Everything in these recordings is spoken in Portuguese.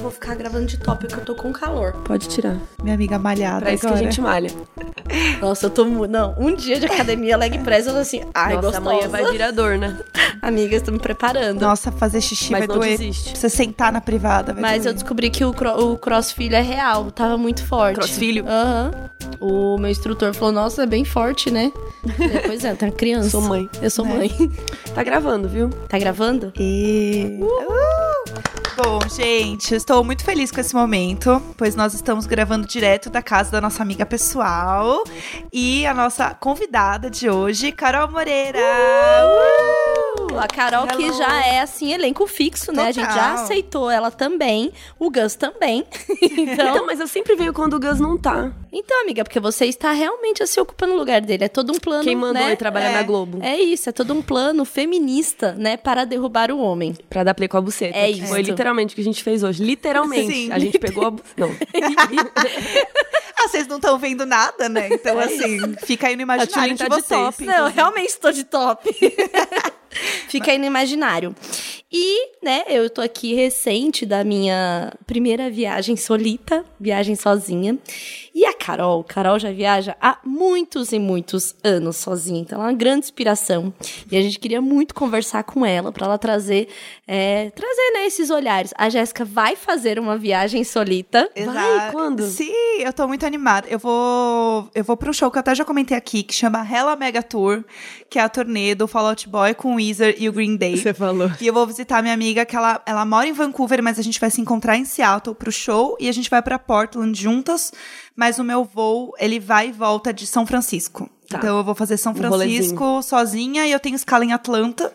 Vou ficar gravando de top porque eu tô com calor. Pode tirar. Minha amiga malhada Pra isso que agora. a gente malha. Nossa, eu tô. Não, um dia de academia leg press, eu tô assim. Ai, Nossa, gostosa. amanhã vai virar dor, né? Amiga, estou me preparando. Nossa, fazer xixi Mas vai não doer. desiste. Você sentar na privada vai Mas eu doer. descobri que o, cro o crossfilho é real. Tava muito forte. Crossfilho? Aham. O meu instrutor falou, nossa, é bem forte, né? Eu falei, pois é, tem uma criança. Sou mãe. Eu sou Né? mãe. Tá gravando, viu? Tá gravando? E... Uh! Bom, gente, eu estou muito feliz com esse momento, pois nós estamos gravando direto da casa da nossa amiga pessoal e a nossa convidada de hoje, Carol Moreira. Uh! A Carol, que Hello. já é, assim, elenco fixo, né? A gente já aceitou ela também. O Gus também. Então, então, mas eu sempre venho quando o Gus não tá. então, amiga, porque você está realmente se ocupando no lugar dele. É todo um plano, Quem mandou né? ele trabalhar É. na Globo? É isso, é todo um plano feminista, né? Para derrubar o homem. Pra dar play com a buceta. É que Foi isso. literalmente o que a gente fez hoje. Literalmente. Sim. A gente pegou a. bu- Não. Ah, vocês não estão vendo nada, né? Então, assim, fica aí no imaginário Tulin de tá de vocês. top. Não, eu realmente estou de top. Fica aí no imaginário. E, né, eu tô aqui recente da minha primeira viagem solita, viagem sozinha. E a Carol, Carol já viaja há muitos e muitos anos sozinha, então ela é uma grande inspiração. E a gente queria muito conversar com ela para ela trazer, é, trazer, né, esses olhares. A Jéssica vai fazer uma viagem solita. Vai, quando? Sim, eu tô muito animada. Eu vou, eu vou pra um show que eu até já comentei aqui, que chama Hella Mega Tour, que é a turnê do Fall Out Boy com o Weezer e o Green Day. falou. E eu vou visitar minha amiga, que ela, ela mora em Vancouver, mas a gente vai se encontrar em Seattle pro show e a gente vai pra Portland juntas. Mas o meu voo, ele vai e volta de São Francisco. Tá. Então eu vou fazer São Um Francisco sozinha e eu tenho escala em Atlanta.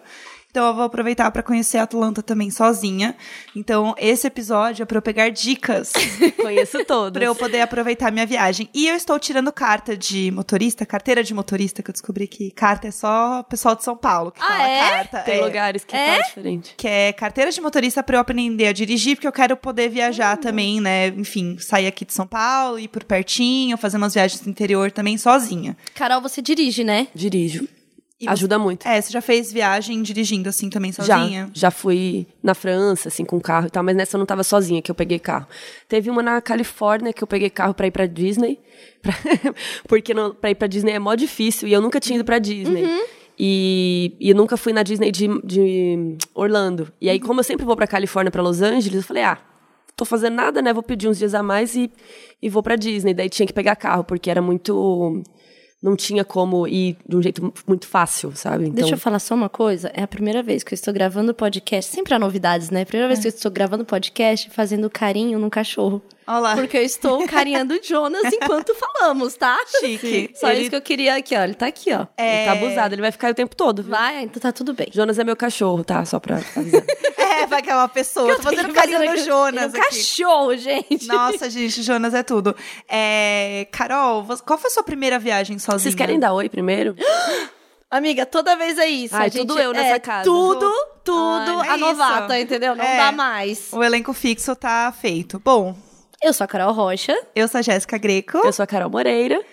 Então eu vou aproveitar pra conhecer Atlanta também sozinha. Então esse episódio é pra eu pegar dicas Conheço todos. Pra eu poder aproveitar minha viagem. E eu estou tirando carta de motorista, carteira de motorista, que eu descobri que carta é só o pessoal de São Paulo que Ah, fala é? carta. Tem é. lugares que É? fala diferente. Que é carteira de motorista pra eu aprender a dirigir, porque eu quero poder viajar também, né? Enfim, sair aqui de São Paulo, ir por pertinho, fazer umas viagens no interior também sozinha. Carol, você dirige, né? Dirijo. E Ajuda muito. É, você já fez viagem dirigindo assim também Já, sozinha? já fui na França, assim, com carro e tal, mas nessa eu não tava sozinha, que eu peguei carro. Teve uma na Califórnia que eu peguei carro pra ir pra Disney, pra- porque no, pra ir pra Disney é mó difícil e eu nunca tinha ido pra Disney. E, e eu nunca fui na Disney de, de Orlando. E aí, como eu sempre vou pra Califórnia, pra Los Angeles, eu falei, ah, tô fazendo nada, né? Vou pedir uns dias a mais e, e vou pra Disney. Daí tinha que pegar carro, porque era muito. Não tinha como ir de um jeito muito fácil, sabe? Então, Deixa eu falar só uma coisa. É a primeira vez que eu estou gravando podcast. Sempre há novidades, né? Primeira vez que eu estou gravando podcast fazendo carinho num cachorro. Olha lá. Porque eu estou carinhando o Jonas enquanto falamos, tá? Chique. Só Ele- isso que eu queria aqui, ó. Ele tá aqui, ó. Ele tá abusado, ele vai ficar o tempo todo, viu? Vai, então tá tudo bem. Jonas é meu cachorro, tá? Só pra avisar. É, vai que é uma pessoa. Eu tô fazendo carinho no Jonas Um aqui. cachorro, gente. Nossa, gente, Jonas é tudo. É, Carol, qual foi a sua primeira viagem sozinha? Vocês querem dar oi primeiro? Amiga, toda vez é isso. Ai, a gente, tudo eu nessa é, casa. Tudo, tudo Ai, a é novata, isso. entendeu? Não É. dá mais. O elenco fixo tá feito. Bom, Eu sou a Carol Rocha eu sou a Jéssica Greco. Eu sou a Carol Moreira.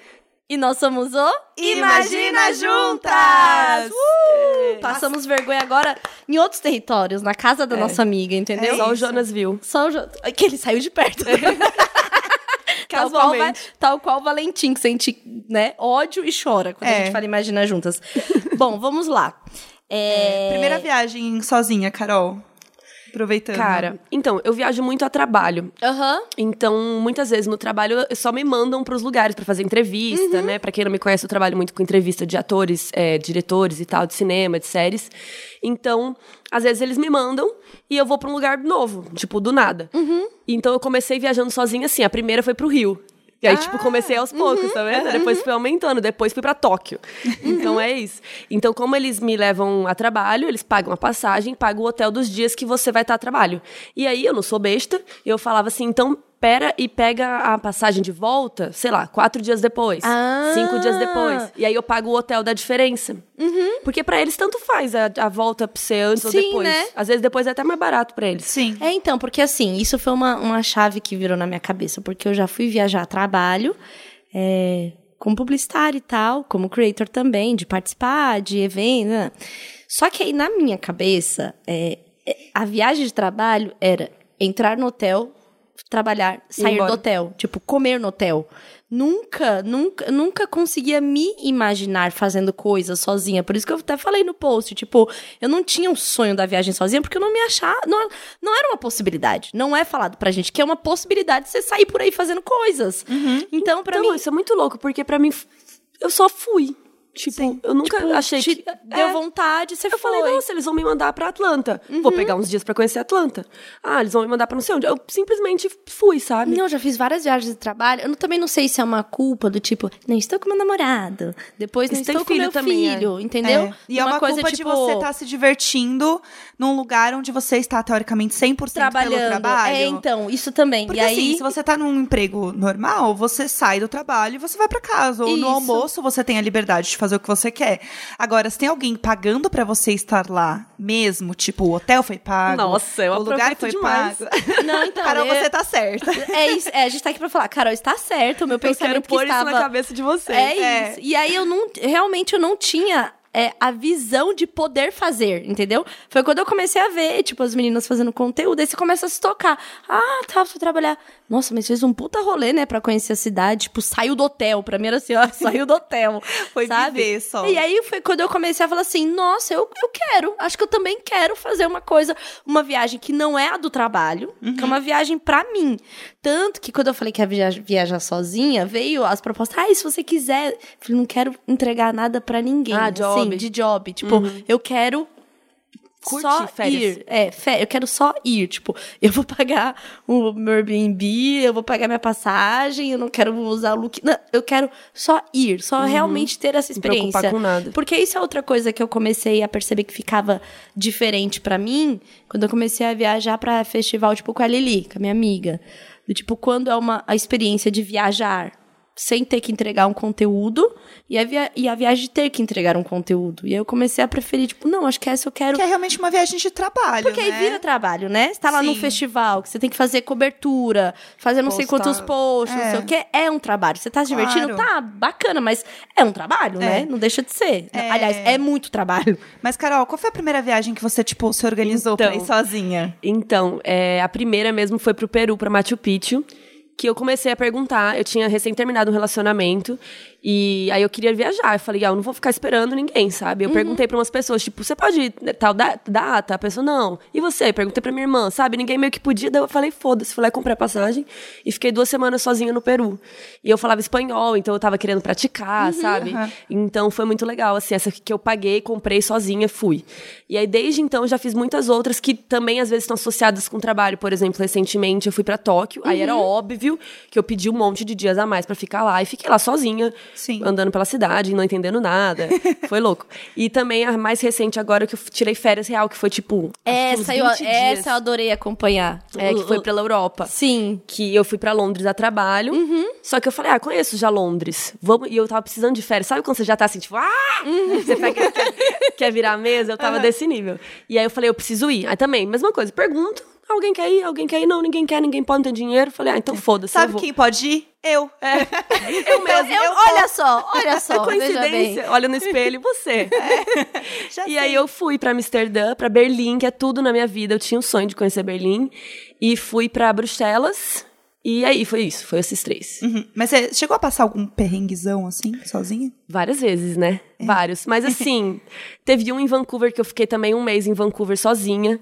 e nós somos o Imagina Juntas! Uh! Passamos vergonha agora em outros territórios, na casa da nossa amiga, entendeu? É Só o. Jonas viu. Só o Jo- que ele saiu de perto. tal, qual, tal qual o Valentim, que sente né, ódio e chora quando a É. gente fala Imagina Juntas. Bom, vamos lá. É, Primeira viagem sozinha, Carol. Aproveitando. Cara, então, eu viajo muito a trabalho. Aham. Então, muitas vezes no trabalho só me mandam pros lugares pra fazer entrevista, Uhum. né? Pra quem não me conhece, eu trabalho muito com entrevista de atores, é, diretores e tal, de cinema, de séries. Então, às vezes eles me mandam e eu vou pra um lugar novo, tipo, do nada. Uhum. Então, eu comecei viajando sozinha assim. A primeira foi pro Rio. E aí, tipo, comecei aos poucos, Uhum. tá vendo? Depois fui aumentando, depois fui pra Tóquio. Então é isso. Então, como eles me levam a trabalho, eles pagam a passagem, pagam o hotel dos dias que você vai estar a trabalho. E aí, eu não sou besta, eu falava assim, então pera e pega a passagem de volta, sei lá, quatro dias depois, Ah. cinco dias depois. E aí eu pago o hotel da diferença. Porque pra eles tanto faz a, a volta pra ser antes ou Sim, depois. né? Às vezes depois é até mais barato pra eles. Sim. É, então, porque assim, isso foi uma, uma chave que virou na minha cabeça, porque eu já fui viajar a trabalho, é, como publicitária e tal, como creator também, de participar de eventos. Né? Só que aí na minha cabeça, é, é, a viagem de trabalho era entrar no hotel, trabalhar, sair do hotel, tipo, comer no hotel. Nunca, nunca, nunca conseguia me imaginar fazendo coisas sozinha. Por isso que eu até falei no post, tipo, eu não tinha um sonho da viagem sozinha, porque eu não me achava. Não, não era uma possibilidade. Não é falado pra gente que é uma possibilidade de você sair por aí fazendo coisas. Uhum. Então, pra então, mim. Isso é muito louco, porque pra mim, eu só fui. Tipo, Sim. eu nunca tipo, achei que. Deu é, vontade, você eu foi. Eu falei, nossa, eles vão me mandar pra Atlanta. Uhum. Vou pegar uns dias pra conhecer Atlanta. Ah, eles vão me mandar pra não sei onde. Eu simplesmente fui, sabe? Não, eu já fiz várias viagens de trabalho. Eu também não sei se é uma culpa do tipo, não estou com meu namorado. Depois não estou com meu também, filho, é. entendeu? É. E é uma, uma coisa, culpa tipo... de você estar tá se divertindo num lugar onde você está, teoricamente, 100% Trabalhando. pelo trabalho. É, então, isso também. Porque e assim, aí... se você tá num emprego normal, você sai do trabalho e você vai para casa. Ou isso. no almoço você tem a liberdade de fazer o que você quer. Agora, se tem alguém pagando para você estar lá mesmo, tipo, o hotel foi pago. Nossa, eu o lugar foi demais. pago. Não, então. Carol, é... você tá certa. É isso. É, a gente tá aqui pra falar, Carol, está certo. O meu pensamento eu quero pôr que estava... isso na cabeça de vocês. É, é isso. E aí eu não. Realmente eu não tinha é, a visão de poder fazer, entendeu? Foi quando eu comecei a ver, tipo, as meninas fazendo conteúdo, aí você começa a se tocar. Ah, tá, fui trabalhar. Nossa, mas fez um puta rolê, né, pra conhecer a cidade. Tipo, saiu do hotel. Pra mim era assim, ó, saiu do hotel. foi sabe? viver só. E aí foi quando eu comecei a falar assim, nossa, eu, eu quero. Acho que eu também quero fazer uma coisa, uma viagem que não é a do trabalho, uhum. que é uma viagem pra mim. Tanto que quando eu falei que ia viajar, viajar sozinha, veio as propostas, ah, se você quiser. Eu falei, não quero entregar nada pra ninguém. Ah, job. De job. Tipo, uhum. eu quero Curtir só férias. ir. É, férias. Eu quero só ir. Tipo, eu vou pagar o meu Airbnb, eu vou pagar minha passagem, eu não quero usar o look. Não, eu quero só ir, só uhum. realmente ter essa experiência. Não preocupar com nada. Porque isso é outra coisa que eu comecei a perceber que ficava diferente para mim quando eu comecei a viajar para festival, tipo, com a Lili, com a minha amiga. Do tipo, quando é uma a experiência de viajar sem ter que entregar um conteúdo e a, via e a viagem de ter que entregar um conteúdo. E aí eu comecei a preferir, tipo, não, acho que essa eu quero. Que é realmente uma viagem de trabalho. Porque né? aí vira trabalho, né? Você tá lá Sim. num festival, que você tem que fazer cobertura, fazer não Postar. sei quantos posts, é. não sei o quê. É um trabalho. Você tá se divertindo? Claro. Tá, bacana, mas é um trabalho, é. né? Não deixa de ser. É. Aliás, é muito trabalho. Mas, Carol, qual foi a primeira viagem que você, tipo, se organizou então, pra ir sozinha? Então, é, a primeira mesmo foi pro Peru, pra Machu Picchu que eu comecei a perguntar. Eu tinha recém terminado um relacionamento e aí eu queria viajar. Eu falei, ah, eu não vou ficar esperando ninguém, sabe? Eu uhum. perguntei para umas pessoas, tipo, você pode ir tal data? A pessoa, não. E você? Eu perguntei pra minha irmã, sabe? Ninguém meio que podia. Daí eu falei, foda-se. Fui lá comprar passagem e fiquei duas semanas sozinha no Peru. E eu falava espanhol, então eu tava querendo praticar, uhum, sabe? Uhum. Então foi muito legal, assim, essa que eu paguei, comprei sozinha, fui. E aí desde então já fiz muitas outras que também às vezes estão associadas com o trabalho. Por exemplo, recentemente eu fui para Tóquio, aí era uhum. óbvio que eu pedi um monte de dias a mais para ficar lá e fiquei lá sozinha Sim. andando pela cidade, não entendendo nada. foi louco. E também a mais recente agora que eu tirei férias real, que foi tipo. Essa, eu, essa eu adorei acompanhar. É, que foi pela Europa. Sim. Que eu fui para Londres a trabalho. Uhum. Só que eu falei, ah, conheço já Londres. Vamos... E eu tava precisando de férias. Sabe quando você já tá assim, tipo, ah! Uhum. Você pega, quer, quer virar a mesa? Eu tava uhum. desse nível. E aí eu falei, eu preciso ir. Aí também, mesma coisa, pergunto Alguém quer ir? Alguém quer ir? Não, ninguém quer, ninguém pode, não tem dinheiro. Falei, ah, então foda-se. Sabe quem pode ir? Eu. É. Eu mesmo. Eu, eu olha só, olha só. É coincidência. Olha no espelho, você. É. e aí eu fui para Amsterdã, para Berlim, que é tudo na minha vida. Eu tinha um sonho de conhecer Berlim. E fui para Bruxelas. E aí, foi isso, foi esses três. Uhum. Mas você chegou a passar algum perrenguezão, assim, sozinha? Várias vezes, né? É. Vários. Mas assim, teve um em Vancouver que eu fiquei também um mês em Vancouver sozinha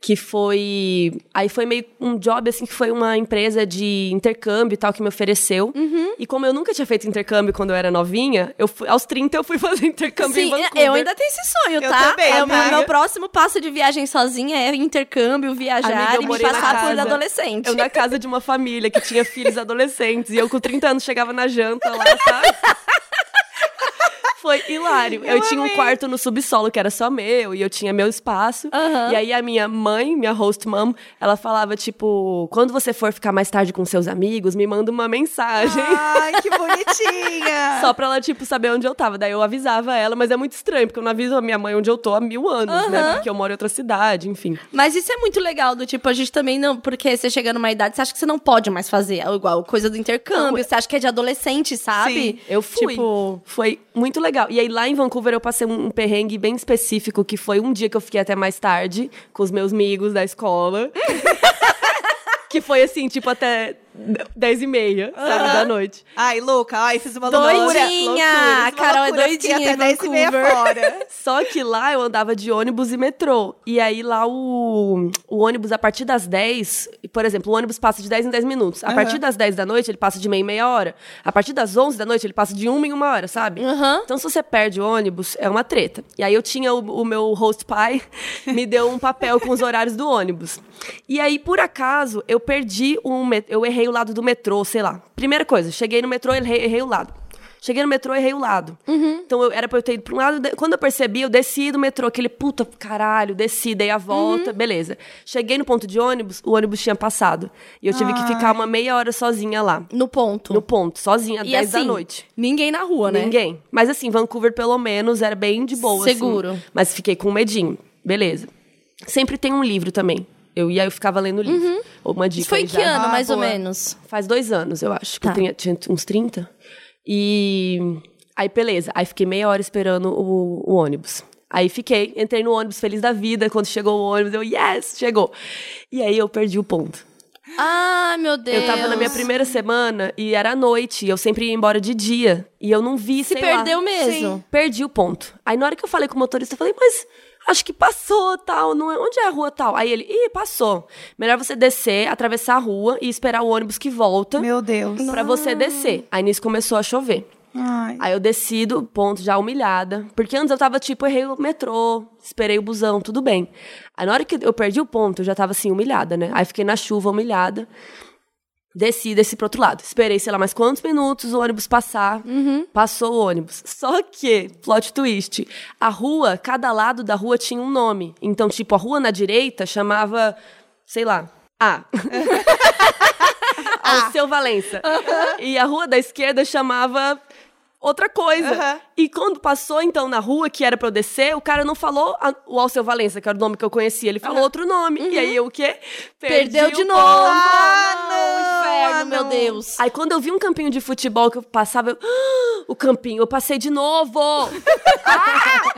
que foi aí foi meio um job assim que foi uma empresa de intercâmbio e tal que me ofereceu. Uhum. e como eu nunca tinha feito intercâmbio quando eu era novinha eu fui, aos 30 eu fui fazer intercâmbio Sim, em Vancouver. eu ainda tenho esse sonho eu tá? também, é o meu, meu, próximo passo de viagem sozinha é intercâmbio viajar Amiga, e me passar casa, por adolescente. Eu na casa de uma família que tinha filhos adolescentes e eu com 30 anos chegava na janta lá sabe Foi hilário. Eu, tinha um quarto no subsolo que era só meu e eu tinha meu espaço. Aham. E aí a minha mãe, minha host mom, ela falava tipo, quando você for ficar mais tarde com seus amigos, me manda uma mensagem. Ai, que bonitinha. Só pra ela, tipo, saber onde eu tava. Daí eu avisava ela, mas é muito estranho, porque eu não aviso a minha mãe onde eu tô há mil anos, né? Porque eu moro em outra cidade, enfim. Mas isso é muito legal, do tipo, a gente também não. Porque você chega numa idade, você acha que você não pode mais fazer. Igual coisa do intercâmbio, você acha que é de adolescente, sabe? Sim, Eu fui. Tipo. Foi muito legal. E aí, lá em Vancouver, eu passei um, um perrengue bem específico, que foi um dia que eu fiquei até mais tarde, com os meus amigos da escola. que foi assim, tipo, até 10 e meia, sabe, da noite. Ai, louca, ai, fiz uma loucura. Doidinha! Loucura, A Carol é loucura, fiquei doidinha até em 10 e meia fora. Só que lá eu andava de ônibus e metrô. E aí lá o, o ônibus, a partir das 10, por exemplo, o ônibus passa de 10 em 10 minutos. A Aham. partir das 10 da noite, ele passa de meia em meia hora. A partir das 11 da noite, ele passa de uma em uma hora, sabe? Aham. Então, se você perde o ônibus, é uma treta. E aí eu tinha o, o meu host pai, me deu um papel com os horários do ônibus. E aí, por acaso, eu perdi um. Eu errei o lado do metrô, sei lá. Primeira coisa, cheguei no metrô, errei, errei o lado. Cheguei no metrô, errei o lado. Então eu, era pra eu ter ido pra um lado. Quando eu percebi, eu desci do metrô, aquele puta caralho, desci, dei a volta, beleza. Cheguei no ponto de ônibus, o ônibus tinha passado. E eu tive que ficar uma meia hora sozinha lá. No ponto. No ponto, sozinha, e 10 assim, da noite. ninguém na rua, né? Ninguém. Mas assim, Vancouver, pelo menos, era bem de boa. assim. Seguro. Mas fiquei com medinho. Beleza. Sempre tem um livro também. Eu ia, eu ficava lendo livro. Uma dica Isso foi que ano, Ah, mais ou boa. menos? Faz dois anos, eu acho. Que Tá. eu tinha, uns 30. E aí, beleza. Aí fiquei meia hora esperando o, o ônibus. Aí fiquei, entrei no ônibus feliz da vida. Quando chegou o ônibus, eu, yes, chegou. E aí eu perdi o ponto. Ai, meu Deus. Eu tava na minha primeira semana e era à noite. E eu sempre ia embora de dia. E eu não vi, Se sei lá. perdeu mesmo. Sim. Perdi o ponto. Aí na hora que eu falei com o motorista, eu falei, mas acho que passou, tal, não é? Onde é a rua tal? Aí ele, ih, passou. Melhor você descer, atravessar a rua e esperar o ônibus que volta Meu Deus. pra você descer. Aí nisso começou a chover. Ai. Aí eu desci do ponto já humilhada. Porque antes eu tava tipo, errei o metrô, esperei o busão, tudo bem. Aí na hora que eu perdi o ponto, eu já tava assim, humilhada, né? Aí fiquei na chuva, humilhada. Desci, desci pro outro lado. Esperei, sei lá, mais quantos minutos o ônibus passar. Passou o ônibus. Só que, plot twist, a rua, cada lado da rua tinha um nome. Então, tipo, a rua na direita chamava, sei lá, A. Alceu Valença. E a rua da esquerda chamava outra coisa. Aham. E quando passou, então, na rua, que era pra eu descer, o cara não falou a- o Alceu Valença, que era o nome que eu conhecia. Ele falou outro nome. E aí eu o quê? Perdi Perdeu de novo. Ah, não, não, inferno, ah, meu. Deus. Aí quando eu vi um campinho de futebol que eu passava, eu, "Ah, o campinho, eu passei de novo. Ah!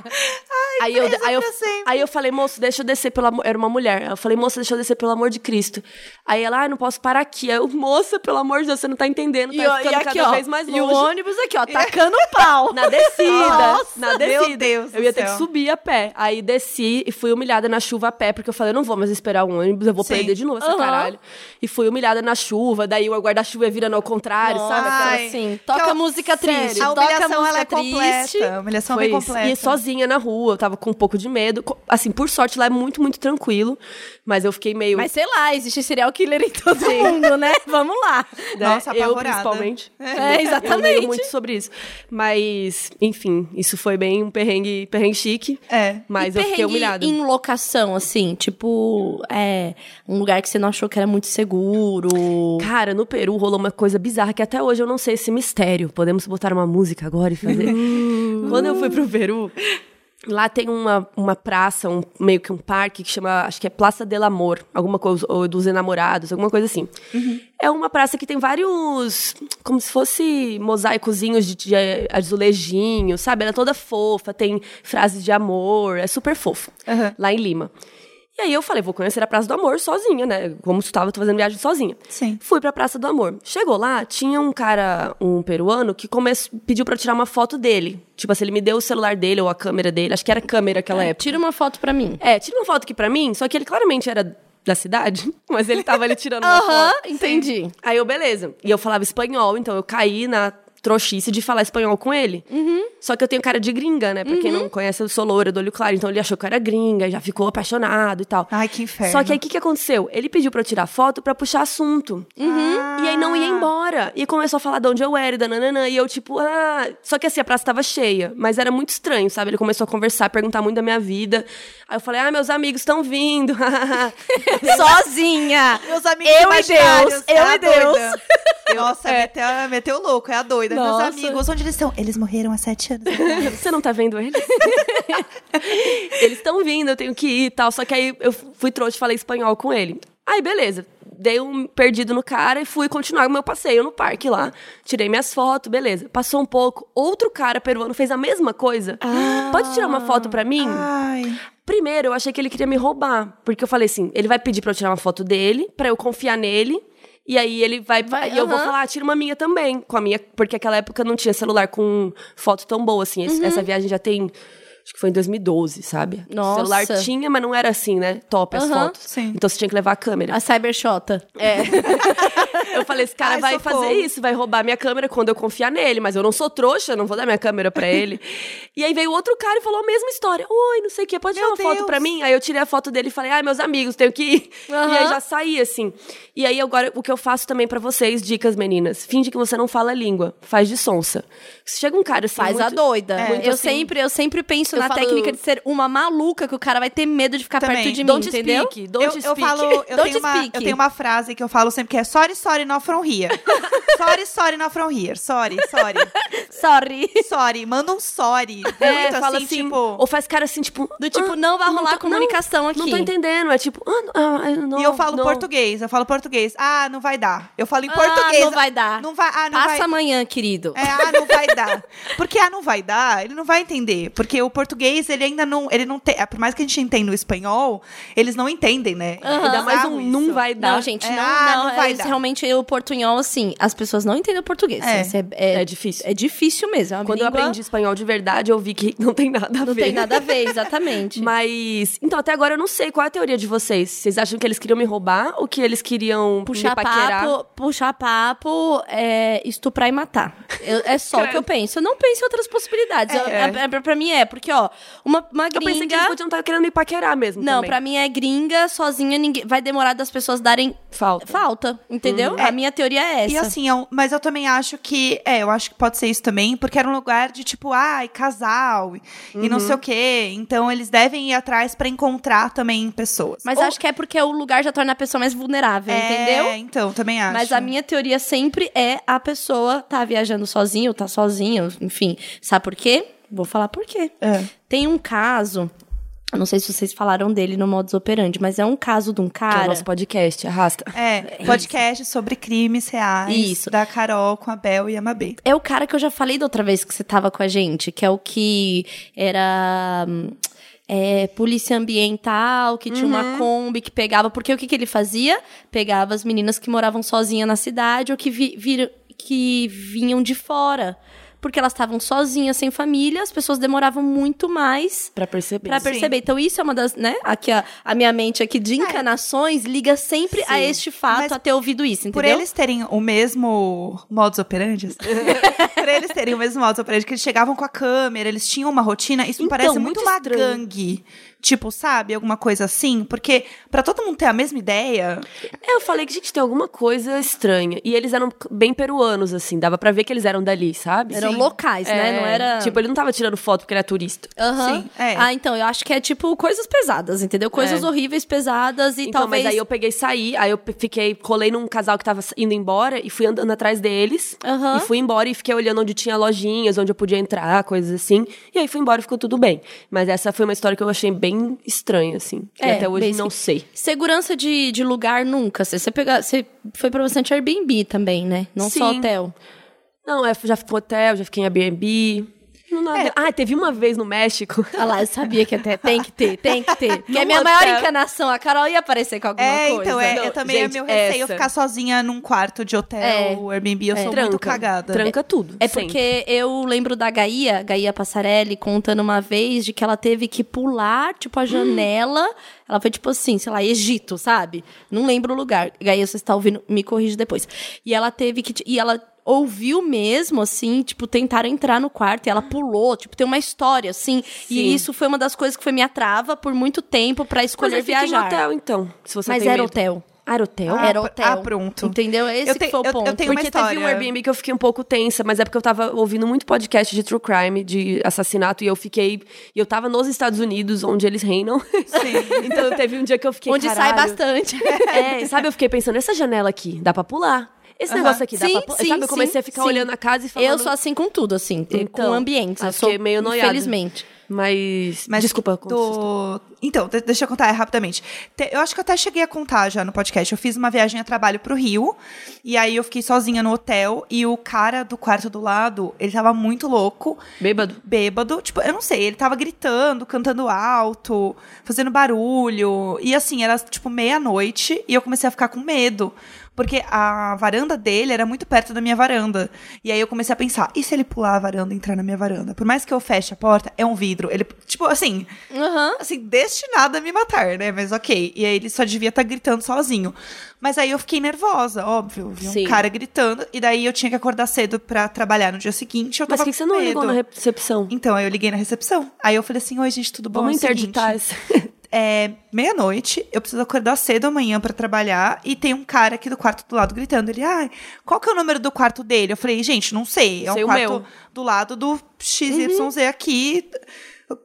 Aí, eu, aí, eu, aí eu falei, moço, deixa eu descer pelo amor. Era uma mulher. Eu falei, moça, deixa eu descer pelo amor de Cristo. Aí ela, ah, não posso parar aqui. Aí eu, moça, pelo amor de Deus, você não tá entendendo, tá E, ficando e aqui, cada ó, vez mais e o longe. ônibus aqui, ó, tacando o pau. Na descida. Nossa, na meu descida. Deus Eu ia ter que céu. subir a pé. Aí desci e fui humilhada na chuva a pé, porque eu falei, eu não vou mais esperar o ônibus, eu vou Sim. perder de novo essa Aham. caralho. E fui humilhada na chuva, daí o guarda-chuva ia virando ao contrário, sabe? Nossa, Aquela- Ai, assim, que toca música sério, triste, A toca humilhação, música ela é triste. completa. A humilhação Foi bem isso. completa. E sozinha na rua, eu tava com um pouco de medo. Assim, por sorte, lá é muito, muito tranquilo. Mas eu fiquei meio. Mas sei lá, existe serial killer em todo mundo, né? Vamos lá. né, Nossa, eu apavorada. principalmente. É, Eu exatamente. leio muito sobre isso. Mas, enfim, isso foi bem um perrengue, perrengue chique. É. Mas E eu fiquei humilhada. em locação, assim, tipo, é, um lugar que você não achou que era muito seguro. Cara, no Peru rolou uma coisa bizarra que até hoje eu não sei esse mistério. Podemos botar uma música agora e fazer. Quando eu fui pro Peru, lá tem uma, uma praça, um, meio que um parque que chama, acho que é Praça del Amor, alguma coisa, ou dos enamorados, alguma coisa assim. É uma praça que tem vários, como se fosse mosaicozinhos de, de azulejinho, sabe? Ela é toda fofa, tem frases de amor, é super fofo. Aham. Lá em Lima. E aí eu falei, vou conhecer a Praça do Amor sozinha, né? Como estava, fazendo viagem sozinha. Sim. Fui pra Praça do Amor. Chegou lá, tinha um cara, um peruano, que come... pediu pra eu tirar uma foto dele. Tipo assim, ele me deu o celular dele ou a câmera dele. Acho que era câmera naquela época. Tira uma foto pra mim. É, tira uma foto aqui pra mim, só que ele claramente era da cidade, mas ele tava ali tirando uma Aham, foto. entendi. Aí eu, beleza. E eu falava espanhol, então eu caí na trouxice de falar espanhol com ele. Uhum. Só que eu tenho cara de gringa, né? Pra quem não conhece, eu sou loura, do olho claro. Então ele achou que eu era gringa, já ficou apaixonado e tal. Ai, que inferno. Só que aí o que, que aconteceu? Ele pediu pra eu tirar foto pra puxar assunto. E aí não ia embora. E começou a falar de onde eu era e da nananã. E eu, tipo, ah. Só que assim, a praça tava cheia. Mas era muito estranho, sabe? Ele começou a conversar, perguntar muito da minha vida. Aí eu falei, ah, meus amigos estão vindo. Sozinha. Meus amigos Eu e Deus, é eu a e Deus. doida. Nossa, meteu, meteu louco, é a doida. Nossa. Meus amigos, onde eles estão? Eles morreram há sete anos. Você não tá vendo eles? eles estão vindo, eu tenho que ir e tal. Só que aí eu fui trouxa e falei espanhol com ele. Aí, beleza. Dei um perdido no cara e fui continuar o meu passeio no parque lá. Tirei minhas fotos, beleza. Passou um pouco, outro cara peruano fez a mesma coisa. Pode tirar uma foto pra mim? Ai. Primeiro, eu achei que ele queria me roubar. Porque eu falei assim: ele vai pedir pra eu tirar uma foto dele, pra eu confiar nele. E aí ele vai. Vai, e eu vou aham. falar, ah, tira uma minha também. Com a minha. Porque aquela época não tinha celular com foto tão boa assim. Esse- Essa viagem já tem. Acho que foi em 2012, sabe? Nossa. O celular tinha, mas não era assim, né? Top as Aham. fotos. Sim. Então você tinha que levar a câmera. A Cybershota. É. eu falei, esse cara Ai, vai socorro. fazer isso, vai roubar minha câmera quando eu confiar nele, mas eu não sou trouxa, não vou dar minha câmera pra ele. e aí veio outro cara e falou a mesma história. Oi, não sei o que, pode Meu tirar uma foto Deus. pra mim? Aí eu tirei a foto dele e falei, ai, meus amigos, tenho que ir. E aí já saí, assim. E aí agora, o que eu faço também pra vocês, dicas, meninas, finge que você não fala a língua, faz de sonsa. Se chega um cara assim, Faz a muito- doida. muito eu, assim- sempre, eu sempre penso na falo- técnica de ser uma maluca que o cara vai ter medo de ficar Também. perto de mim, Don't entendeu? speak, don't eu, eu speak. falo, eu Don't tenho, uma, speak. eu tenho uma frase que eu falo sempre que é sorry, sorry, not from here. sorry, sorry, not from here. Sorry, sorry. Sorry. Sorry, manda um sorry. É, Muito fala assim, assim, tipo... ou faz cara assim, tipo... Do tipo, "Ah, não vai rolar tô- comunicação não, aqui. Não tô entendendo, é tipo... Ah, não, ah, não, E eu falo não. português, eu falo português. Ah, não vai dar. Eu falo em Ah, português. não vai dar. Não vai, ah, não Passa vai. amanhã, querido. É, ah, não vai dar. Porque ah, não vai dar, ele não vai entender. Porque o português, ele ainda não. Ele não tem. Por mais que a gente entenda o espanhol, eles não entendem, né? Aham. Ainda mais um Bizarro não isso. vai dar. Não, gente, É, não, ah, não, não vai é, dar. realmente o portunhol, assim, as pessoas não entendem o português. É. Isso é, É difícil. É difícil mesmo. é Quando eu língua- aprendi espanhol de verdade, eu vi que não tem nada a Não ver. tem nada a ver, exatamente. Mas, então, até agora eu não sei qual é a teoria de vocês. Vocês acham que eles queriam me roubar ou que eles queriam Puxar me paquerar? papo, puxar papo, é, estuprar e matar. Eu- é só o que eu penso. Eu não penso em outras possibilidades. Eu- É. é- pra, pra mim é, porque, ó, uma, uma Eu gringa... pensei que eles podiam estar querendo me paquerar mesmo Não, também. pra mim é gringa, sozinha, ninguém... vai demorar das pessoas darem Falta. falta, entendeu? É. A minha teoria é essa. E assim, eu- mas eu também acho que. É, eu acho que pode ser isso também, porque era um lugar de tipo, ai, casal e não Uhum. sei o quê. Então eles devem ir atrás pra encontrar também pessoas. Mas Ou- acho que é porque o lugar já torna a pessoa mais vulnerável, é, entendeu? Então, também acho. Mas a minha teoria sempre é a pessoa tá viajando sozinho, tá sozinho, enfim. Sabe por quê? Vou falar por quê. É. Tem um caso, não sei se vocês falaram dele no modus operandi, mas é um caso de um Que é o cara. nosso podcast, arrasta. É, podcast sobre crimes reais. Isso. Da Carol com a Bel e a Mabê. É o cara que eu já falei da outra vez que você tava com a gente, que é o que era. hum, é, polícia ambiental, que tinha uma Kombi que pegava. Porque o que, que ele fazia? Pegava as meninas que moravam sozinhas na cidade ou que, vi, vir- que vinham de fora. Porque elas estavam sozinhas, sem família, as pessoas demoravam muito mais Pra perceber. Pra perceber. Então, isso é uma das, né? Aqui, a, a minha mente aqui de encanações liga sempre a este fato, Mas a ter ouvido isso, entendeu? Por eles terem o mesmo modus operandi, por eles terem o mesmo modus operandi, que eles chegavam com a câmera, eles tinham uma rotina, isso me Então, parece muito muito uma gangue. Tipo, sabe? Alguma coisa assim. Porque pra todo mundo ter a mesma ideia, É, eu falei que, gente, tem alguma coisa estranha. E eles eram bem peruanos, assim. Dava pra ver que eles eram dali, sabe? Eram Sim. locais, né? É, Não era. Tipo, ele não tava tirando foto porque ele é turista. Aham. Sim, é. Ah, então, eu acho que é tipo coisas pesadas, entendeu? Coisas É. horríveis, pesadas e Então, talvez. mas aí eu peguei e saí, aí eu fiquei, colei num casal que tava indo embora e fui andando atrás deles. Aham. E fui embora e fiquei olhando onde tinha lojinhas, onde eu podia entrar, coisas assim. E aí fui embora e ficou tudo bem. Mas essa foi uma história que eu achei bem estranha, assim. E É, até hoje basic- não sei. Segurança de, de lugar nunca. Você, você, pega, você foi pra bastante Airbnb também, né? Não só Sim. hotel. Não, é, já fui hotel, já fiquei em Airbnb. Não nada. É. Ah, teve uma vez no México. Ah lá, eu sabia que até tem que ter, tem que ter. Que é minha maior encanação. A Carol ia aparecer com alguma é, coisa. então, é, Não, eu também gente, é meu receio essa. ficar sozinha num quarto de hotel, É. Airbnb, eu sou muito tranca. cagada. Tranca tudo. É sempre. porque eu lembro da Gaia, Gaia Passarelli, contando uma vez de que ela teve que pular, tipo, a janela. Ela foi, tipo assim, sei lá, Egito, sabe? Não lembro o lugar. Gaia, você está ouvindo, me corrige depois. E ela teve que. E ela ouviu mesmo, assim, tipo, tentaram entrar no quarto e ela pulou. Tipo, tem uma história, assim. Sim. E isso foi uma das coisas que foi minha trava por muito tempo pra Mas escolher fica em viajar. hotel, então. Se você Mas tem era medo. hotel. Ah, era hotel? Ah, era hotel. ah, pronto. Entendeu? Esse Eu foi o eu- eu ponto. tenho uma Porque teve um história. Airbnb que eu fiquei um pouco tensa, mas é porque eu tava ouvindo muito podcast de true crime, de assassinato, e eu fiquei. E eu tava nos Estados Unidos, onde eles reinam. Sim. então teve um dia que eu fiquei. Onde sai "Caralho". bastante. É, sabe, eu fiquei pensando, essa janela aqui, dá pra pular. Esse Aham. negócio aqui, dá Sim, pra sim, sabe, eu comecei sim, a ficar sim. olhando a casa e falando. Eu sou assim com tudo, assim. com Então, ambientes. Eu sou meio noiada. Infelizmente. Mas. Mas Desculpa, do... Então, de- deixa eu contar rapidamente. Te- Eu acho que eu até cheguei a contar já no podcast. Eu fiz uma viagem a trabalho pro Rio. E aí eu fiquei sozinha no hotel. E o cara do quarto do lado, ele tava muito louco. Bêbado. Bêbado. Tipo, eu não sei, ele tava gritando, cantando alto, fazendo barulho. E assim, era tipo meia-noite. E eu comecei a ficar com medo. Porque a varanda dele era muito perto da minha varanda. E aí eu comecei a pensar, e se ele pular a varanda e entrar na minha varanda? Por mais que eu feche a porta, é um vidro. Ele, tipo, assim, Aham. assim, destinado a me matar, né? Mas ok. E aí ele só devia estar gritando sozinho. Mas aí eu fiquei nervosa, óbvio. Vi um Sim. cara gritando. E daí eu tinha que acordar cedo pra trabalhar no dia seguinte. Eu Mas por que você com não ligou na recepção? Então, aí eu liguei na recepção. Aí eu falei assim, oi, gente, tudo bom? Vamos É seguinte, interditar essa. é meia-noite, eu preciso acordar cedo amanhã pra trabalhar e tem um cara aqui do quarto do lado gritando. Ele, ai, qual que é o número do quarto dele? Eu falei, gente, não sei. É Sei um o quarto meu. do lado do XYZ aqui.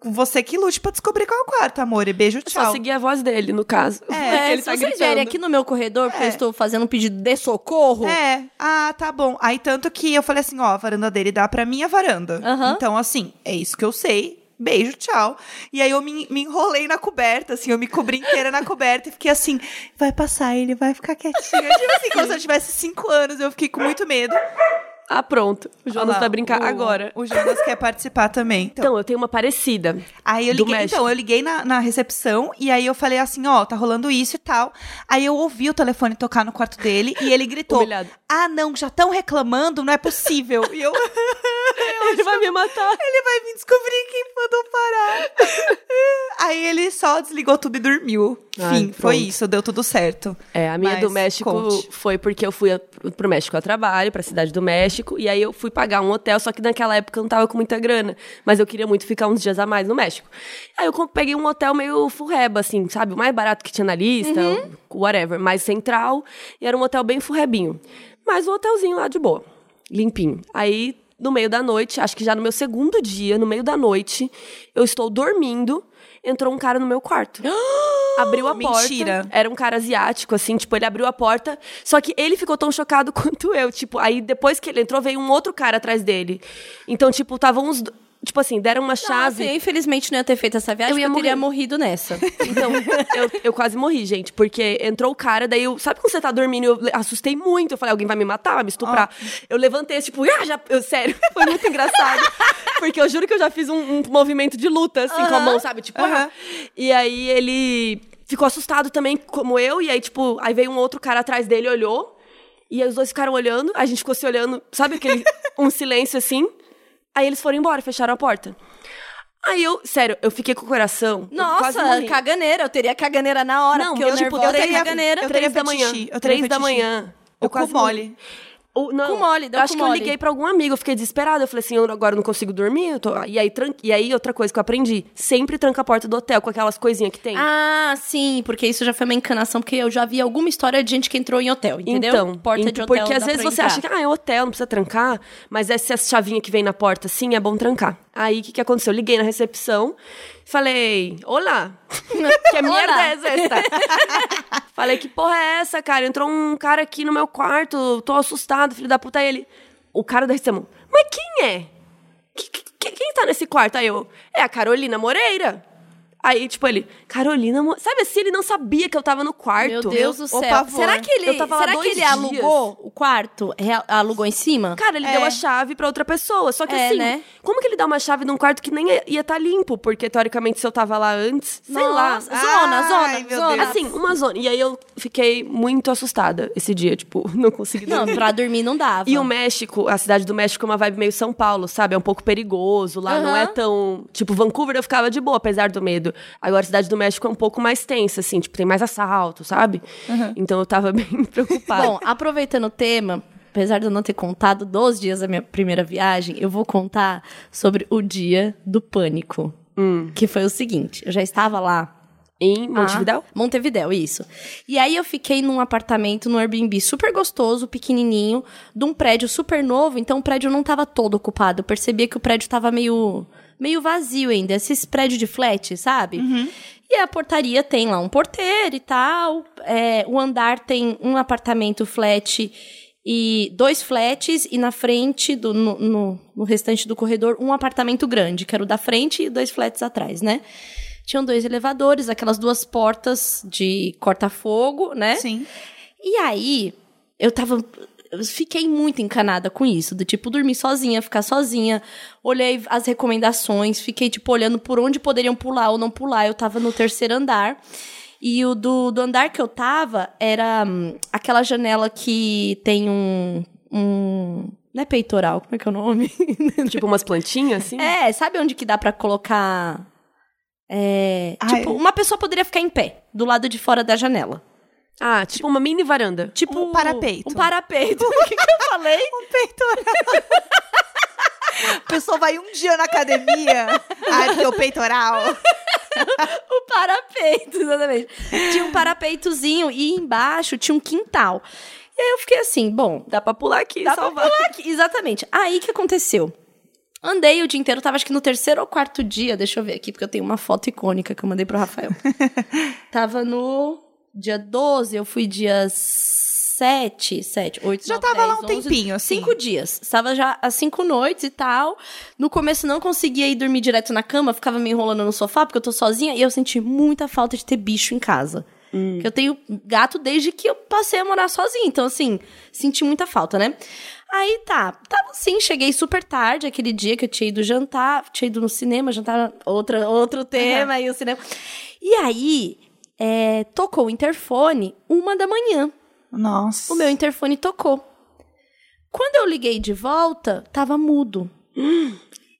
Você que lute pra descobrir qual é o quarto, amor. E beijo, Só tchau. seguir a voz dele, no caso. É, ele se tá vocês gritando. vierem aqui no meu corredor, porque É. eu estou fazendo um pedido de socorro. É, ah, tá bom. Aí tanto que eu falei assim, ó, a varanda dele dá pra minha varanda. Aham. Então, assim, é isso que eu sei. Beijo, tchau. E aí eu me, me enrolei na coberta, assim, eu me cobri inteira na coberta e fiquei assim, vai passar, ele vai ficar quietinho. Tipo assim, como se eu tivesse cinco anos, eu fiquei com muito medo. Ah, pronto. O Jonas Olha lá, vai brincar o- agora. O Jonas quer participar também. Então, Então, eu tenho uma parecida. Aí eu liguei, então, eu liguei na, na recepção e aí eu falei assim, ó, tá rolando isso e tal. Aí eu ouvi o telefone tocar no quarto dele e ele gritou: Humilhado. Ah, não, já estão reclamando, não é possível. E eu, Ele vai me matar. ele vai vir descobrir quem mandou parar. aí ele só desligou tudo e dormiu. Ai, Fim, foi isso, deu tudo certo. É, a minha Mas do México conte. foi porque eu fui a- pro México a trabalho, pra cidade do México, e aí eu fui pagar um hotel, só que naquela época eu não tava com muita grana, mas eu queria muito ficar uns dias a mais no México. Aí eu peguei um hotel meio furreba, assim, sabe? O mais barato que tinha na lista, whatever, mais central, e era um hotel bem furrebinho. Mas um hotelzinho lá de boa, limpinho. Aí, no meio da noite, acho que já no meu segundo dia, no meio da noite, eu estou dormindo, entrou um cara no meu quarto. Abriu a Mentira. porta. Era um cara asiático, assim, tipo, ele abriu a porta. Só que ele ficou tão chocado quanto eu. Tipo, aí depois que ele entrou, veio um outro cara atrás dele. Então, tipo, estavam uns. Tipo assim, deram uma chave. Nossa, eu infelizmente não ia ter feito essa viagem, Eu ia eu teria morrido nessa. Então, eu, eu quase morri, gente, porque entrou o cara, daí eu. Sabe quando você tá dormindo? Eu assustei muito. Eu falei, alguém vai me matar, vai me estuprar. Eu levantei, tipo, ah, já. Eu, sério, foi muito engraçado. Porque eu juro que eu já fiz um, um movimento de luta, assim, com a mão, sabe? Tipo, ah. Aham. E aí ele ficou assustado também, como eu, e aí, tipo, aí veio um outro cara atrás dele, olhou. E aí os dois ficaram olhando, a gente ficou se olhando, sabe aquele. um silêncio assim. Aí eles foram embora, fecharam a porta. Aí eu, sério, eu fiquei com o coração. eu quase Nossa, caganeira. Eu teria caganeira na hora, Não, porque eu, eu, tipo, eu teria- caganeira. eu Três teria da manhã. eu Três da manhã. O Eu quase mole. Ou, não, Cu mole, deu eu acho que eu liguei pra algum amigo, eu fiquei desesperada. Eu falei assim, eu agora não consigo dormir. eu tô- E, aí, tran... e aí, outra coisa que eu aprendi: sempre tranca a porta do hotel com aquelas coisinhas que tem. Ah, sim, porque isso já foi uma encanação, porque eu já vi alguma história de gente que entrou em hotel, entendeu? Então, Porta de hotel. porque às vezes você entrar. acha que ah, é hotel, não precisa trancar, mas essa chavinha que vem na porta, sim, é bom trancar. Aí o que, que aconteceu? Eu liguei na recepção, falei, olá, que merda é essa? falei, que porra é essa, cara? Entrou um cara aqui no meu quarto, tô assustado, filho da puta. Aí ele, o cara da recepção, mas quem é? Que- que- quem tá nesse quarto? Aí eu, é a Carolina Moreira. Aí, tipo, ele, Carolina, Mo-" sabe assim, ele não sabia que eu tava no quarto. Meu Deus do o céu. Será que ele, Eu tava lá será que ele dias. alugou o quarto? Rea- Alugou em cima? Cara, ele É. deu a chave pra outra pessoa. Só que É, assim, né? como que ele dá uma chave num quarto que nem ia estar limpo? Porque, teoricamente, se eu tava lá antes, sei lá. Nossa, Zona, Ai, zona, meu zona. Deus. Assim, uma zona. E aí eu fiquei muito assustada esse dia, tipo, não consegui Não, dormir. pra dormir não dava. E o México, a cidade do México é uma vibe meio São Paulo, sabe? É um pouco perigoso. Lá não é tão. Tipo, Vancouver eu ficava de boa, apesar do medo. Agora, a cidade do México é um pouco mais tensa, assim, tipo, tem mais assalto, sabe? Então eu tava bem preocupada. Bom, aproveitando o tema, apesar de eu não ter contado dos dias da minha primeira viagem, eu vou contar sobre o dia do pânico. Que foi o seguinte: eu já estava lá Em Montevidéu? ah, Montevidéu, isso. E aí eu fiquei num apartamento, num Airbnb super gostoso, pequenininho, de um prédio super novo, então o prédio não tava todo ocupado. Eu percebia que o prédio tava meio, meio vazio ainda, esses prédios de flat, sabe? E a portaria tem lá um porteiro e tal. é, o andar tem um apartamento flat e dois flats, e na frente, do, no, no, no restante do corredor, um apartamento grande, que era o da frente e dois flats atrás, né? Tinham dois elevadores, aquelas duas portas de corta-fogo, né? Sim. E aí, eu tava. Fiquei muito encanada com isso, do tipo, dormir sozinha, ficar sozinha. Olhei as recomendações, fiquei, tipo, olhando por onde poderiam pular ou não pular. Eu tava no terceiro andar. E o do, do andar que eu tava era hum, aquela janela que tem um. um não é peitoral, como é que é o nome? Tipo umas plantinhas, assim? é, sabe onde que dá pra colocar. É, Ai. tipo, uma pessoa poderia ficar em pé, do lado de fora da janela. Ah, tipo uma mini varanda. Tipo Um parapeito. Um parapeito. O que, que eu falei? Um peitoral. A pessoa vai um dia na academia. Ai, porque o peitoral. o parapeito, exatamente. Tinha um parapeitozinho e embaixo tinha um quintal. E aí eu fiquei assim, bom, Dá pra pular aqui, dá pra salvar. pular aqui. Exatamente. Aí o que aconteceu? Andei o dia inteiro, tava acho que no terceiro ou quarto dia, deixa eu ver aqui, porque eu tenho uma foto icônica que eu mandei pro Rafael. tava no dia 12, eu fui dia 7, 7, 8, Já 9, tava lá 10, um 11, tempinho, assim. Cinco dias. Estava já às cinco noites e tal. No começo não conseguia ir dormir direto na cama, ficava me enrolando no sofá, porque eu tô sozinha, e eu senti muita falta de ter bicho em casa. Que eu tenho gato desde que eu passei a morar sozinha. Então, assim, senti muita falta, né? Aí tá, tava assim, cheguei super tarde aquele dia que eu tinha ido jantar, tinha ido no cinema, jantar outra, outro tema e o cinema. E aí, é, tocou o interfone uma da manhã. Nossa. O meu interfone tocou. Quando eu liguei de volta, tava mudo.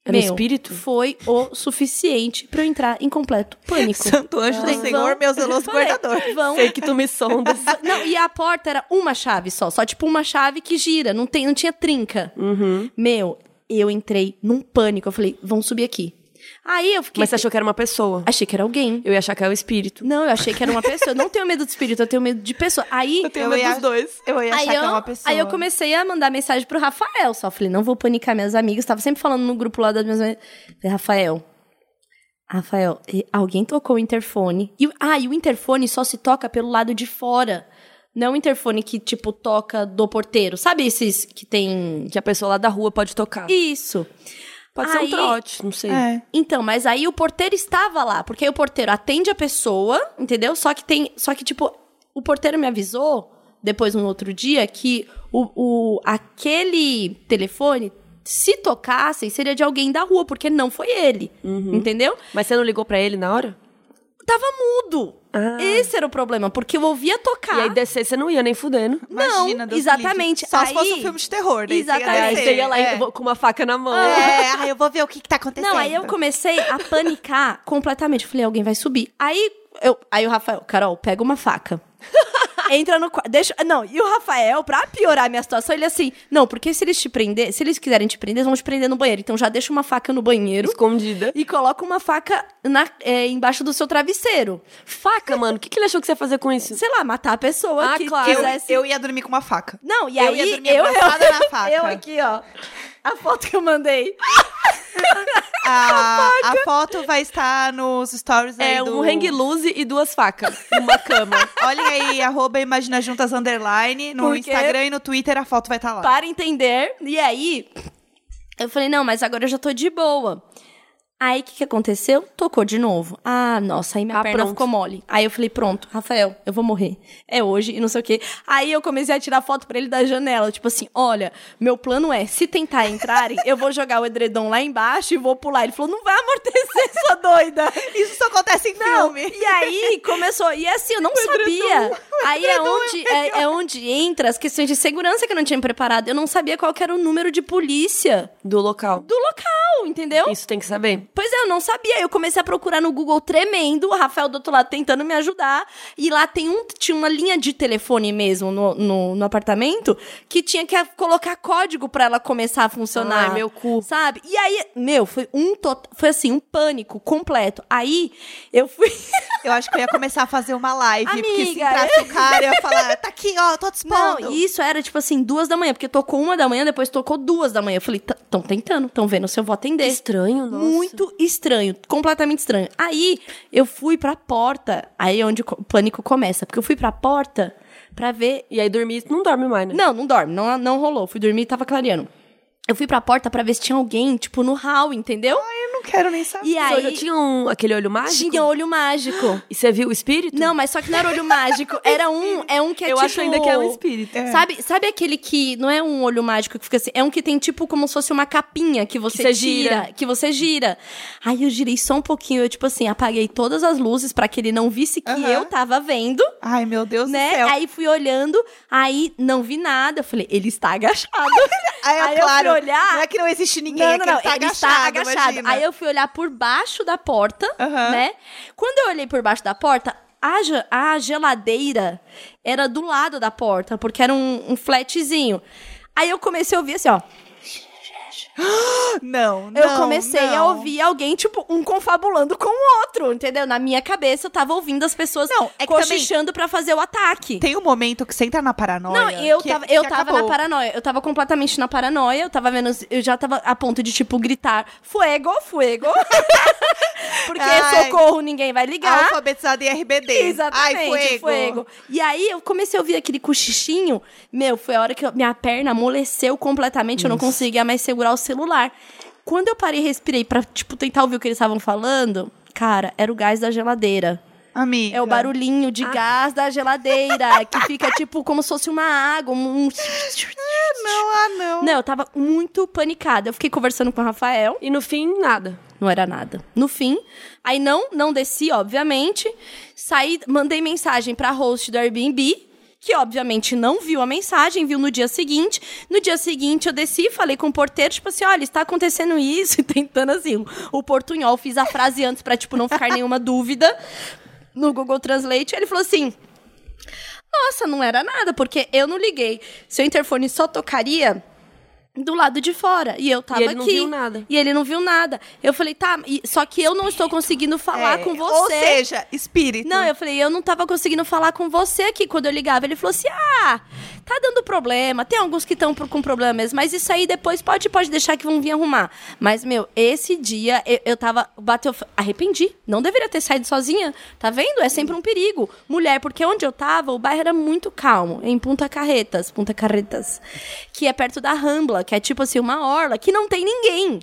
Era um espírito? Foi o suficiente pra eu entrar em completo pânico. Santo anjo do Falei, Senhor, meu zeloso guardador. Vão. Sei que tu me sondas. Não, e a porta era uma chave só, só tipo uma chave que gira, não, tem, não tinha trinca. Uhum. Meu, eu entrei num pânico. Eu falei, vão subir aqui. Aí eu fiquei. Mas você achou que era uma pessoa. Achei que era alguém. Eu ia achar que era o espírito. Não, eu achei que era uma pessoa. Eu não tenho medo de espírito, eu tenho medo de pessoa. Aí. Eu ia- dois. Eu ia achar Aí que eu, é uma pessoa. aí eu comecei a mandar mensagem pro Rafael. Só falei, não vou panicar minhas amigas. Tava sempre falando no grupo lá das minhas amigas. Falei, Rafael. Rafael, e- alguém tocou o interfone. E, o- ah, e o interfone só se toca pelo lado de fora. Não o interfone que, tipo, toca do porteiro. Sabe esses que tem. Que a pessoa lá da rua pode tocar. Isso. Pode ser Aí- um trote, não sei. É. Então, mas aí o porteiro estava lá, porque aí o porteiro atende a pessoa, entendeu? Só que tem. Só que, tipo, o porteiro me avisou, depois um outro dia, que o, o aquele telefone, se tocassem, seria de alguém da rua, porque não foi ele. Entendeu? Mas você não ligou pra ele na hora? Tava mudo. Ah. Esse era o problema, porque eu ouvia tocar. E aí descer você não ia nem fudendo. Imagina, Não, exatamente. livre. Só se fosse Aí- um filme de terror, daí Exatamente. Aí você ia lá é. com uma faca na mão. É, ai, eu vou ver o que, que tá acontecendo. Não, aí eu comecei a panicar completamente. Eu Falei, alguém vai subir. Aí, eu, aí o Rafael, Carol, pega uma faca. Entra no quarto. Deixa. Não, e o Rafael, pra piorar a minha situação, ele assim: não, porque se eles te prender, se eles quiserem te prender, eles vão te prender no banheiro. Então já deixa uma faca no banheiro Escondida. e coloca uma faca na, é, embaixo do seu travesseiro. Faca, mano. O que, que ele achou que você ia fazer com isso? Sei lá, matar a pessoa Ah, que claro. Eu, quisesse. eu ia dormir com uma faca. Não, e eu aí ia dormir eu, eu, na faca. eu aqui, ó. A foto que eu mandei. A, a foto vai estar nos stories aí É do... um hang loose e duas facas. Uma cama. Olhem aí, arroba Imagina Juntas Underline. No Porque- Instagram e no Twitter a foto vai estar lá. para entender. E aí, eu falei, não, mas agora eu já tô de boa. Aí, o que, que aconteceu? Tocou de novo. Ah, nossa, aí minha Ah, perna pronto. ficou mole. Aí eu falei, pronto, Rafael, eu vou morrer. É hoje e não sei o quê. Aí eu comecei a tirar foto pra ele da janela. Tipo assim, olha, meu plano é, se tentar entrarem, eu vou jogar o edredom lá embaixo e vou pular. Ele falou, não vai amortecer, sua doida. Isso só acontece em Não, filme. e aí começou. E assim, eu não sabia. Aí é onde, é, é onde entra as questões de segurança que eu não tinha preparado. Eu não sabia qual era o número de polícia Do local. do local. entendeu? Isso tem que saber. Pois é, eu não sabia. Eu comecei a procurar no Google tremendo, o Rafael do outro lado tentando me ajudar. E lá tem um, tinha uma linha de telefone mesmo no, no, no apartamento que tinha que colocar código pra ela começar a funcionar. Ai, meu cu. Sabe? E aí, meu, foi um tot... foi assim, um pânico completo. Aí eu fui. Eu acho que eu ia começar a fazer uma live, porque se Amiga, entrasse o cara, eu ia falar, tá aqui, ó, tô te Não, e isso era tipo assim, duas da manhã, porque tocou uma da manhã, depois tocou duas da manhã. Eu falei, tão tentando, tão vendo se eu vou atender. Estranho, nossa. Muito estranho, completamente estranho. Aí eu fui pra porta, aí é onde o pânico começa, porque eu fui pra porta pra ver. E aí dormir, não dorme mais, né? Não, não dorme, não, não rolou. Fui dormir e tava clareando. Eu fui pra porta pra ver se tinha alguém, tipo, no hall, entendeu? Eu não quero nem saber. E aí tinha um, aquele olho mágico? tinha olho mágico. E você viu o espírito? Não, mas só que não era olho mágico. Era um, é um que é Eu tipo... acho ainda que é um espírito. É. Sabe, sabe aquele que não é um olho mágico que fica assim, é um que tem tipo como se fosse uma capinha que você Que você tira, gira. que você gira. Aí eu girei só um pouquinho, eu tipo assim, apaguei todas as luzes pra que ele não visse que eu tava vendo, Ai, meu Deus né? do céu. Aí fui olhando, aí não vi nada, eu falei, ele está agachado. Aí, aí é eu claro, olhar- não é que não existe ninguém, Não, é não, que não, ele tá ele agachado, está agachado. imagina. Aí eu fui olhar por baixo da porta, Aham. né? Quando eu olhei por baixo da porta, a, a geladeira era do lado da porta, porque era um, um flatzinho. Aí eu comecei a ouvir assim, ó. Não, não, Eu comecei a não. ouvir alguém, tipo, um confabulando com o outro, entendeu? Na minha cabeça, eu tava ouvindo as pessoas Não, é que cochichando pra fazer o ataque. Tem um momento que você entra na paranoia. Não, eu que- tava, que eu tava na paranoia. Eu tava completamente na paranoia. Eu tava vendo. Eu já tava a ponto de, tipo, gritar: Fuego, fuego. Porque Ai. socorro, ninguém vai ligar. Alfabetizado em RBD. Exatamente, Ai, fuego. E aí eu comecei a ouvir aquele cochichinho. Meu, foi a hora que eu- minha perna amoleceu completamente. Eu não conseguia mais segurar o celular. Quando eu parei e respirei pra, tipo, tentar ouvir o que eles estavam falando, cara, era o gás da geladeira. Amiga. É o barulhinho de gás da geladeira, que fica tipo como se fosse uma água, um... Não, ah, não. Não, eu tava muito panicada. Eu fiquei conversando com o Rafael, E no fim, nada. não era nada. No fim, aí não, não desci, obviamente. Saí, mandei mensagem pra host do Airbnb, que obviamente não viu a mensagem, viu no dia seguinte. No dia seguinte eu desci, falei com o porteiro, tipo assim, olha, está acontecendo isso, e tentando assim, o portunhol, fiz a frase antes pra, tipo, não ficar nenhuma dúvida no Google Translate. Ele falou assim, nossa, não era nada, porque eu não liguei. Seu interfone só tocaria do lado de fora. E eu tava ele não aqui. viu nada. E ele não viu nada. Eu falei, tá, e- só que eu não estou conseguindo falar É, com você. Ou seja, espírito. Não, eu falei, eu não tava conseguindo falar com você aqui quando eu ligava. Ele falou assim: ah, tá dando problema. Tem alguns que estão com problema mesmo, mas isso aí depois pode, pode deixar que vão vir arrumar. Mas, meu, esse dia eu, eu tava. Bateu. Arrependi. Não deveria ter saído sozinha. Tá vendo? É sempre um perigo. Mulher, porque onde eu tava, o bairro era muito calmo. Em Punta Carretas. Punta Carretas. Que é perto da Rambla, que é tipo assim, uma orla, que não tem ninguém.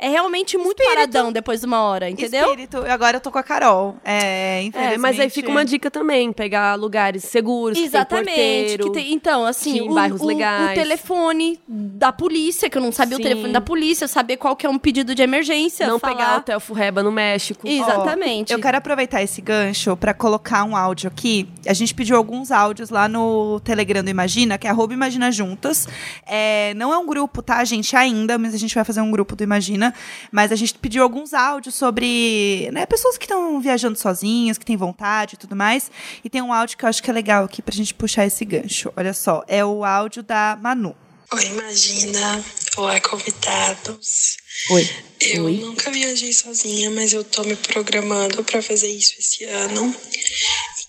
É realmente muito Espírito. paradão depois de uma hora, entendeu? Espírito. Agora eu tô com a Carol. É, infelizmente. É, mas aí fica uma dica também, pegar lugares seguros, Exatamente. que tem porteiro. que tem- então, assim, que o, bairros o- legais. o telefone da polícia, que eu não sabia Sim. o telefone da polícia, saber qual que é um pedido de emergência. Não falar. pegar hotel Furreba no México. Exatamente. Eu quero aproveitar esse gancho pra colocar um áudio aqui. A gente pediu alguns áudios lá no Telegram do Imagina, que é arroba Imagina Juntas. É, não é um grupo, tá, gente, ainda, mas a gente vai fazer um grupo do Imagina. Mas a gente pediu alguns áudios sobre né, pessoas que estão viajando sozinhas, que têm vontade e tudo mais. E tem um áudio que eu acho que é legal aqui pra gente puxar esse gancho. Olha só, é o áudio da Manu. Oi, imagina. Olá, convidados. Oi. Eu Oi. nunca viajei sozinha, mas eu tô me programando pra fazer isso esse ano.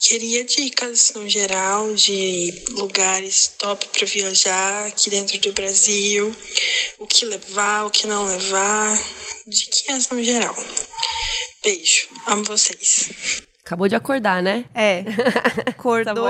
Queria dicas no geral de lugares top pra viajar aqui dentro do Brasil. O que levar, o que não levar. Diquinhas no geral. Beijo. Amo vocês. Acabou de acordar, né? É. Acordou.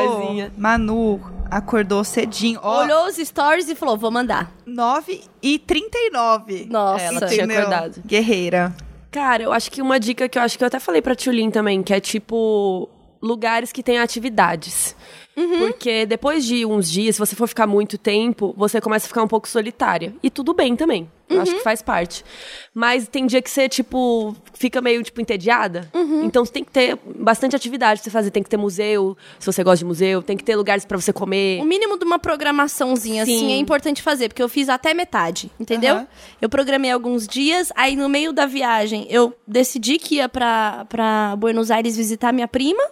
Manu acordou cedinho. Ó, Olhou os stories e falou: vou mandar. 9 e 39. Nossa. Ela tinha Entendeu? acordado. Guerreira. Cara, eu acho que uma dica que eu acho que eu até falei pra Tulin também, que é tipo lugares que tem atividades. Porque depois de uns dias, se você for ficar muito tempo, você começa a ficar um pouco solitária. E tudo bem também. Eu acho que faz parte. Mas tem dia que você, tipo, fica meio, tipo, entediada. Então você tem que ter bastante atividade pra você fazer. Tem que ter museu, se você gosta de museu. Tem que ter lugares pra você comer. O mínimo de uma programaçãozinha, Sim. assim, é importante fazer, porque eu fiz até metade, entendeu? Aham. Eu programei alguns dias, aí no meio da viagem eu decidi que ia pra, pra Buenos Aires visitar minha prima,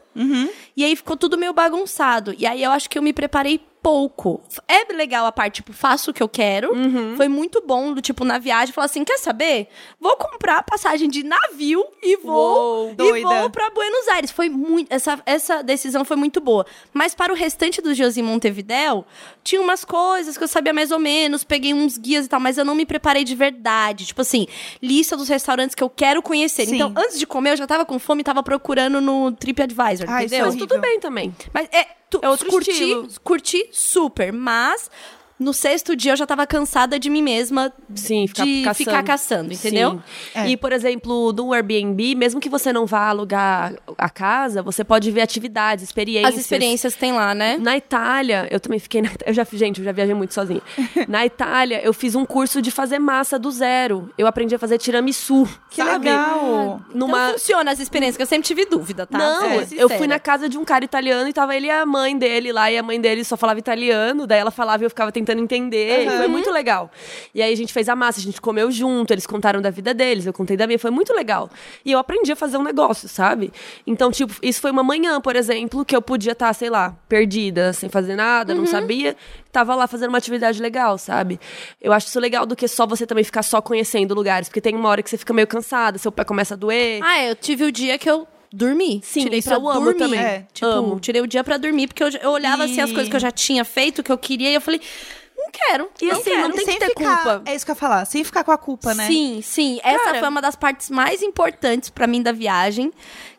e aí ficou tudo meio bagunçado. E aí eu acho que eu me preparei pouco. É legal a parte, tipo, faço o que eu quero. Foi muito bom, do tipo, na viagem, falar assim, quer saber? Vou comprar passagem de navio e vou, Uou, e vou pra Buenos Aires. Foi muito, essa, essa decisão foi muito boa. Mas para o restante dos dias em Montevidéu, tinha umas coisas que eu sabia mais ou menos, peguei uns guias e tal, mas eu não me preparei de verdade. Tipo assim, lista dos restaurantes que eu quero conhecer. Sim. Então, antes de comer, eu já tava com fome e tava procurando no TripAdvisor, Ah, isso entendeu? é Mas tudo bem também. Mas é, tu, É outro curti, estilo. curti super, mas no sexto dia eu já tava cansada de mim mesma Sim, ficar de caçando. ficar caçando, entendeu? Sim. É. E, por exemplo, no Airbnb, mesmo que você não vá alugar a casa, você pode ver atividades, experiências. As experiências tem lá, né? Na Itália, eu também fiquei na eu já Gente, eu já viajei muito sozinha. Na Itália, eu fiz um curso de fazer massa do zero. Eu aprendi a fazer tiramisu. Que sabe? legal. Numa... Então funciona as experiências, que eu sempre tive dúvida, tá? Não, ser eu fui na casa de um cara italiano e tava ele e a mãe dele lá, e a mãe dele só falava italiano, daí ela falava e eu ficava tentando entender, e foi muito legal. E aí a gente fez a massa, a gente comeu junto, eles contaram da vida deles, eu contei da minha, foi muito legal. E eu aprendi a fazer um negócio, sabe? Então, tipo, isso foi uma manhã, por exemplo, que eu podia estar, sei lá, perdida, sem fazer nada, não sabia, tava lá fazendo uma atividade legal, sabe? Eu acho isso legal do que só você também ficar só conhecendo lugares, porque tem uma hora que você fica meio cansada, seu pé começa a doer. Ah, eu tive o dia que eu dormi. Sim, tirei pra eu amo dormir. também. É, tipo, amo. tirei o dia pra dormir, porque eu, eu olhava assim as E- coisas que eu já tinha feito, que eu queria, e eu falei, não quero. E não assim, quero. não tem Sem que ter ficar, culpa. É isso que eu ia falar, sem ficar com a culpa, né? Sim, sim. Essa Cara- foi uma das partes mais importantes pra mim da viagem,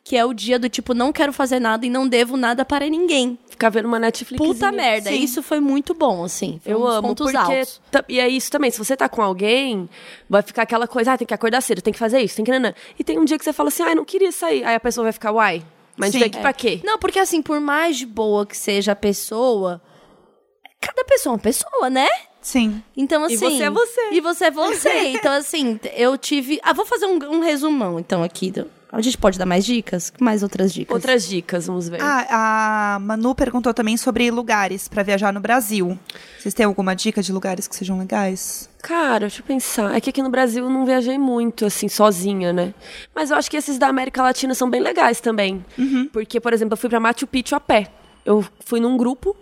que é o dia do tipo, não quero fazer nada e não devo nada para ninguém. Ficar vendo uma Netflix. Puta merda. Sim. Isso foi muito bom, assim. Foi Eu amo, pontos porque... altos. E é isso também, se você tá com alguém, vai ficar aquela coisa, ah, tem que acordar cedo, tem que fazer isso, tem que... nanã. E tem um dia que você fala assim, ah, eu não queria sair. Aí a pessoa vai ficar, uai, mas Sim, veio aqui é. pra quê? Não, porque assim, por mais de boa que seja a pessoa, cada pessoa é uma pessoa, né? Sim. Então, assim. E você é você. E você é você. então, assim, eu tive. Ah, vou fazer um, um resumão, então, aqui. do- A gente pode dar mais dicas? Mais outras dicas? Outras dicas, vamos ver. Ah, a Manu perguntou também sobre lugares pra viajar no Brasil. Vocês têm alguma dica de lugares que sejam legais? Cara, deixa eu pensar. É que aqui no Brasil eu não viajei muito, assim, sozinha, né? Mas eu acho que esses da América Latina são bem legais também. Porque, por exemplo, eu fui pra Machu Picchu a pé. Eu fui num grupo,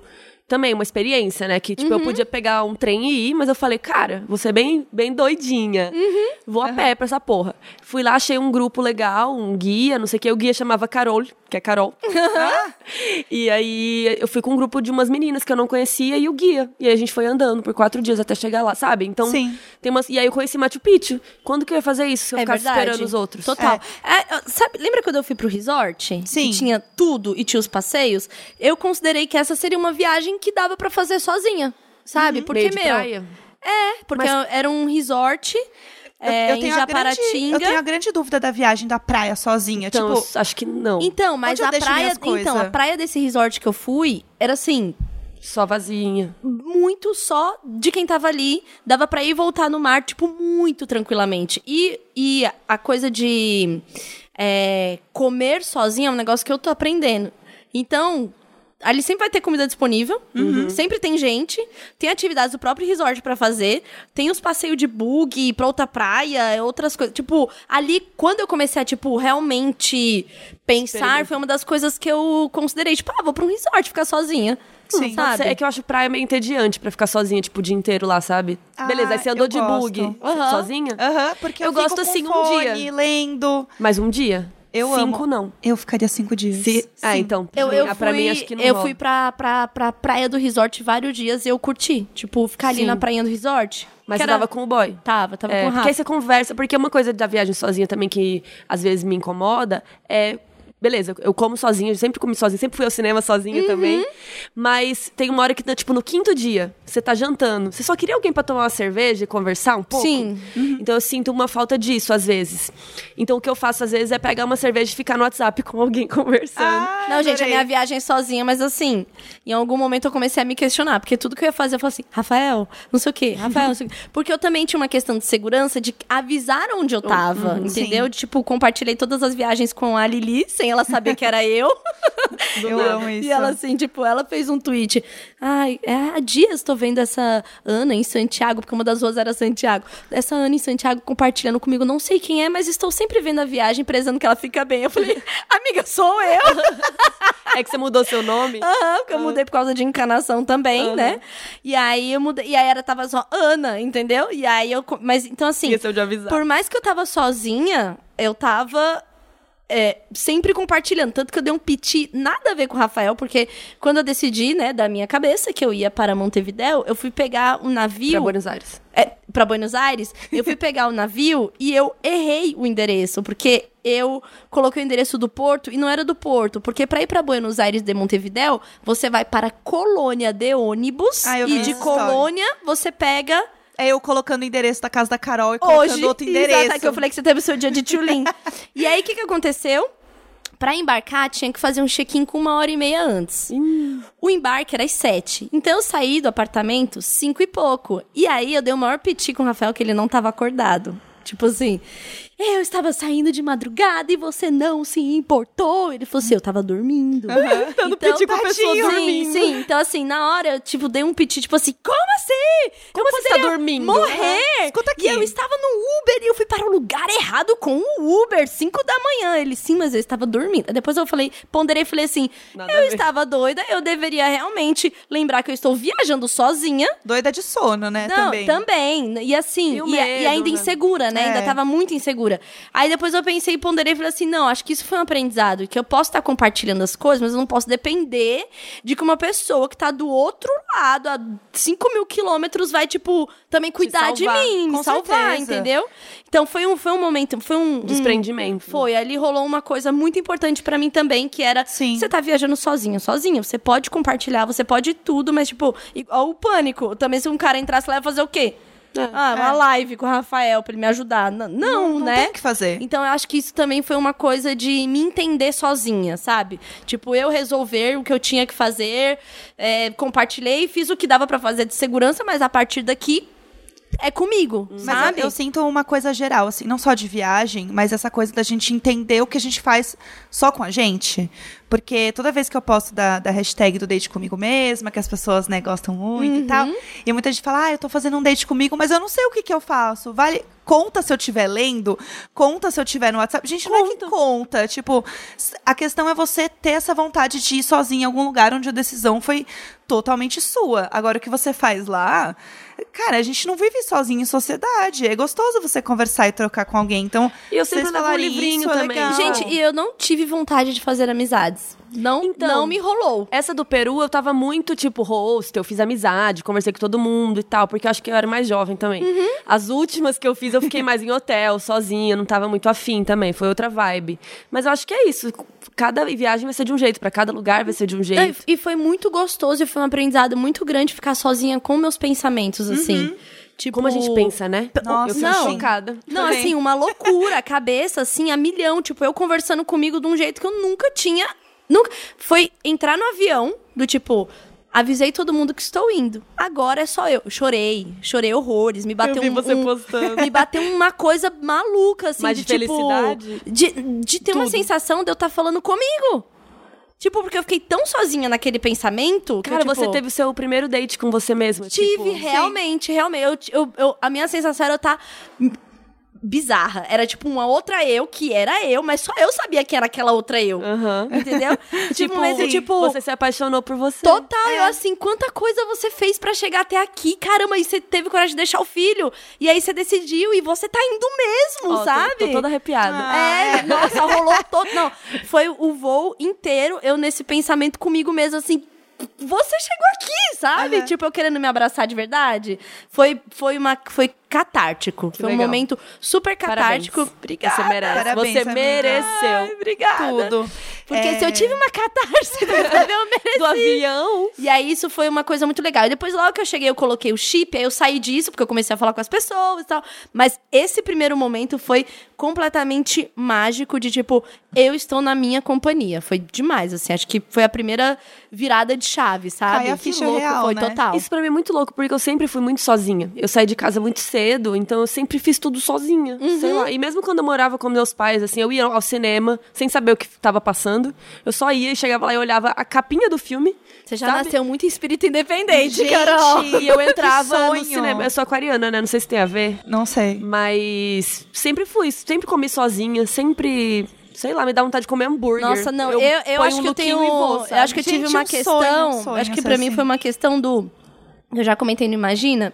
também uma experiência, né? Que, tipo, eu podia pegar um trem e ir, mas eu falei, cara, vou ser bem, bem doidinha. Vou a pé pra essa porra. Fui lá, achei um grupo legal, um guia, não sei o que. O guia chamava Carol, que é Carol. e aí eu fui com um grupo de umas meninas que eu não conhecia e o guia. E aí a gente foi andando por quatro dias até chegar lá, sabe? Então, Sim. tem umas. E aí eu conheci Machu Picchu. Quando que eu ia fazer isso? Se eu É verdade. esperando os outros? Total. É, sabe, lembra quando eu fui pro resort? Sim. Que tinha tudo e tinha os passeios? Eu considerei que essa seria uma viagem que dava pra fazer sozinha. Sabe? Porque, Meio de meu. praia. É, porque era um resort é, em a grande, Japaratinga. eu tenho a grande dúvida da viagem da praia sozinha. Então, tipo, eu acho que não. Então, mas eu a praia. Então, a praia desse resort que eu fui era assim. Só vazinha. muito só de quem tava ali. Dava pra ir e voltar no mar, tipo, muito tranquilamente. E, e a coisa de é, comer sozinha é um negócio que eu tô aprendendo. Então. Ali sempre vai ter comida disponível, sempre tem gente, tem atividades do próprio resort pra fazer, tem os passeios de bug pra outra praia, outras coisas. Tipo, ali, quando eu comecei a, tipo, realmente pensar, foi uma das coisas que eu considerei. Tipo, ah, vou pra um resort ficar sozinha. Sim. sabe? É que eu acho praia meio entediante pra ficar sozinha, tipo, o dia inteiro lá, sabe? Ah, Beleza, aí você andou de gosto. bug Aham. sozinha? Aham, porque eu, Eu gosto assim um fone, dia. lendo. Mas um dia? Eu Cinco amo. não. Eu ficaria cinco dias. Se... Ah, então. Eu, eu ah, fui, pra mim acho que não eu rola. fui pra, pra, pra praia do resort vários dias e eu curti. Tipo, ficar ali Sim. na prainha do resort. Mas você era- tava com o boy. Tava, tava É, com o porque Rafa. aí você conversa, porque uma coisa da viagem sozinha também que às vezes me incomoda é beleza, eu como sozinha, eu sempre comi sozinha, sempre fui ao cinema sozinha também. Mas tem uma hora que, tipo, no quinto dia, você tá jantando, você só queria alguém pra tomar uma cerveja e conversar um pouco? Sim. Então eu sinto uma falta disso, às vezes. Então o que eu faço, às vezes, é pegar uma cerveja e ficar no WhatsApp com alguém conversando. Ah, Não, gente, a minha viagem é sozinha, mas assim, em algum momento eu comecei a me questionar, porque tudo que eu ia fazer, eu falava assim, Rafael, não sei o quê, Rafael, não sei o quê. Porque eu também tinha uma questão de segurança de avisar onde eu tava, entendeu? Sim. De, Tipo, compartilhei todas as viagens com a Lili, sem ela saber que era eu. Eu amo isso. E ela, assim, tipo, ela fez um tweet. Ai, é, há dias tô vendo essa Ana em Santiago, porque uma das ruas era Santiago. Essa Ana em Santiago compartilhando comigo, não sei quem é, mas estou sempre vendo a viagem, prezando que ela fica bem. Eu falei, amiga, sou eu. É que você mudou seu nome? Aham, porque eu mudei por causa de encarnação também, né? E aí eu mudei. E aí era, tava só Ana, entendeu? E aí eu. Mas então assim. Esqueceu de avisar. Por mais que eu tava sozinha, eu tava. É, sempre compartilhando. Tanto que eu dei um piti nada a ver com o Rafael, porque quando eu decidi, né, da minha cabeça que eu ia para Montevidéu, eu fui pegar um navio. Pra Buenos Aires. É, pra Buenos Aires, eu fui pegar o navio e eu errei o endereço, porque eu coloquei o endereço do porto e não era do porto, porque pra ir pra Buenos Aires de Montevidéu, você vai para Colônia de ônibus Ah, e de. Colônia você pega É eu colocando o endereço da casa da Carol e colocando hoje. outro endereço. Exato, é que eu falei que você teve o seu dia de tchulin. e aí, o que, que aconteceu? Pra embarcar, tinha que fazer um check-in com uma hora e meia antes. O embarque era às sete. Então, eu saí do apartamento cinco e pouco. E aí, eu dei o maior piti com o Rafael, que ele não tava acordado. Tipo assim, eu estava saindo de madrugada e você não se importou. Ele falou assim, eu tava dormindo. Dando piti com a pessoa sim, dormindo. Sim, então assim, na hora eu, tipo, dei um piti, tipo assim, como assim? Como eu você poderia tá dormindo? Morrer! Escuta aqui. E eu estava no Uber e eu fui para o lugar errado com o Uber, 5 da manhã. Ele, sim, mas eu estava dormindo. Depois eu falei, ponderei e falei assim, Nada eu estava doida, eu deveria realmente lembrar que eu estou viajando sozinha. Doida de sono, né? Não, também. também. E assim, E e, e ainda né? insegura, né? É. Ainda tava muito insegura. Aí depois eu pensei e ponderei e falei assim: não, acho que isso foi um aprendizado. Que eu posso estar compartilhando as coisas, mas eu não posso depender de que uma pessoa que tá do outro lado, a 5 mil quilômetros, vai, tipo, também cuidar de mim, Com salvar, certeza. entendeu? Então foi um, foi um momento, foi um. um- Desprendimento. foi, ali rolou uma coisa muito importante pra mim também, que era Sim. você tá viajando sozinho, sozinho. Você pode compartilhar, você pode tudo, mas tipo, igual o pânico. Também se um cara entrasse lá, ia fazer o quê? Ah, uma É. live com o Rafael pra ele me ajudar. N- Não, não né? tem que fazer. Então eu acho que isso também foi uma coisa de me entender sozinha, sabe? Tipo, eu resolver o que eu tinha que fazer, é, compartilhei, fiz o que dava pra fazer de segurança, mas a partir daqui é comigo, Mas sabe? eu, eu sinto uma coisa geral, assim, não só de viagem, mas essa coisa da gente entender o que a gente faz só com a gente. Porque toda vez que eu posto da, da hashtag do date comigo mesma, que as pessoas, né, gostam muito e tal, Uhum. e muita gente fala, ah, eu tô fazendo um date comigo, mas eu não sei o que que eu faço. Vale. Conta se eu estiver lendo, conta se eu estiver no WhatsApp. Gente, não é que conta. Tipo, a questão é você ter essa vontade de ir sozinho em algum lugar onde a decisão foi totalmente sua. Agora, o que você faz lá, cara, a gente não vive sozinho em sociedade. É gostoso você conversar e trocar com alguém. Então, E eu sempre levo um livrinho isso é também. legal. Gente, e eu não tive vontade de fazer amizades. Não, Então, não me rolou. Essa do Peru, eu tava muito, tipo, host, eu fiz amizade, conversei com todo mundo e tal, porque eu acho que eu era mais jovem também. Uhum. As últimas que eu fiz, eu fiquei mais em hotel, sozinha, não tava muito afim também, foi outra vibe. Mas eu acho que é isso, cada viagem vai ser de um jeito, pra cada lugar vai ser de um jeito. E foi muito gostoso e foi um aprendizado muito grande ficar sozinha com meus pensamentos, assim. Tipo, Como a gente pensa, né? Nossa, eu fico não. chocada. Não, Também. assim, uma loucura, a cabeça, assim, a milhão. Tipo, eu conversando comigo de um jeito que eu nunca tinha. Nunca. Foi entrar no avião, do tipo. Avisei todo mundo que estou indo. Agora é só eu. Chorei, chorei horrores. Me bateu vi um, você um- postando. Me bateu uma coisa maluca, assim, Mas de, de tipo. felicidade? De, de ter uma Tudo. sensação de eu estar falando comigo. Tipo, porque eu fiquei tão sozinha naquele pensamento. Que Cara, eu, tipo, você teve o seu primeiro date com você mesma. Tive, tipo, realmente, realmente. Eu, eu, eu- a minha sensação era eu estar bizarra. Era tipo uma outra eu, que era eu, mas só eu sabia que era aquela outra eu. Aham. Entendeu? tipo, sim, tipo. Você se apaixonou por você. Total, eu assim, quanta coisa você fez pra chegar até aqui, caramba, e você teve coragem de deixar o filho, e aí você decidiu, e você tá indo mesmo, tô- sabe? Tô, toda arrepiada. É, nossa, rolou todo. Não, foi o voo inteiro, eu nesse pensamento comigo mesmo, assim. Você chegou aqui, sabe? Aham. Tipo, eu querendo me abraçar de verdade. Foi, foi uma. Foi catártico. foi um legal. momento super catártico. Parabéns. Obrigada. Você merece. Parabéns, você amiga. mereceu. Ai, obrigada. Tudo. Porque É. se eu tive uma catarse eu mereci. Do avião. E aí, isso foi uma coisa muito legal. E depois, logo que eu cheguei, eu coloquei o chip, aí eu saí disso, porque eu comecei a falar com as pessoas e tal. Mas esse primeiro momento foi completamente mágico, de tipo, eu estou na minha companhia. Foi demais, assim. Acho que foi a primeira virada de chave, sabe? Cai a Que ficha louco, real, foi né? total. Isso pra mim é muito louco, porque eu sempre fui muito sozinha. Eu saí de casa muito cedo, então eu sempre fiz tudo sozinha. Sei Uhum. lá. E mesmo quando eu morava com meus pais, assim, eu ia ao cinema, sem saber o que tava passando. Eu só ia e chegava lá e olhava a capinha do filme. Você já sabe? nasceu muito espírito independente, Gente, Carol. E eu entrava no cinema. Eu sou aquariana, né? Não sei se tem a ver. Não sei. Mas sempre fui, sempre comi sozinha, sempre. Sei lá, me dá vontade de comer hambúrguer. Nossa, não, eu, eu, ponho acho um que eu tenho. vou, eu acho que eu tive Gente, uma um questão. sonho, um sonho acho que pra mim assim. foi uma questão do. Eu já comentei no Imagina.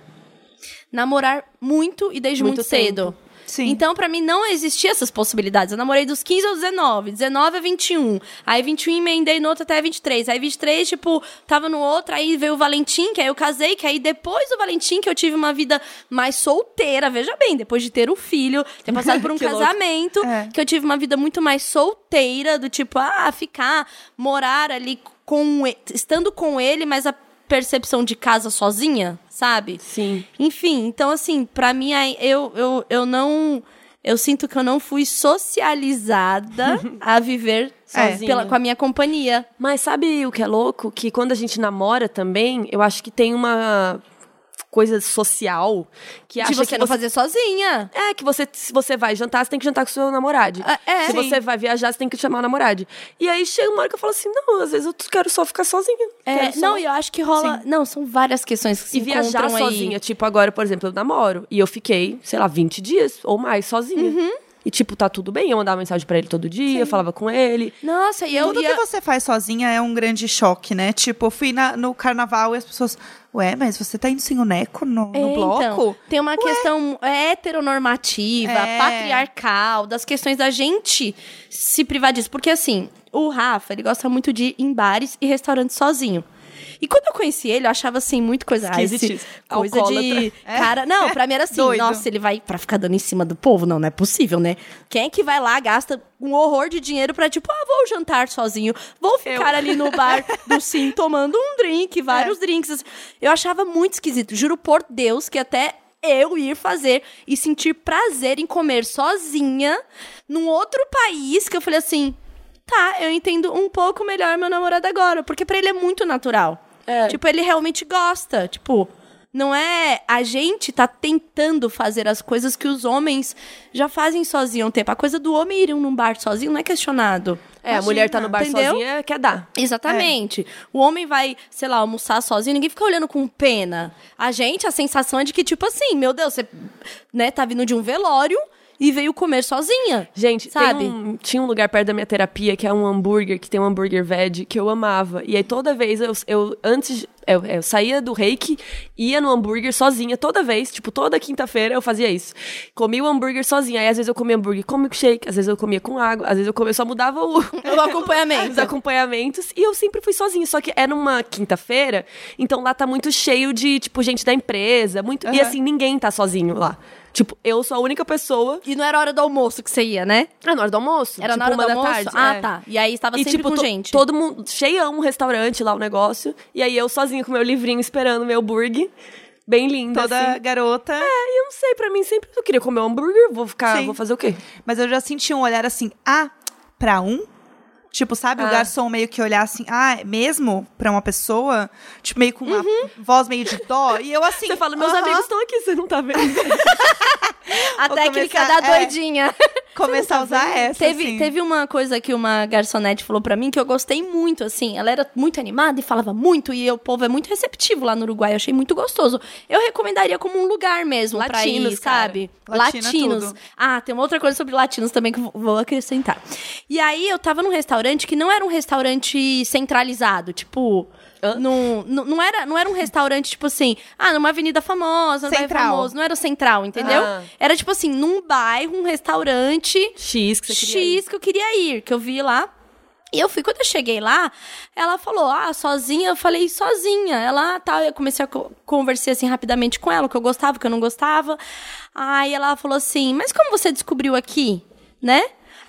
Namorar muito e desde muito, Muito cedo. Sim. Então, pra mim, não existia essas possibilidades. Eu namorei dos 15 aos 19, 19 a 21. Aí 21 emendei no outro até 23. Aí 23, tipo, tava no outro, aí veio o Valentim, que aí eu casei, que aí depois do Valentim que eu tive uma vida mais solteira. Veja bem, depois de ter o filho, ter passado por um Que casamento, É. que eu tive uma vida muito mais solteira, do tipo, ah, ficar, morar ali com estando com ele, mas a percepção de casa sozinha, sabe? Sim. Enfim, então assim, pra mim aí, eu, eu, eu não. Eu sinto que eu não fui socializada a viver É. sozinha pela- com a minha companhia. Mas sabe o que é louco? Que quando a gente namora também, eu acho que tem uma coisa social que acha de você que não fazer sozinha. É, que você, se você vai jantar, você tem que jantar com o seu namorado. Ah, é. Se Sim. você vai viajar, você tem que chamar o namorado. E aí chega uma hora que eu falo assim, não, às vezes eu quero só ficar sozinha. É, só- não, e eu acho que rola. Não, são várias questões que se E viajar encontram aí. sozinha, tipo, agora, por exemplo, eu namoro. E eu fiquei, sei lá, 20 dias ou mais sozinha. Uhum. E, tipo, tá tudo bem. Eu mandava mensagem pra ele todo dia, eu falava com ele. Nossa, e eu. Tudo e que você faz sozinha é um grande choque, né? Tipo, eu fui na- no carnaval e as pessoas. Ué, mas você tá indo sem o Neco no, no É, bloco? então, tem uma questão heteronormativa, É. patriarcal, das questões da gente se privar disso. Porque, assim, o Rafa, ele gosta muito de ir em bares e restaurantes sozinho. E quando eu conheci ele, eu achava assim, muito coisa. Ah, coisa de. Alcoólatra. Cara. Não, pra mim era assim, Doido. nossa, ele vai pra ficar dando em cima do povo? Não, não é possível, né? Quem é que vai lá, gasta um horror de dinheiro pra, tipo, ah, vou jantar sozinho, vou ficar ali no bar do Sim tomando um drink, vários drinks. Eu achava muito esquisito. Juro por Deus que até eu ir fazer e sentir prazer em comer sozinha num outro país que eu falei assim. Tá, eu entendo um pouco melhor meu namorado agora, porque pra ele é muito natural. É. Tipo, ele realmente gosta. Tipo, não é. A gente tá tentando fazer as coisas que os homens já fazem sozinho há um tempo. A coisa do homem ir num bar sozinho não é questionado. É, a Imagina, mulher tá no bar entendeu? sozinha, quer dar. Exatamente. O homem vai, sei lá, almoçar sozinho, ninguém fica olhando com pena. A gente, a sensação é de que, tipo assim, meu Deus, você né, tá vindo de um velório e veio comer sozinha. Gente, Sabe? um- tinha um lugar perto da minha terapia que é um hambúrguer, que tem um hambúrguer veg, que eu amava. E aí toda vez eu, eu antes, eu, eu saía do reiki, ia no hambúrguer sozinha, toda vez, tipo, toda quinta-feira eu fazia isso. Comia o hambúrguer sozinha. Aí às vezes eu comia hambúrguer com milkshake, às vezes eu comia com água, às vezes eu comia, eu só mudava o, O acompanhamento. os acompanhamentos. E eu sempre fui sozinha. Só que era uma quinta-feira, então lá tá muito cheio de, tipo, gente da empresa. Muito, E Aham. assim, ninguém tá sozinho lá. Tipo, eu sou a única pessoa. E não era hora do almoço que você ia, né? Ah, na hora do almoço. Era tipo, na hora uma do da almoço? tarde. ah, é. tá. E aí estava E, sempre tipo, com gente. todo mundo. Cheião um restaurante lá, o negócio. E aí eu sozinha com meu livrinho esperando meu burger. Bem linda. Toda assim. garota. É, e eu não sei, pra mim sempre eu queria comer um hambúrguer, vou ficar, Sim. vou fazer o quê? Mas eu já senti um olhar assim, ah, pra um? Tipo, sabe, o Ah. garçom meio que olhar assim, ah, é mesmo? Pra uma pessoa? Tipo, meio com uma voz meio de dó. E eu assim. Você fala, meus aham, amigos estão aqui, você não tá vendo? A Vou técnica começar- da é. Começar a usar essa. Teve, assim. teve uma coisa que uma garçonete falou pra mim que eu gostei muito, assim. Ela era muito animada e falava muito, e o povo é muito receptivo lá no Uruguai. Eu achei muito gostoso. Eu recomendaria como um lugar mesmo pra ir, Latinos, cara. sabe? Latina latinos. tudo. Ah, tem uma outra coisa sobre latinos também que eu vou acrescentar. E aí eu tava num restaurante que não era um restaurante centralizado, tipo. Num, não, era, não era um restaurante, tipo assim, ah, numa avenida famosa, num bairro Central. famoso. Não era o central, entendeu? Ah. Era tipo assim, num bairro, um restaurante X que você queria ir. Que eu queria ir, que eu vi lá. E eu fui, quando eu cheguei lá, ela falou, ah, sozinha? Eu falei, sozinha. Ela, tá, eu comecei a co- conversar assim rapidamente com ela, o que eu gostava, o que eu não gostava. Aí ela falou assim, mas como você descobriu aqui, né?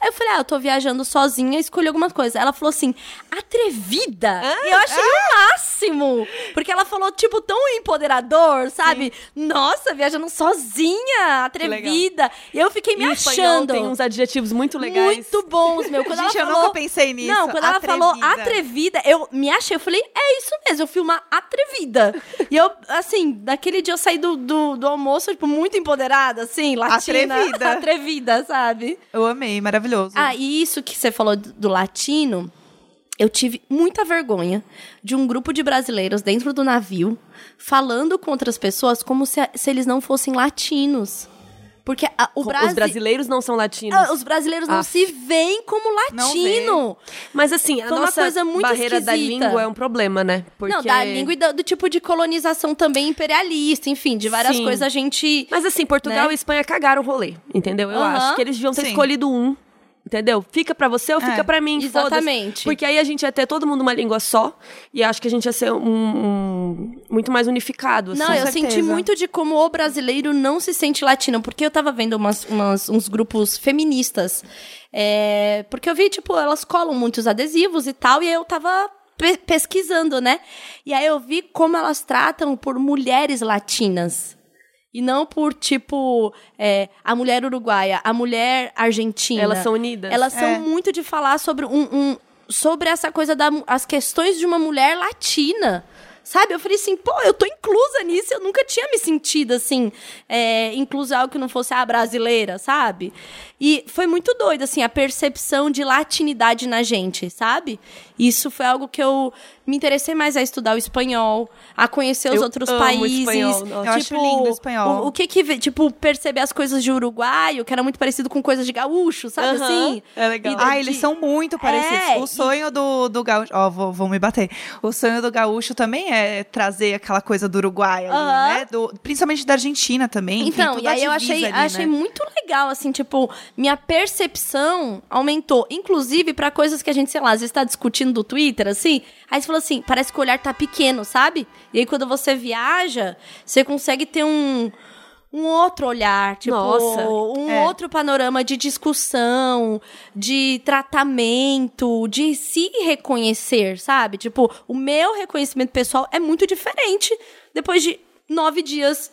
Aí eu falei, ah, eu tô viajando sozinha, escolhi algumas coisas. Ela falou assim, atrevida. E eu achei o máximo. Porque ela falou, tipo, tão empoderador, sabe? Nossa, viajando sozinha, atrevida. E eu fiquei me espanhol achando. tem uns adjetivos muito legais. Muito bons, meu. Quando Gente, ela eu falou, nunca pensei nisso. Não, quando ela falou Atrevida. atrevida, eu me achei. Eu falei, é isso mesmo, eu fui uma atrevida. e eu, assim, naquele dia eu saí do, do, do almoço, tipo, muito empoderada, assim, latina. Atrevida. atrevida, sabe? Eu amei, maravilhoso. Ah, e isso que você falou do, latino, eu tive muita vergonha de um grupo de brasileiros dentro do navio falando com outras pessoas como se, se eles não fossem latinos. Porque a- o Os Brasi- brasileiros não são latinos. Ah, os brasileiros não Ah. se veem como Não latino. Mas assim, a Foi nossa coisa muito barreira da esquisita. língua é um problema, né? Porque... Não, da língua e do, do tipo de colonização também imperialista, enfim, de várias Sim. coisas a gente. Mas assim, Portugal Né? e Espanha cagaram o rolê, entendeu? Eu Aham. acho que eles deviam ter Sim. escolhido um. Entendeu? Fica pra você ou É, fica pra mim, foda-se. exatamente. Porque aí a gente ia ter todo mundo uma língua só e acho que a gente ia ser um, um- muito mais unificado, assim. Não, eu senti muito de como o brasileiro não se sente latino, porque eu tava vendo umas, umas- uns grupos feministas. é, porque eu vi, tipo, elas colam muitos adesivos e tal, e aí eu tava pe- pesquisando, né? E aí eu vi como elas tratam por mulheres latinas. E não por, tipo, é, a mulher uruguaia, a mulher argentina. Elas são unidas. Elas são É. muito de falar sobre um, um- sobre essa coisa das as questões de uma mulher latina. Sabe? Eu falei assim, pô, eu tô inclusa nisso. Eu nunca tinha me sentido assim, é, inclusa algo que não fosse a brasileira, sabe? E foi muito doido, assim, a percepção de latinidade na gente, sabe? Isso foi algo que eu me interessei mais a estudar o espanhol, a conhecer os Eu outros amo países. espanhol. Eu acho lindo o espanhol. O, o que que, tipo, perceber as coisas de uruguaio, que era muito parecido com coisas de gaúcho, sabe Aham, assim? é legal. E- Ah, de- eles são muito parecidos. É, o sonho do, do gaúcho. Ó, vou, vou me bater. O sonho do gaúcho também é trazer aquela coisa do Uruguai ali, Aham. né? Do, principalmente da Argentina também. enfim, Então, toda e aí eu achei, ali, achei né? muito legal, assim, tipo, minha percepção aumentou. Inclusive, pra coisas que a gente, sei lá, às vezes tá discutindo do Twitter, assim. Aí você falou assim, parece que o olhar tá pequeno, sabe? E aí quando você viaja, você consegue ter um. Um outro olhar, tipo, Nossa, um é. outro panorama de discussão, de tratamento, de se reconhecer, sabe? Tipo, o meu reconhecimento pessoal é muito diferente depois de nove dias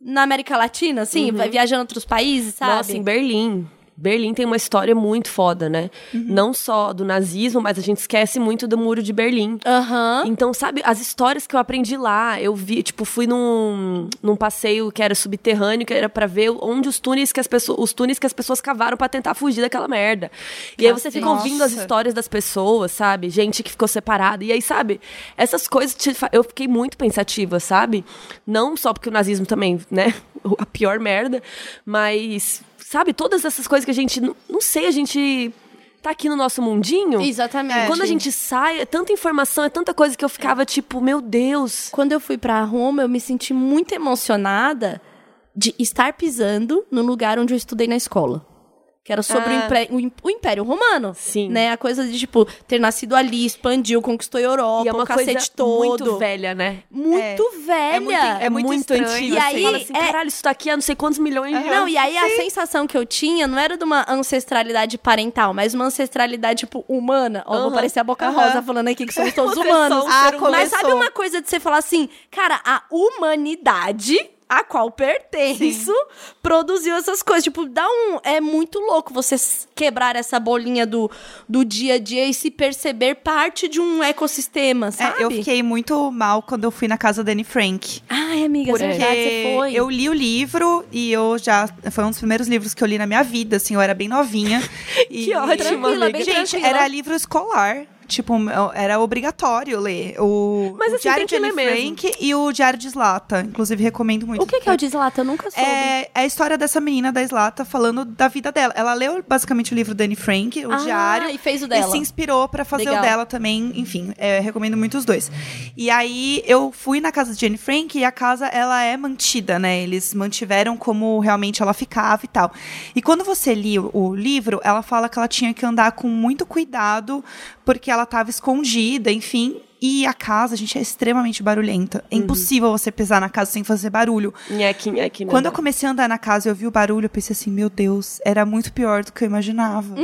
na América Latina, assim, vai viajando outros países, sabe? Nossa, em Berlim. Berlim tem uma história muito foda, né? Uhum. Não só do nazismo, mas a gente esquece muito do Muro de Berlim. Aham. Então, sabe, as histórias que eu aprendi lá, eu vi, tipo, fui num, num passeio que era subterrâneo, que era pra ver onde os túneis que as pessoas, os túneis que as pessoas cavaram pra tentar fugir daquela merda. E aí você fica Nossa. ouvindo as histórias das pessoas, sabe? Gente que ficou separada. E aí, sabe, essas coisas te eu fiquei muito pensativa, sabe? Não só porque o nazismo também, né, a pior merda, mas sabe, todas essas coisas que a gente não, sei, a gente tá aqui no nosso mundinho. Exatamente. Quando a gente sai, é tanta informação, é tanta coisa que eu ficava tipo, meu Deus. Quando eu fui pra Roma, eu me senti muito emocionada de estar pisando no lugar onde eu estudei na escola. Que era sobre o, Ah. o im- o Império Romano. Sim. Né? A coisa de, tipo, ter nascido ali, expandiu, conquistou a Europa, E é uma o cacete coisa todo. muito velha, né? Muito velha. É muito- É, muito, muito antigo. E assim. aí, Fala assim, é- caralho, isso tá aqui há não sei quantos milhões de Não, anos. e aí a sensação que eu tinha não era de uma ancestralidade parental, mas uma ancestralidade, tipo, humana. Ó, vou parecer a Boca. Rosa falando aqui que somos todos é humanos. um Ah. Mas sabe uma coisa de você falar assim, cara, a humanidade a qual pertenço produziu essas coisas. Tipo, dá um. É muito louco você quebrar essa bolinha do, do dia a dia e se perceber parte de um ecossistema, sabe? É, eu fiquei muito mal quando eu fui na casa da Anne Frank. Ai, amiga, é Porque verdade, você foi. eu li o livro e eu já. Foi um dos primeiros livros que eu li na minha vida, assim, eu era bem novinha. E- Que ótimo, Tranquila, amiga. bem Gente, tranquila. era livro escolar. Tipo, era obrigatório ler. O, Mas o assim, Diário tem que de Anne ler mesmo. Frank e o Diário de Slata. Inclusive, recomendo muito. O que, que é o Deslata? Eu nunca soube. É, é a história dessa menina da Slata falando da vida dela. Ela leu basicamente o livro da Anne Frank, o Ah, diário. e fez o E dela. se inspirou pra fazer Legal. o dela também. Enfim, é, recomendo muito os dois. E aí eu fui na casa de Anne Frank e a casa ela é mantida, né? Eles mantiveram como realmente ela ficava e tal. E quando você lia o, o livro, ela fala que ela tinha que andar com muito cuidado porque ela estava escondida, enfim. E a casa, gente, é extremamente barulhenta. É impossível você pisar na casa sem fazer barulho. Nheque, nheque, né? Quando eu comecei a andar na casa e eu vi o barulho, eu pensei assim, meu Deus, era muito pior do que eu imaginava.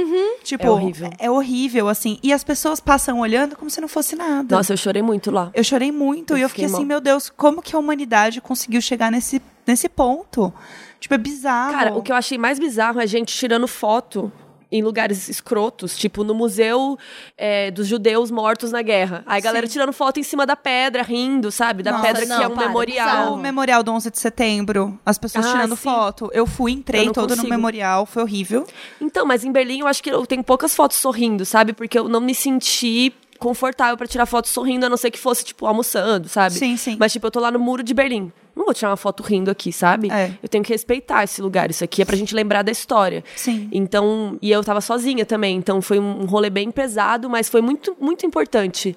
Tipo, É horrível. É horrível, assim. E as pessoas passam olhando como se não fosse nada. Nossa, eu chorei muito lá. Eu chorei muito Eu e eu fiquei fiquei assim, meu Deus, como que a humanidade conseguiu chegar nesse, nesse ponto? Tipo, é bizarro. Cara, o que eu achei mais bizarro é gente tirando foto em lugares escrotos, tipo no museu é, dos judeus mortos na guerra. Aí a galera tirando foto em cima da pedra, rindo, sabe? Da Nossa, pedra não, que é um para, memorial. bizarro. O memorial do 11 de setembro, as pessoas Ah, tirando sim. foto. Eu fui, entrei Eu todo no consigo. memorial, foi horrível. Então, mas em Berlim eu acho que eu tenho poucas fotos sorrindo, sabe? Porque eu não me senti confortável pra tirar foto sorrindo, a não ser que fosse, tipo, almoçando, sabe? Sim, sim. Mas, tipo, eu tô lá no muro de Berlim. Não vou tirar uma foto rindo aqui, sabe? É. Eu tenho que respeitar esse lugar. Isso aqui é pra gente lembrar da história. Sim. Então, e eu tava sozinha também. Então, foi um rolê bem pesado, mas foi muito, muito importante.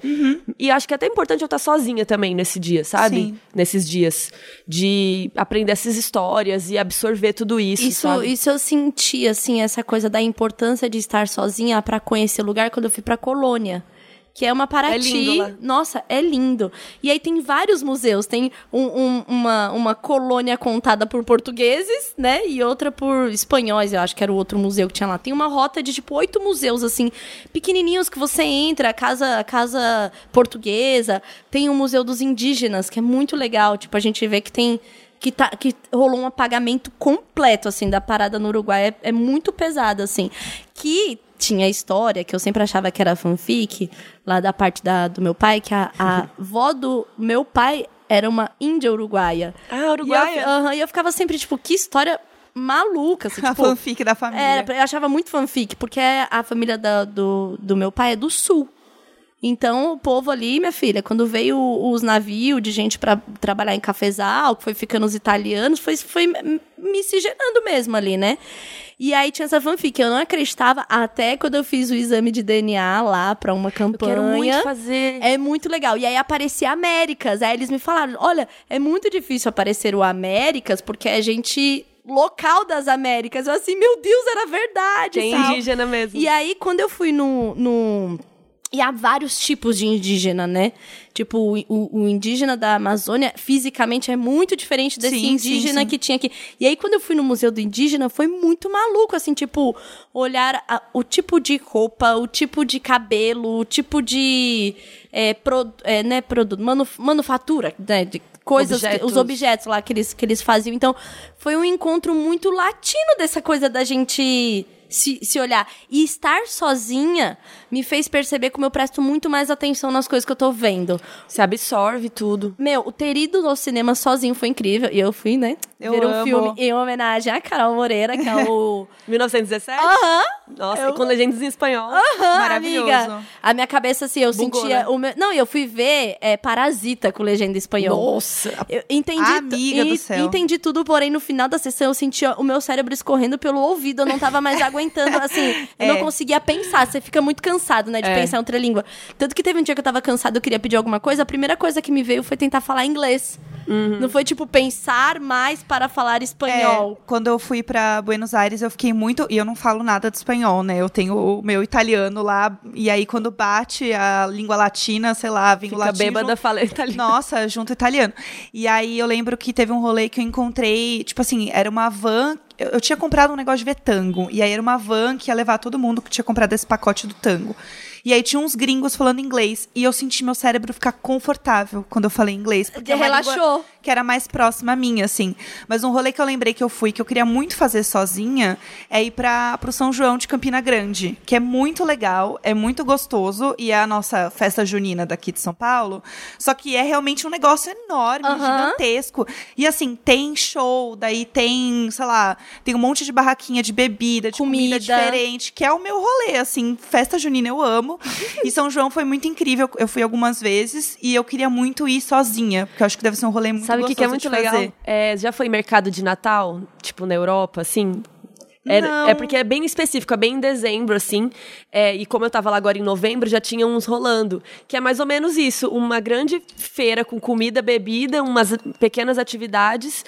E acho que é até importante eu estar sozinha também nesse dia, sabe? Sim. Nesses dias. De aprender essas histórias e absorver tudo isso, Isso, sabe? isso eu senti, assim, essa coisa da importância de estar sozinha pra conhecer o lugar quando eu fui pra Colônia. Que é uma Paraty. É lindo lá. Nossa, é lindo. E aí tem vários museus. Tem um- um- uma, uma colônia contada por portugueses, né? E outra por espanhóis, eu acho que era o outro museu que tinha lá. Tem uma rota de, tipo, oito museus, assim, pequenininhos que você entra. a Casa, a casa portuguesa. Tem o Museu dos Indígenas, que é muito legal. Tipo, a gente vê que tem que, tá, que rolou um apagamento completo, assim, da parada no Uruguai. É, é muito pesado, assim. Que tinha a história, que eu sempre achava que era fanfic, lá da parte da, do meu pai, que a, a avó do meu pai era uma índia uruguaia. Ah, uruguaia? E eu, e eu ficava sempre, tipo, que história maluca, assim, A tipo... fanfic da família. Era, eu achava muito fanfic, porque a família da- do, do meu pai é do sul. Então, o povo ali, minha filha, quando veio os navios de gente pra trabalhar em cafezal, que foi ficando os italianos, foi, foi miscigenando mesmo ali, né? E aí tinha essa fanfic, eu não acreditava até quando eu fiz o exame de DNA lá pra uma Eu campanha. quero muito fazer. É muito legal. E aí aparecia Américas. Aí eles me falaram: olha, é muito difícil aparecer o Américas, porque é gente local das Américas. Eu assim, meu Deus, era verdade. É tal. indígena mesmo. E aí, quando eu fui no. no... E há vários tipos de indígena, né? Tipo, o, o- indígena da Amazônia, fisicamente, é muito diferente desse Sim, sim, indígena sim. que tinha aqui. E aí, quando eu fui no Museu do Indígena, foi muito maluco, assim, tipo, olhar a- o tipo de roupa, o tipo de cabelo, o tipo de. É, pro- é, né, produto, manu- manufatura, né? De coisas, Objetos. os objetos lá que eles, que eles faziam. Então, foi um encontro muito latino dessa coisa da gente se, se olhar. E estar sozinha me fez perceber como eu presto muito mais atenção nas coisas que eu tô vendo. Você absorve tudo. Meu, o ter ido ao cinema sozinho foi incrível. E eu fui, né? Eu ver um amo. filme em homenagem a Carol Moreira, que é o. 1917? Aham! Nossa, Eu- com legendas em espanhol. Aham, Maravilhoso. amiga. A minha cabeça, assim, eu Bugou, sentia. né? O meu... Não, e eu fui ver é, Parasita com legenda em espanhol. Nossa. Eu entendi, Amiga do céu. entendi tudo, porém no final da sessão eu sentia o meu cérebro escorrendo pelo ouvido, eu não tava mais aguentando, assim, eu É. não conseguia pensar, você fica muito cansado, né, de É. pensar em outra língua. Tanto que teve um dia que eu tava cansado, eu queria pedir alguma coisa, a primeira coisa que me veio foi tentar falar inglês. Não foi tipo pensar mais para falar espanhol. É, quando eu fui pra Buenos Aires, eu fiquei muito. E eu não falo nada de espanhol, né? Eu tenho o meu italiano lá. E aí, quando bate a língua latina, sei lá, vem o Fica latino. bêbada, junto- fala italiano. Nossa, junto italiano. E aí eu lembro que teve um rolê que eu encontrei, tipo assim, era uma van. Eu, eu tinha comprado um negócio de ver tango. E aí era uma van que ia levar todo mundo que tinha comprado esse pacote do tango. E aí tinha uns gringos falando inglês. E eu senti meu cérebro ficar confortável quando eu falei inglês. Porque é Relaxou. que era mais próxima a mim, assim. Mas um rolê que eu lembrei que eu fui, que eu queria muito fazer sozinha, é ir para pro São João de Campina Grande, que é muito legal, é muito gostoso e é a nossa festa junina daqui de São Paulo. Só que é realmente um negócio enorme, gigantesco. E assim, tem show, daí tem, sei lá, tem um monte de barraquinha de bebida, de comida, Comida. diferente, que é o meu rolê, assim, festa junina eu amo. e São João foi muito incrível, eu fui algumas vezes e eu queria muito ir sozinha, porque eu acho que deve ser um rolê muito Sabe o que, que é muito legal? É, já foi mercado de Natal, tipo, na Europa, assim? É, Não. é porque é bem específico, é bem em dezembro, assim. É, e como eu tava lá agora em novembro, já tinha uns rolando. Que é mais ou menos isso: uma grande feira com comida, bebida, umas pequenas atividades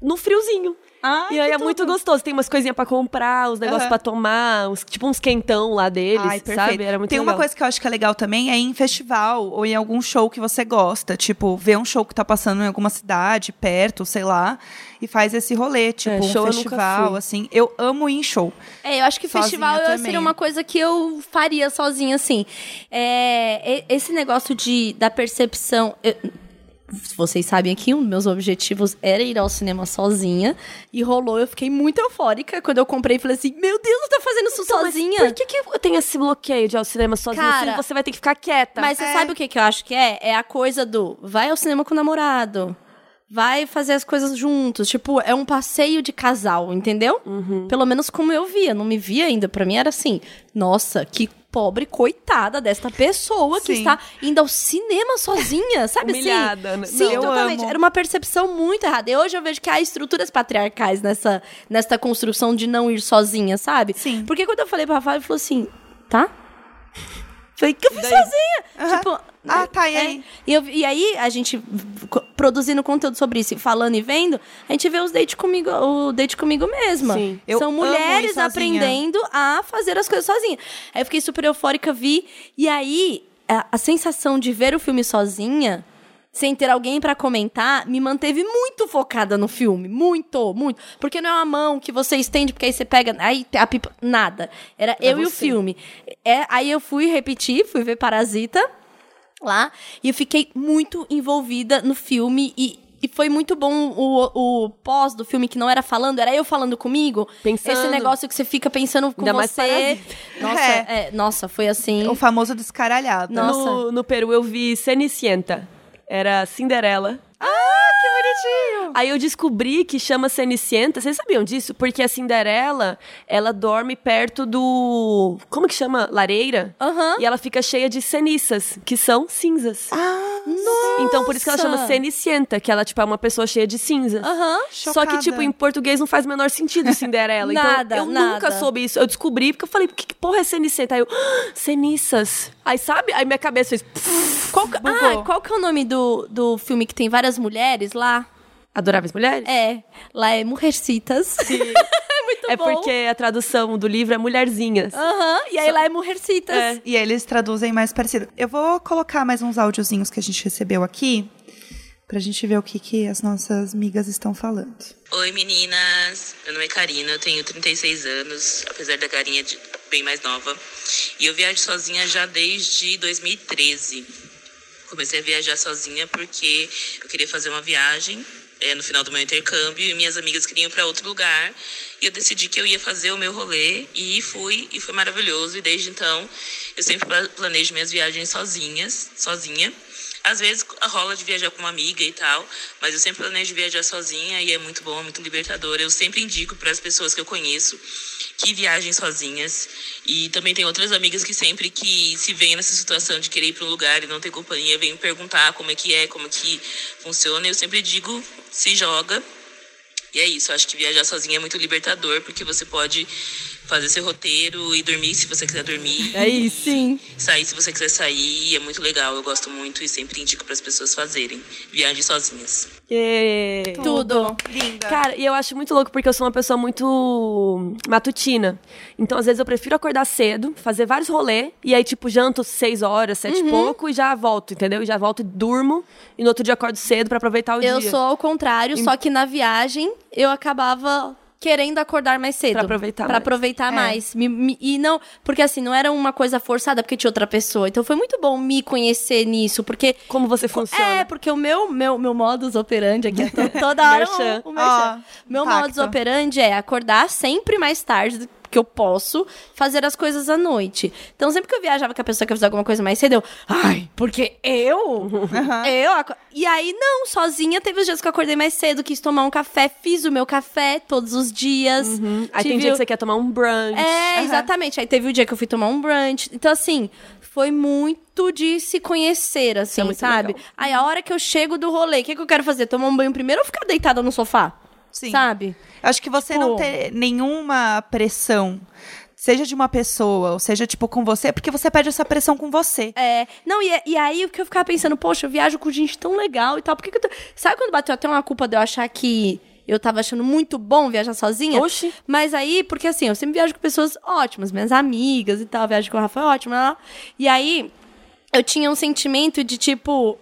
no friozinho. Ai, e aí é muito tudo. gostoso. Tem umas coisinhas pra comprar, uns negócios Aham. pra tomar, uns, tipo uns quentão lá deles, Ai, perfeito. sabe? Era muito Tem legal. uma coisa que eu acho que é legal também, é ir em festival ou em algum show que você gosta. Tipo, ver um show que tá passando em alguma cidade, perto, sei lá, e faz esse rolê, tipo, É, um show eu nunca festival, fui. assim. Eu amo ir em show. É, eu acho que Sozinha festival eu- também. seria uma coisa que eu faria sozinha, assim. É, esse negócio de, da percepção. eu- vocês sabem aqui, um dos meus objetivos era ir ao cinema sozinha. E rolou, eu fiquei muito eufórica quando eu comprei e falei assim: Meu Deus, eu tô fazendo isso Então, mas sozinha. Por que, que eu tenho esse bloqueio de ir ao cinema sozinha? Cara, assim, você vai ter que ficar quieta. Mas você sabe o que, que eu acho que é? É a coisa do vai ao cinema com o namorado. Vai fazer as coisas juntos. Tipo, é um passeio de casal, entendeu? Pelo menos como eu via. Não me via ainda. Pra mim era assim: nossa, que pobre coitada desta pessoa que Sim. está indo ao cinema sozinha, sabe Humilhada, assim? né? Sim, Eu totalmente. Era uma percepção muito errada. E hoje eu vejo que há estruturas patriarcais nessa, nessa construção de não ir sozinha, sabe? Sim. Porque quando eu falei pra Rafael, ele falou assim: tá? Falei, que eu fiz sozinha? Tipo, Ah, tá, e é. aí? E, eu- e aí, a gente produzindo conteúdo sobre isso, falando e vendo, a gente vê os date comigo, o date comigo mesma. Sim. Eu São mulheres aprendendo a fazer as coisas sozinha. Aí eu fiquei super eufórica, vi. E aí, a, a sensação de ver o filme sozinha, sem ter alguém pra comentar, me manteve muito focada no filme. Muito, muito. Porque não é uma mão que você estende, porque aí você pega. Aí a pipa. Nada. Era eu e o você. filme. É, aí eu fui repetir, fui ver Parasita lá e eu fiquei muito envolvida no filme e, e foi muito bom o, o pós do filme que não era falando, era eu falando comigo. Pensando. Esse negócio que você fica pensando com Ainda você. Nossa, É. é, nossa, foi assim. O famoso descaralhado. Nossa. No, no Peru eu vi Cenicienta. Era Cinderela. que bonitinho! Aí eu descobri que chama Cenicienta. Vocês sabiam disso? Porque a Cinderela, ela dorme perto do. Como que chama? Lareira? Aham. E ela fica cheia de ceniças, que são cinzas. Ah, Então por isso que ela chama Nossa. Cenicienta, que ela, tipo, é uma pessoa cheia de cinzas. Aham. Só que, tipo, em português não faz o menor sentido Cinderela. Nada, então, eu nada. nunca soube isso. Eu descobri porque eu falei, que, que porra é Cenicienta? Aí eu, ah, Cenissas. Aí, sabe? Aí minha cabeça fez... pff, Qual, que- ah, qual que é o nome do, do filme que tem várias mulheres lá? Adoráveis Mulheres? É, lá é Mujercitas. é muito É bom. porque a tradução do livro é Mulherzinhas. Aham, e aí lá é Mujercitas. É. E aí eles traduzem mais parecido. Eu vou colocar mais uns áudiozinhos que a gente recebeu aqui, pra gente ver o que, que as nossas migas estão falando. Oi meninas, meu nome é Karina, eu tenho 36 anos, apesar da carinha de bem mais nova. E eu viajo sozinha já desde 2013. Comecei a viajar sozinha porque eu queria fazer uma viagem eh, no final do meu intercâmbio e minhas amigas queriam ir para outro lugar. E eu decidi que eu ia fazer o meu rolê e fui, e foi maravilhoso. E desde então eu sempre pla- planejo minhas viagens sozinhas, sozinha. Às vezes rola de viajar com uma amiga e tal, mas eu sempre planejo viajar sozinha e é muito bom, é muito libertador. Eu sempre indico para as pessoas que eu conheço que viajem sozinhas. E também tem outras amigas que sempre que se veem nessa situação de querer ir para um lugar e não ter companhia, vêm me perguntar como é que é, como é que funciona. Eu sempre digo, se joga. E é isso, eu acho que viajar sozinha é muito libertador, porque você pode fazer seu roteiro e dormir se você quiser dormir. É isso. Sim. Sair se você quiser sair, é muito legal. Eu gosto muito e sempre indico para as pessoas fazerem. Viagens sozinhas. Yeah. Tudo. Linda. Cara, e eu acho muito louco porque eu sou uma pessoa muito matutina. Então, às vezes, eu prefiro acordar cedo, fazer vários rolês, e aí, tipo, janto seis horas, sete Uhum. e pouco, e já volto, entendeu? E já volto e durmo, e no outro dia acordo cedo pra aproveitar o Eu dia. sou ao contrário, só que na viagem eu acabava querendo acordar mais cedo. Pra aproveitar Pra mais. aproveitar É. mais. Me- me- e não, porque assim, não era uma coisa forçada porque tinha outra pessoa. Então foi muito bom me conhecer nisso, porque Como você funciona. É, porque o meu, meu, meu modus operandi aqui é to- toda hora o, o merchan. Ó, Meu impacto. modus operandi é acordar sempre mais tarde do que eu posso fazer as coisas à noite. Então, sempre que eu viajava com a pessoa que ia fazer alguma coisa mais cedo, eu... Ai, porque eu? Eu? aco- E aí, não, sozinha, teve os dias que eu acordei mais cedo, quis tomar um café, fiz o meu café todos os dias. Aí tem dia o- que você quer tomar um brunch. é, exatamente. Aí teve o dia que eu fui tomar um brunch. Então, assim, foi muito de se conhecer, assim, é sabe? legal. Aí a hora que eu chego do rolê, o que, que eu quero fazer? Tomar um banho primeiro ou ficar deitada no sofá? Sim. Sabe? Acho que você Tipo- não ter nenhuma pressão, seja de uma pessoa, ou seja, tipo, com você, porque você pede essa pressão com você. É, não, e, e aí o que eu ficava pensando, poxa, eu viajo com gente tão legal e tal, por que, que eu tô... Sabe quando bateu até uma culpa de eu achar que eu tava achando muito bom viajar sozinha. Oxi. Mas aí, porque assim, eu sempre viajo com pessoas ótimas, minhas amigas e tal, viajo com o Rafa é ótimo, lá, lá. E aí, eu tinha um sentimento de tipo,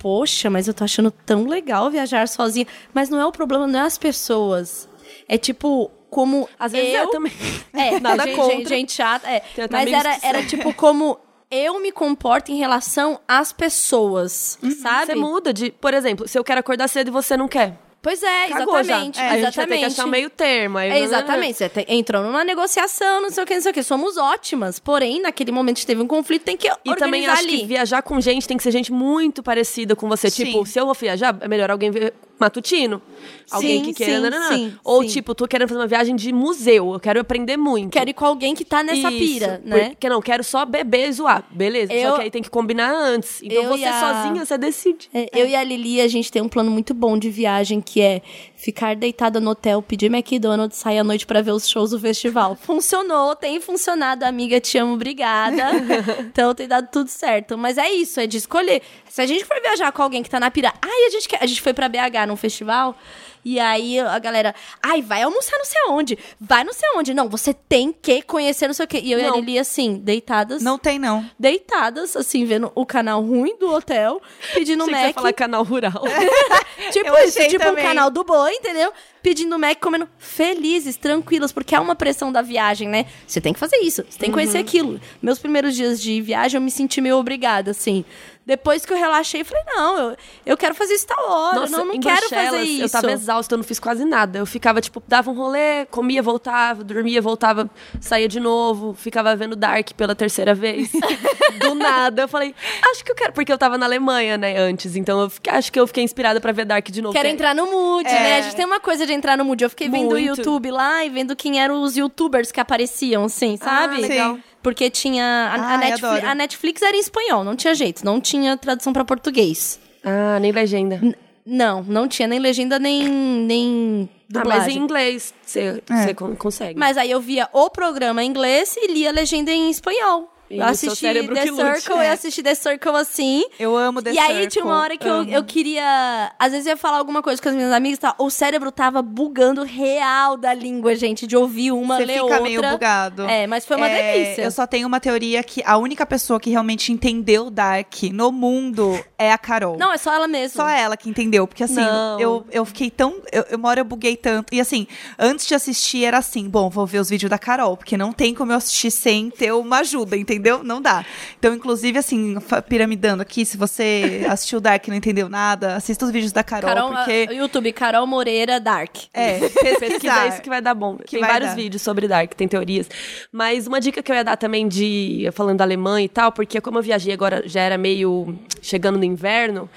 poxa, mas eu tô achando tão legal viajar sozinha. Mas não é o problema, não é as pessoas. É tipo, como. Às vezes eu, é também. É, Nada gente, contra. gente, gente chata. É. Mas era, era tipo como eu me comporto em relação às pessoas, sabe? Você muda de. Por exemplo, se eu quero acordar cedo e você não quer. Pois é, Cagou exatamente. já. É, a gente vai ter exatamente. que achar um meio termo. Aí, É, exatamente. Você te- entrou numa negociação, não sei o que, não sei o que. Somos ótimas. Porém, naquele momento que teve um conflito, tem que E organizar também acho ali. que viajar com gente tem que ser gente muito parecida com você. Sim. Tipo, se eu vou viajar, é melhor alguém ver matutino. Alguém Sim, que queira. sim, Ou, sim. tipo, tô querendo fazer uma viagem de museu. Eu quero aprender muito. Quero ir com alguém que tá nessa Isso, pira, né? Porque não, quero só beber e zoar. Beleza. Eu- Só que aí tem que combinar antes. Então você a- sozinha, você decide. É, Eu e a Lili, a gente tem um plano muito bom de viagem, que é ficar deitada no hotel, pedir McDonald's, sair à noite pra ver os shows do festival. Funcionou, tem funcionado, amiga, te amo, obrigada. então tem dado tudo certo. Mas é isso, é de escolher. Se a gente for viajar com alguém que tá na pira... Ai, a gente, quer... a gente foi pra BH num festival... E aí a galera, ai, vai almoçar não sei aonde, vai não sei aonde. Não, você tem que conhecer não sei o quê. E eu e a Não. Lili, assim, deitadas, Não tem, não. deitadas, assim, vendo o canal ruim do hotel, pedindo que você Mac. falar canal rural. Tipo Eu isso, tipo também. um canal do boi, entendeu? Pedindo Mac, comendo felizes, tranquilos, porque é uma pressão da viagem, né? Você tem que fazer isso, você tem que conhecer aquilo. Meus primeiros dias de viagem, eu me senti meio obrigada, assim. Depois que eu relaxei, falei, não, eu, eu quero fazer isso tal hora, não, não em quero Bruxelas, fazer isso. Eu tava exausta, eu não fiz quase nada. Eu ficava, tipo, dava um rolê, comia, voltava, dormia, voltava, saía de novo, ficava vendo Dark pela terceira vez. Do nada, eu falei, acho que eu quero, porque eu tava na Alemanha, né, antes. Então eu fiquei- acho que eu fiquei inspirada pra ver Dark de novo. Quero que é- entrar no mood, né? A gente tem uma coisa de entrar no mood. Eu fiquei vendo o Muito. YouTube lá e vendo quem eram os youtubers que apareciam, assim, sabe? legal. Sim. Porque tinha. A, a Ai, Netflix, a Netflix era em espanhol, não tinha jeito, não tinha tradução pra português. Ah, nem legenda. Não, não tinha nem legenda nem, nem Ah, dublagem. mas em inglês você É. consegue. Mas aí eu via o programa em inglês e lia a legenda em espanhol. E eu assisti The. Circle, É. eu assisti The Circle assim. Eu amo The e aí Circle. tinha uma hora que eu, eu queria. Às vezes eu ia falar alguma coisa com as minhas amigas e tal. O cérebro tava bugando real da língua, gente, de ouvir uma, Você ler fica outra. meio bugado. É, mas foi uma É, delícia. Eu só tenho uma teoria que a única pessoa que realmente entendeu Dark no mundo é a Carol. Não, é só ela mesmo. Só ela que entendeu, porque assim, Não. eu, eu fiquei tão. Eu, eu, uma hora eu buguei tanto. E assim, antes de assistir era assim: bom, vou ver os vídeos da Carol, porque não tem como eu assistir sem ter uma ajuda, entendeu? Não dá. Então, inclusive, assim, piramidando aqui, se você assistiu Dark e não entendeu nada, assista os vídeos da Carol, Carol, porque. ah, YouTube, Carol Moreira Dark. É, Pesquisar isso que vai dar bom. tem vai vários dar. vídeos sobre Dark, tem teorias. Mas uma dica que eu ia dar também de. Falando da Alemanha e tal, porque como eu viajei agora, já era meio chegando no inverno,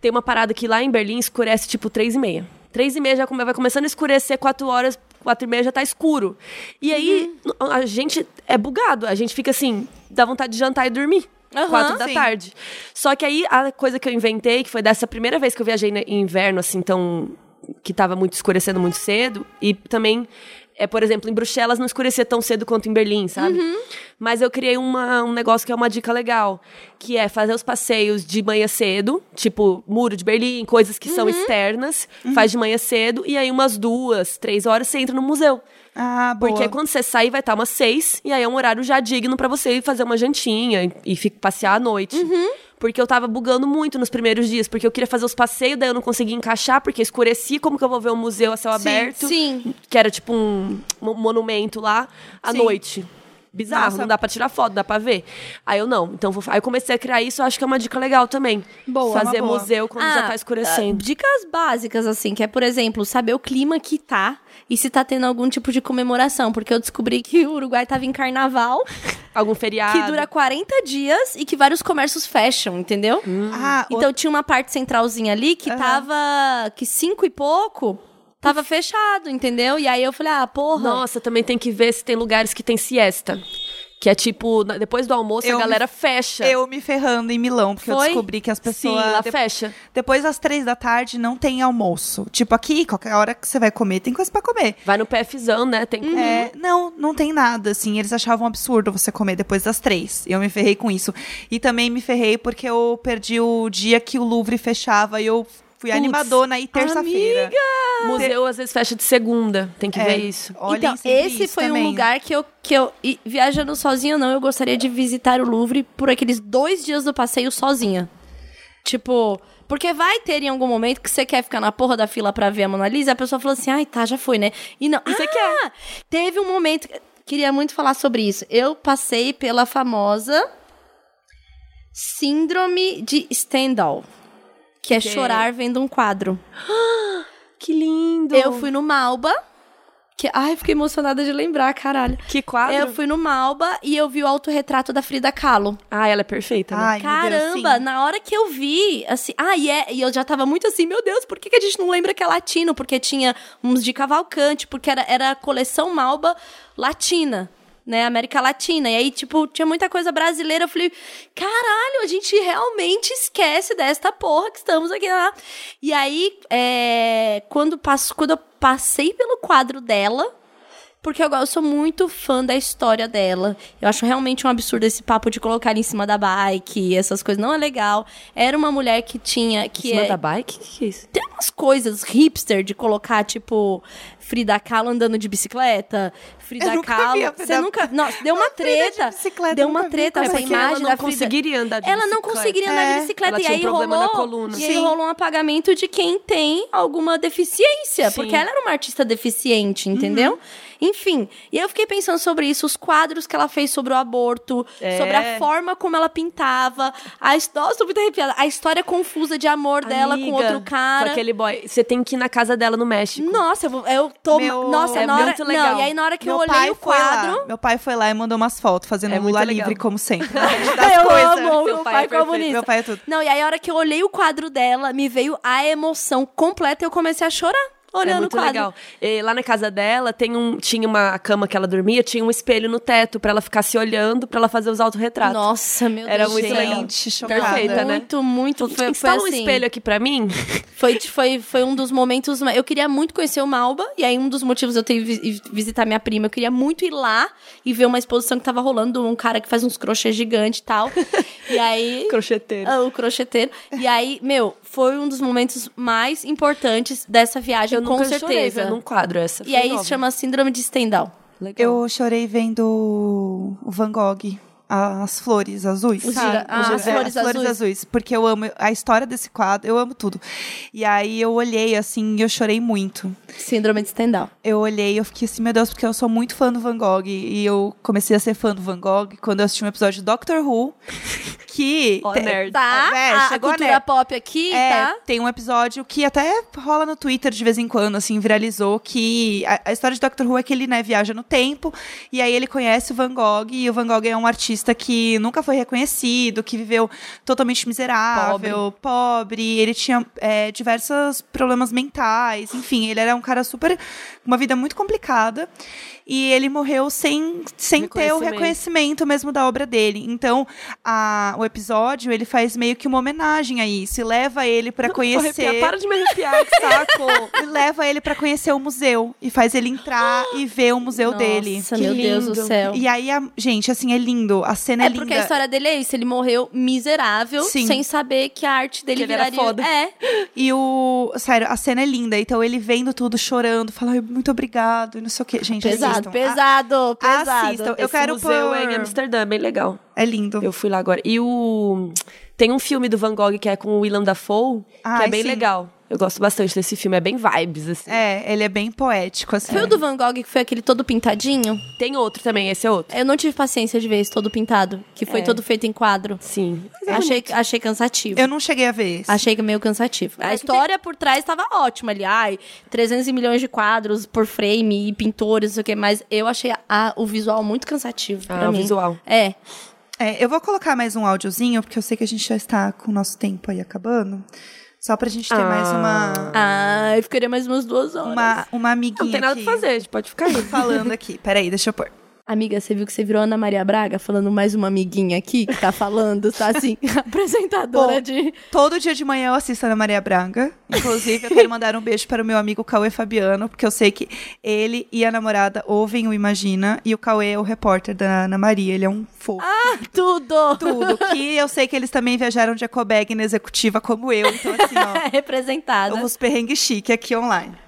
tem uma parada que lá em Berlim escurece tipo três e meia. Três e meia já vai começando a escurecer, quatro horas, quatro e meia já tá escuro. E aí, Uhum. a gente é bugado. A gente fica assim, dá vontade de jantar e dormir. Aham. quatro da Sim. tarde. Só que aí, a coisa que eu inventei, que foi dessa primeira vez que eu viajei em inverno, assim, tão que tava muito escurecendo muito cedo. E também, é, por exemplo, em Bruxelas não escurecia tão cedo quanto em Berlim, sabe? Mas eu criei uma- um negócio que é uma dica legal, que é fazer os passeios de manhã cedo, tipo muro de Berlim, coisas que são externas, faz de manhã cedo, e aí umas duas, três horas você entra no museu. Ah, boa. Porque quando você sair vai estar umas seis, e aí é um horário já digno pra você ir fazer uma jantinha e, e passear à noite. Uhum. Porque eu tava bugando muito nos primeiros dias, porque eu queria fazer os passeios, daí eu não conseguia encaixar, porque escurecia, como que eu vou ver um museu a céu Sim, aberto? sim. Que era tipo um, mo- monumento lá, à Sim. noite. Bizarro, Nossa. não dá pra tirar foto, dá pra ver. Aí eu não, então vou, aí eu comecei a criar isso, eu acho que é uma dica legal também. Boa. Fazer boa. museu quando já Ah, tá escurecendo. ah, Dicas básicas, assim, que é, por exemplo, saber o clima que tá e se tá tendo algum tipo de comemoração. Porque eu descobri que o Uruguai tava em carnaval, Algum feriado. que dura 40 dias e que vários comércios fecham, entendeu? Ah, Então tinha uma parte centralzinha ali que Aham. tava. que cinco e pouco tava fechado, entendeu? E aí eu falei, ah, porra. Nossa, também tem que ver se tem lugares que tem siesta. Que é tipo, depois do almoço Eu a me- galera fecha. eu me ferrando em Milão, porque eu Foi? descobri que as Sim, pessoas. lá de- fecha. Depois das três da tarde não tem almoço. Tipo, aqui, qualquer hora que você vai comer, tem coisa pra comer. Vai no PFzão, né? Tem comida. É, não, não tem nada, assim. Eles achavam absurdo você comer depois das três. Eu me ferrei com isso. E também me ferrei porque eu perdi o dia que o Louvre fechava e eu Fui animadona aí terça-feira. Museu às vezes fecha de segunda. Tem que É, ver isso. então, esse isso foi também. um lugar que eu, que eu e viajando sozinha não, eu gostaria de visitar o Louvre por aqueles dois dias do passeio sozinha. Tipo, porque vai ter em algum momento que você quer ficar na porra da fila pra ver a Mona Lisa, e a pessoa falou assim, ai, tá, já foi, né? E não, você quer. Teve um momento, queria muito falar sobre isso. Eu passei pela famosa síndrome de Stendhal, que é Que- chorar vendo um quadro. Que lindo! Eu fui no Malba, que ai, fiquei emocionada de lembrar, caralho. Que quadro? Eu fui no Malba e eu vi o autorretrato da Frida Kahlo. Ah, ela é perfeita, né? Ai, Deus, Caramba, sim. na hora que eu vi, assim, ah, e, é, e eu já tava muito assim, meu Deus, por que, que a gente não lembra que é latino? Porque tinha uns de Cavalcante, porque era, era a coleção Malba latina. Né, América Latina. E aí, tipo, tinha muita coisa brasileira. Eu falei, caralho, a gente realmente esquece desta porra que estamos aqui. Lá. E aí, é, quando, passo, quando eu passei pelo quadro dela, porque eu, eu sou muito fã da história dela. Eu acho realmente um absurdo esse papo de colocar ela em cima da bike, essas coisas. Não é legal. Era uma mulher que tinha. Em Que cima é, da bike? O que, que é isso? Tem umas coisas hipster de colocar, tipo, Frida Kahlo andando de bicicleta. Frida Eu Kahlo. Você nunca. Nossa, deu uma de treta. bicicleta, deu uma treta É essa imagem ela não da Frida. conseguiria andar de Ela não bicicleta. conseguiria andar É, de bicicleta. ela e aí um rolou. coluna. E aí Sim. rolou um apagamento de quem tem alguma deficiência. Sim. Porque ela era uma artista deficiente, entendeu? Uhum. Enfim. E eu fiquei pensando sobre isso, os quadros que ela fez sobre o aborto, É. sobre a forma como ela pintava. A história. Nossa, tô muito arrepiada. A história confusa de amor dela com Amiga, outro cara. Com aquele boy. Você tem que ir na casa dela no México. Nossa, eu, eu tô. Meu- nossa, é na hora. muito legal. Não, e aí na hora que meu eu olhei o quadro. lá. Meu pai foi lá e mandou umas fotos fazendo É um Lula livre, como sempre. eu coisas. amo, meu pai é comunista. Meu pai é tudo. Não, e aí a hora que eu olhei o quadro dela, me veio a emoção completa e eu comecei a chorar. Olhando é muito o quadro. legal. E lá na casa dela tem um, tinha uma cama que ela dormia, tinha um espelho no teto pra ela ficar se olhando, pra ela fazer os autorretratos. Nossa, meu Era Deus. muito do céu. legal. Chocada. Perfeita, né? Muito, muito. Foi, foi Instala um assim. espelho aqui pra mim. Foi, foi, foi um dos momentos. Eu queria muito conhecer o Malba, e aí um dos motivos de eu ter ido vi- visitar minha prima, eu queria muito ir lá e ver uma exposição que tava rolando, um cara que faz uns crochês gigantes e tal. e aí. Crocheteiro. Ah, o crocheteiro. E aí, meu, foi um dos momentos mais importantes dessa viagem, Eu com nunca chorei certeza. vendo um quadro essa. E aí nova. se chama Síndrome de Stendhal. Legal. Eu chorei vendo o Van Gogh. As flores azuis. Os gira- ah, as gira- flores as flores azuis. azuis. Porque eu amo a história desse quadro, eu amo tudo. E aí eu olhei assim e eu chorei muito. Síndrome de Stendhal. Eu olhei e eu fiquei assim, meu Deus, porque eu sou muito fã do Van Gogh. E eu comecei a ser fã do Van Gogh quando eu assisti um episódio de Doctor Who. Que. Ó, te- nerd. Tá? É, a, a cultura nerd. pop aqui, É, tá? tem um episódio que até rola no Twitter de vez em quando, assim, viralizou, que a, a história de Doctor Who é que ele, né, viaja no tempo, e aí ele conhece o Van Gogh, e o Van Gogh é um artista que nunca foi reconhecido, que viveu totalmente miserável, pobre, ele tinha é, diversos problemas mentais, enfim, ele era um cara super, uma vida muito complicada, e ele morreu sem, sem ter o Reconhecimento. mesmo da obra dele. Então, a- o episódio, ele faz meio que uma homenagem a isso, e leva ele pra Vou conhecer... arrepiar. Para de me arrepiar, que saco. E leva ele pra conhecer o museu e faz ele entrar e ver o museu dele. Nossa, Que meu Deus do lindo. céu. E aí, a- gente, assim, é lindo. A cena é, É linda. porque a história dele é isso, ele morreu miserável, Sim. sem saber que a arte dele Que ele era viraria... foda. É, E o. Sério, a cena é linda. Então ele vendo tudo, chorando, fala, "Ai, muito obrigado, e não sei o quê. Gente, pesado, assistam. pesado, pesado. assistam. Eu Esse quero museu pôr- é em Amsterdã, bem legal. É lindo. Eu fui lá agora. E o... Tem um filme do Van Gogh que é com o Willem Dafoe, que Ai, é bem sim. legal. Eu gosto bastante desse filme, é bem vibes, assim. É, ele é bem poético, assim. Foi o do Van Gogh que foi aquele todo pintadinho? Tem outro também, esse é outro. Eu não tive paciência de ver esse todo pintado, que foi É. todo feito em quadro. Sim. Achei, achei cansativo. Eu não cheguei a ver esse. Achei que meio cansativo. A história por trás estava ótima ali. Ai, 300 milhões de quadros por frame e pintores, não sei o que, mas eu achei a- o visual muito cansativo Ah, o mim. visual. É. É, eu vou colocar mais um áudiozinho, porque eu sei que a gente já está com o nosso tempo aí acabando. Só pra gente ter Ah. mais uma. Ai, ficaria mais umas duas horas. Uma, uma amiguinha. Não tem nada aqui fazer, a gente pode ficar aí. Falando aqui. Peraí, deixa eu pôr. Amiga, você viu que você virou Ana Maria Braga falando mais uma amiguinha aqui que tá falando, tá assim, apresentadora Bom, de. Todo dia de manhã eu assisto Ana Maria Braga. Inclusive, eu quero mandar um beijo para o meu amigo Cauê Fabiano, porque eu sei que ele e a namorada ouvem o Imagina, e o Cauê é o repórter da Ana Maria. Ele é um fofo. Ah, tudo! Tudo. Que eu sei que eles também viajaram de ecobag na executiva como eu. Então, assim, ó. Representada. Os perrengues chique aqui online.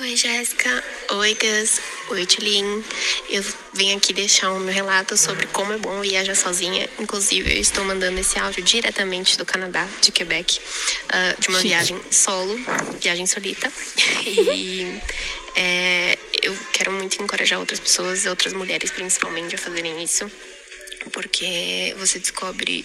Oi, Jéssica. Oi, Gus. Oi, Tulin. Eu vim aqui deixar o meu relato sobre como é bom viajar sozinha. Inclusive, eu estou mandando esse áudio diretamente do Canadá, de Quebec, uh, de uma Chique. viagem solo, viagem solita. E é, eu quero muito encorajar outras pessoas, outras mulheres principalmente, a fazerem isso porque você descobre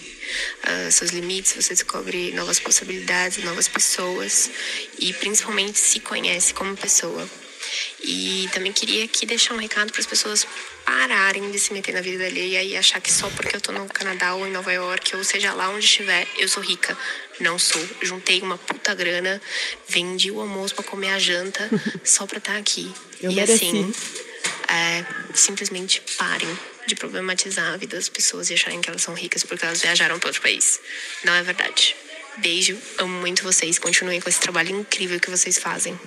ah, seus limites, você descobre novas possibilidades, novas pessoas e principalmente se conhece como pessoa. E também queria aqui deixar um recado para as pessoas pararem de se meter na vida alheia e achar que só porque eu tô no Canadá ou em Nova York, ou seja lá onde estiver, eu sou rica. Não sou. Juntei uma puta grana, vendi o almoço para comer a janta só pra estar aqui. Eu e mereci. assim, é, simplesmente parem de problematizar a vida das pessoas e acharem que elas são ricas porque elas viajaram para outro país. Não é verdade. Beijo, amo muito vocês. Continuem com esse trabalho incrível que vocês fazem.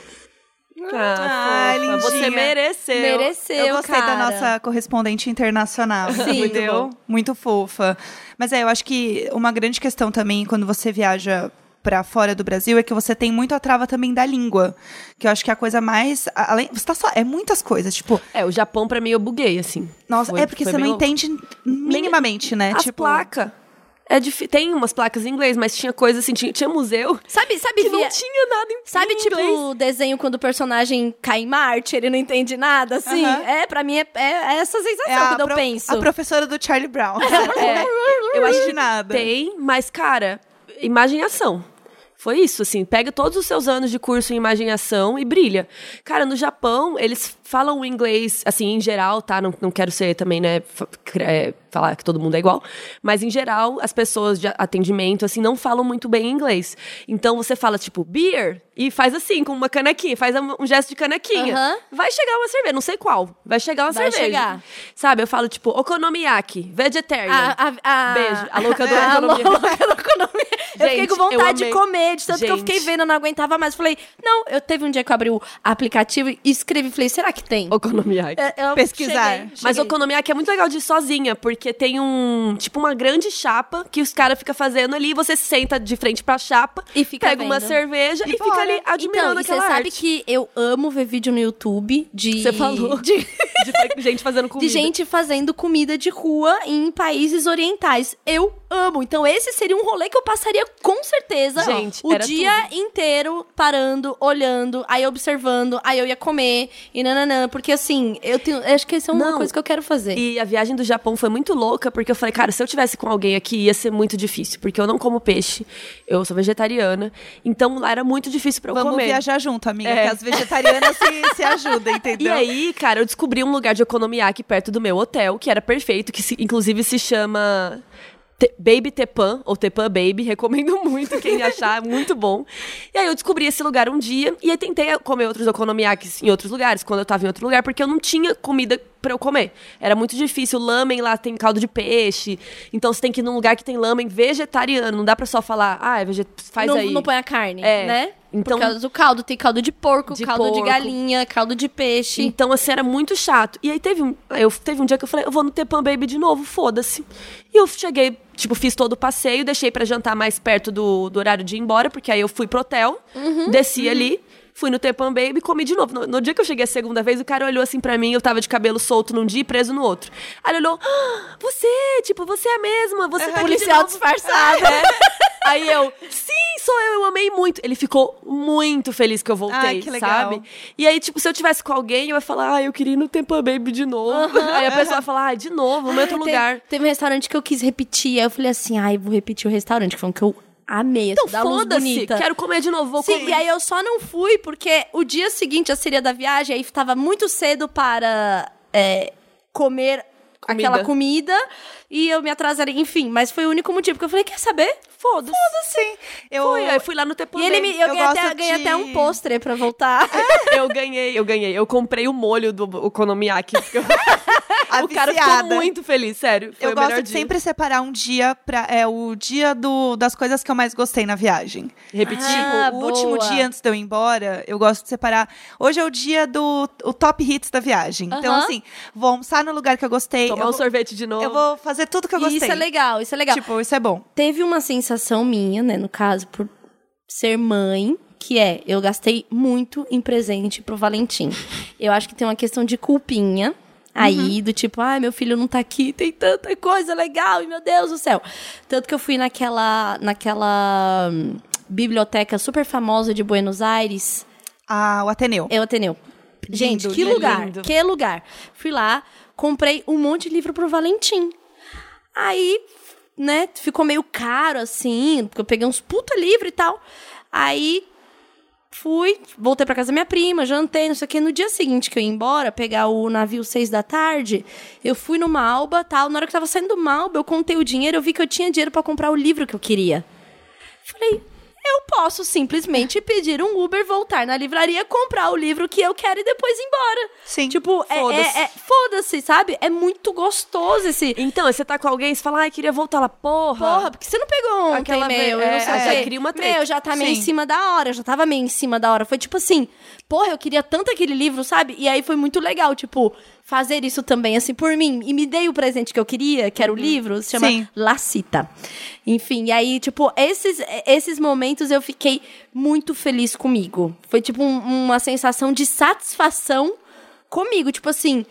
Ah, Ai, fofa. Você mereceu. Mereceu, eu gostei da cara. nossa correspondente internacional. Sim. entendeu? Muito fofa. Mas é, eu acho que uma grande questão também quando você viaja pra fora do Brasil é que você tem muito a trava também da língua. Que eu acho que é a coisa mais. Além, você tá só. É muitas coisas. Tipo, É, o Japão pra mim eu buguei, assim. nossa, Foi- é porque você não louco. entende minimamente, né? As tipo, placas. É difí- Tem umas placas em inglês, mas tinha coisa assim, tinha, tinha museu Sabe, sabe, que não via- tinha nada em Sabe, em tipo, inglês. o desenho quando o personagem cai em Marte, ele não entende nada, assim? Aham. É, pra mim é, é- é essa sensação É a, quando pro- eu penso. a professora do Charlie Brown. É, eu acho que nada. tem, mas, cara, imaginação. Foi isso, assim, pega todos os seus anos de curso em imaginação e brilha. Cara, no Japão, eles falam o inglês, assim, em geral, tá? Não, não quero ser também, né, é, falar que todo mundo é igual. Mas, em geral, as pessoas de atendimento, assim, não falam muito bem inglês. Então, você fala, tipo, beer, e faz assim, com uma canequinha, faz um gesto de canequinha. Aham. Vai chegar uma cerveja, não sei qual. Vai chegar uma Vai cerveja. chegar. Sabe, eu falo, tipo, okonomiyaki, vegetarian. A, a, a, Beijo. A louca do a economia. louca do economia. eu fiquei Gente, com vontade de comer, de tanto que eu Gente. fiquei vendo, eu não aguentava mais. Falei, não, eu teve um dia que eu abri o aplicativo e escrevi, falei, será que tem? Okonomiyaki. É, eu Pesquisar. cheguei, Mas cheguei. o Okonomiyaki é muito legal de ir sozinha, porque tem um, tipo, uma grande chapa que os caras ficam fazendo ali, você se senta de frente pra chapa, E fica pega uma vendo. cerveja e, E fica ali admirando Então, e você aquela sabe arte. que eu amo ver vídeo no YouTube de... Você falou. De, De gente fazendo comida. de gente fazendo comida de rua em países orientais. Eu amo. Então, esse seria um rolê que eu passaria com certeza Gente, o dia inteiro parando, olhando, aí observando, aí eu ia comer e nananã. Porque assim, eu tenho. eu Acho que essa é uma Não. coisa que eu quero fazer. E a viagem do Japão foi muito louca, porque eu falei, cara, se eu tivesse com alguém aqui, ia ser muito difícil. Porque eu não como peixe, eu sou vegetariana. Então lá era muito difícil pra eu Vamos comer. viajar junto, amiga, É. que as vegetarianas se, se ajudam, E entendeu? aí, cara, eu descobri um lugar de okonomiyaki perto do meu hotel, que era perfeito, que se- inclusive se chama Baby Tepan, ou Tepan Baby, recomendo muito quem achar, muito bom. E aí eu descobri esse lugar um dia, e aí tentei comer outros okonomiyakis em outros lugares, quando eu tava em outro lugar, porque eu não tinha comida pra eu comer. Era muito difícil, lamen lá tem caldo de peixe, então você tem que ir num lugar que tem lamen vegetariano, não dá pra só falar, ah, é veget... faz não, aí. não põe a carne, É. né? Então- Por causa do caldo. Tem caldo de porco, De caldo de porco. galinha, caldo de peixe. Então, assim, era muito chato. E aí teve um, eu, teve um dia que eu falei, eu vou no Tepan Baby de novo, foda-se. E eu cheguei, tipo, fiz todo o passeio, deixei pra jantar mais perto do, do horário de ir embora, porque aí eu fui pro hotel, desci ali, fui no Tepan Baby e comi de novo. No, no dia que eu cheguei a segunda vez, o cara olhou assim pra mim, eu tava de cabelo solto num dia e preso no outro. Aí ele olhou, ah, você, tipo, você é a mesma, você tá aqui de Policial novo." disfarçado. É. Aí eu, sim, sou eu, eu amei muito. Ele ficou muito feliz que eu voltei, Ai, que legal. sabe? E aí, tipo, se eu tivesse com alguém, eu ia falar, ah, eu queria ir no Tempa Baby de novo. Aí a pessoa ia falar, ah, de novo, no outro lugar. Teve um restaurante que eu quis repetir. Aí eu falei assim, ai, vou repetir o restaurante. Que foi um que eu amei. Então, foda-se, bonita. quero comer de novo, vou Sim, comer. e aí eu só não fui porque o dia seguinte já seria da viagem, aí estava muito cedo para é, comer aquela comida e eu me atrasaria, enfim. Mas foi o único motivo que eu falei, quer saber? Foda-se. Sim. Eu, Fui, aí fui lá no Tepandê. E ele me, eu, Eu ganhei, até, gosto ganhei de- até um pôster pra voltar. Eu ganhei, eu ganhei. Eu comprei o molho do Okonomiyaki. porque eu- a o cara ficou muito feliz, sério. Foi Eu gosto de dia. sempre separar um dia pra. É o dia do, das coisas que eu mais gostei na viagem. Repetir. Ah, Tipo, o último dia antes de eu ir embora, eu gosto de separar. Hoje é o dia do o top hits da viagem. Então, Aham. assim, vou almoçar no lugar que eu gostei. Tomar eu um vou, sorvete de novo. Eu vou fazer tudo que eu gostei. isso é legal, isso é legal. Tipo, isso é bom. Teve uma sensação minha, né, no caso, por ser mãe, que é, eu gastei muito em presente pro Valentim. Eu acho que tem uma questão de culpinha aí, Uhum. do tipo, ai, meu filho não tá aqui, tem tanta coisa legal, e meu Deus do céu. Tanto que eu fui naquela, naquela hum, biblioteca super famosa de Buenos Aires, Ah, o Ateneu. é o Ateneu. Gente, Lindo, que lindo. lugar, que lugar. Fui lá, comprei um monte de livro pro Valentim. Aí, né, ficou meio caro assim, porque eu peguei uns puta livro e tal. Aí fui, voltei pra casa da minha prima, jantei, não sei o que. No dia seguinte que eu ia embora, pegar o navio seis da tarde, eu fui no Malba, tal. Na hora que eu tava saindo do Malba, eu contei o dinheiro, eu vi que eu tinha dinheiro pra comprar o livro que eu queria. Falei, eu posso simplesmente pedir um Uber, voltar na livraria, comprar o livro que eu quero e depois ir embora. Sim. Tipo, é- Foda-se. é, é- foda-se, sabe? É muito gostoso esse. Então, você tá com alguém, você fala, ai, queria voltar lá, porra. Porra, porque você não pegou ontem, Aquela meu, vez- eu é, não sei o já quê. cria uma treta. Meu, já tá meio Sim. em cima da hora, eu já tava meio em cima da hora. Foi tipo assim, porra, eu queria tanto aquele livro, sabe? E aí foi muito legal, tipo, fazer isso também, assim, por mim. E me dei o presente que eu queria, que era o livro, se chama Sim. Lacita. Enfim, e aí, tipo, esses, esses momentos eu fiquei muito feliz comigo. Foi, tipo, um- uma sensação de satisfação comigo. Tipo assim,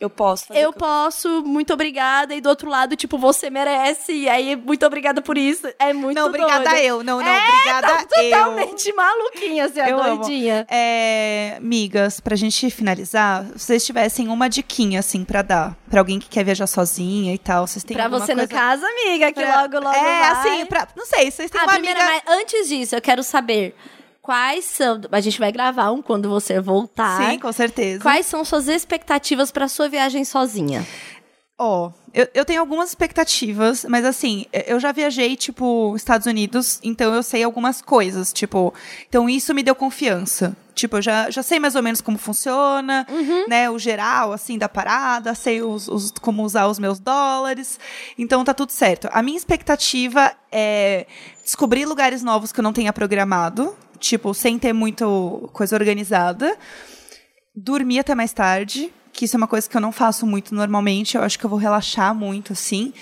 Eu posso fazer eu posso, muito obrigada. E do outro lado, tipo, você merece. E aí, muito obrigada por isso. É muito Não, obrigada eu. Não, não, É, obrigada tá eu. totalmente maluquinha, assim, a Eu amo. doidinha. É, migas, pra gente finalizar, se vocês tivessem uma diquinha, assim, pra dar pra alguém que quer viajar sozinha e tal, vocês têm Pra você, no coisa caso, amiga, que pra- logo, logo É, vai. assim, pra, não sei, vocês têm Ah, uma primeira, amiga... mas antes disso, eu quero saber quais são... A gente vai gravar um quando você voltar. Sim, com certeza. Quais são suas expectativas pra sua viagem sozinha? Ó, eu, eu tenho algumas expectativas, mas assim, eu já viajei, tipo, Estados Unidos, então eu sei algumas coisas, tipo, então isso me deu confiança. Tipo, eu já, já sei mais ou menos como funciona, né, o geral, assim, da parada, sei os, os- como usar os meus dólares, então tá tudo certo. A minha expectativa é descobrir lugares novos que eu não tenha programado, tipo, sem ter muito coisa organizada dormir até mais tarde, que isso é uma coisa que eu não faço muito normalmente. Eu acho que eu vou relaxar muito, assim.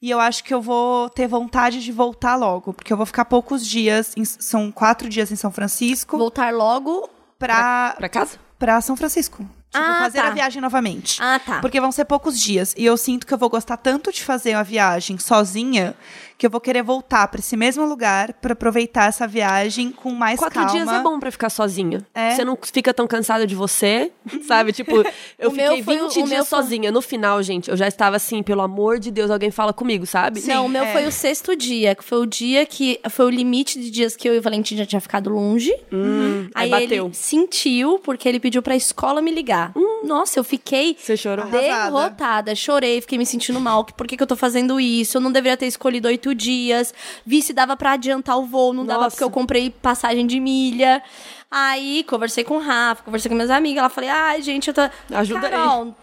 E eu acho que eu vou ter vontade de voltar logo, porque eu vou ficar poucos dias, em- são quatro dias em São Francisco, Voltar logo... pra, Pra casa? pra São Francisco. Tipo, Ah, fazer tá. a viagem novamente. Ah, tá. Porque vão ser poucos dias. E eu sinto que eu vou gostar tanto de fazer a viagem sozinha que eu vou querer voltar pra esse mesmo lugar pra aproveitar essa viagem com mais Quatro calma. dias é bom pra ficar sozinha. É. Você não fica tão cansada de você, sabe? Tipo, eu O meu fiquei foi o- 20 o meu dias foi- sozinha. No final, gente, eu já estava assim, pelo amor de Deus, alguém fala comigo, sabe? não, o meu é. foi o sexto dia, que foi o dia que foi o limite de dias que eu e o Valentim já tinha ficado longe. Hum, aí, Aí bateu. ele sentiu, porque ele pediu pra escola me ligar. Nossa, eu fiquei Você chorou? Arrasada. derrotada. Chorei, fiquei me sentindo mal. que Por que, que eu tô fazendo isso? Eu não deveria ter escolhido oito dias. Vi se dava pra adiantar o voo. Não dava Nossa. porque eu comprei passagem de milha. Aí, conversei com o Rafa, conversei com minhas amigas. Ela falei, ai, gente, eu tô... Ajuda aí. Carol,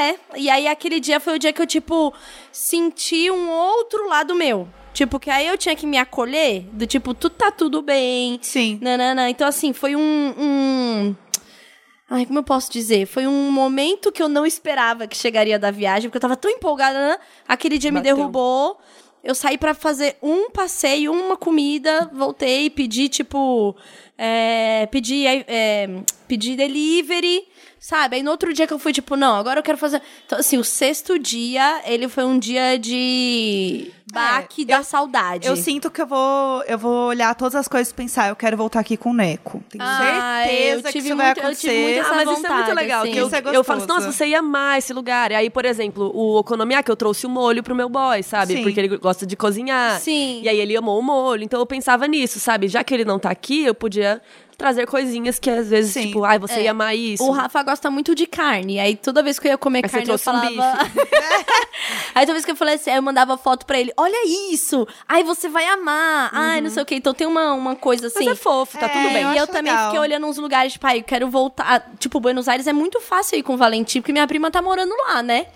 É. E aí, aquele dia foi o dia que eu, tipo, senti um outro lado meu. Tipo, que aí eu tinha que me acolher, do tipo, tu tá tudo bem. Sim. Nanana. Então, assim, foi um, um. Ai, como eu posso dizer? Foi um momento que eu não esperava que chegaria da viagem, porque eu tava tão empolgada. né? Aquele dia me Bateu. derrubou. Eu saí pra fazer um passeio, uma comida, voltei, pedi, tipo. É, pedi, é, pedi delivery, sabe? Aí no outro dia que eu fui, tipo, não, agora eu quero fazer. Então, assim, o sexto dia, ele foi um dia de baque da saudade. Eu sinto que eu vou, eu vou olhar todas as coisas e pensar, eu quero voltar aqui com o Neco. Tenho Ah, certeza eu que tive isso vai muito- eu tive acontecer. muito essa Ah, mas isso é muito vontade, legal. assim. Que eu, Isso é eu falo assim, nossa, você ia amar esse lugar. E aí, por exemplo, o Okonomiyaki, eu trouxe o molho pro meu boy, sabe? Sim. Porque ele gosta de cozinhar. Sim. E aí ele amou o molho. Então eu pensava nisso, sabe? Já que ele não tá aqui, eu podia trazer coisinhas que às vezes, Sim. tipo, ai, você É. ia amar isso. O Rafa gosta muito de carne. Aí toda vez que eu ia comer Aí você carne, eu trouxe um falava. aí toda vez que eu falei assim, aí eu mandava foto pra ele: olha isso! Ai, você vai amar! Ai, não sei o quê. Então tem uma, uma coisa assim. Mas é fofo, tá É, tudo bem. eu e eu acho também legal. fiquei olhando uns lugares, tipo, ai, eu quero voltar. Tipo, Buenos Aires é muito fácil ir com o Valentim, porque minha prima tá morando lá, né?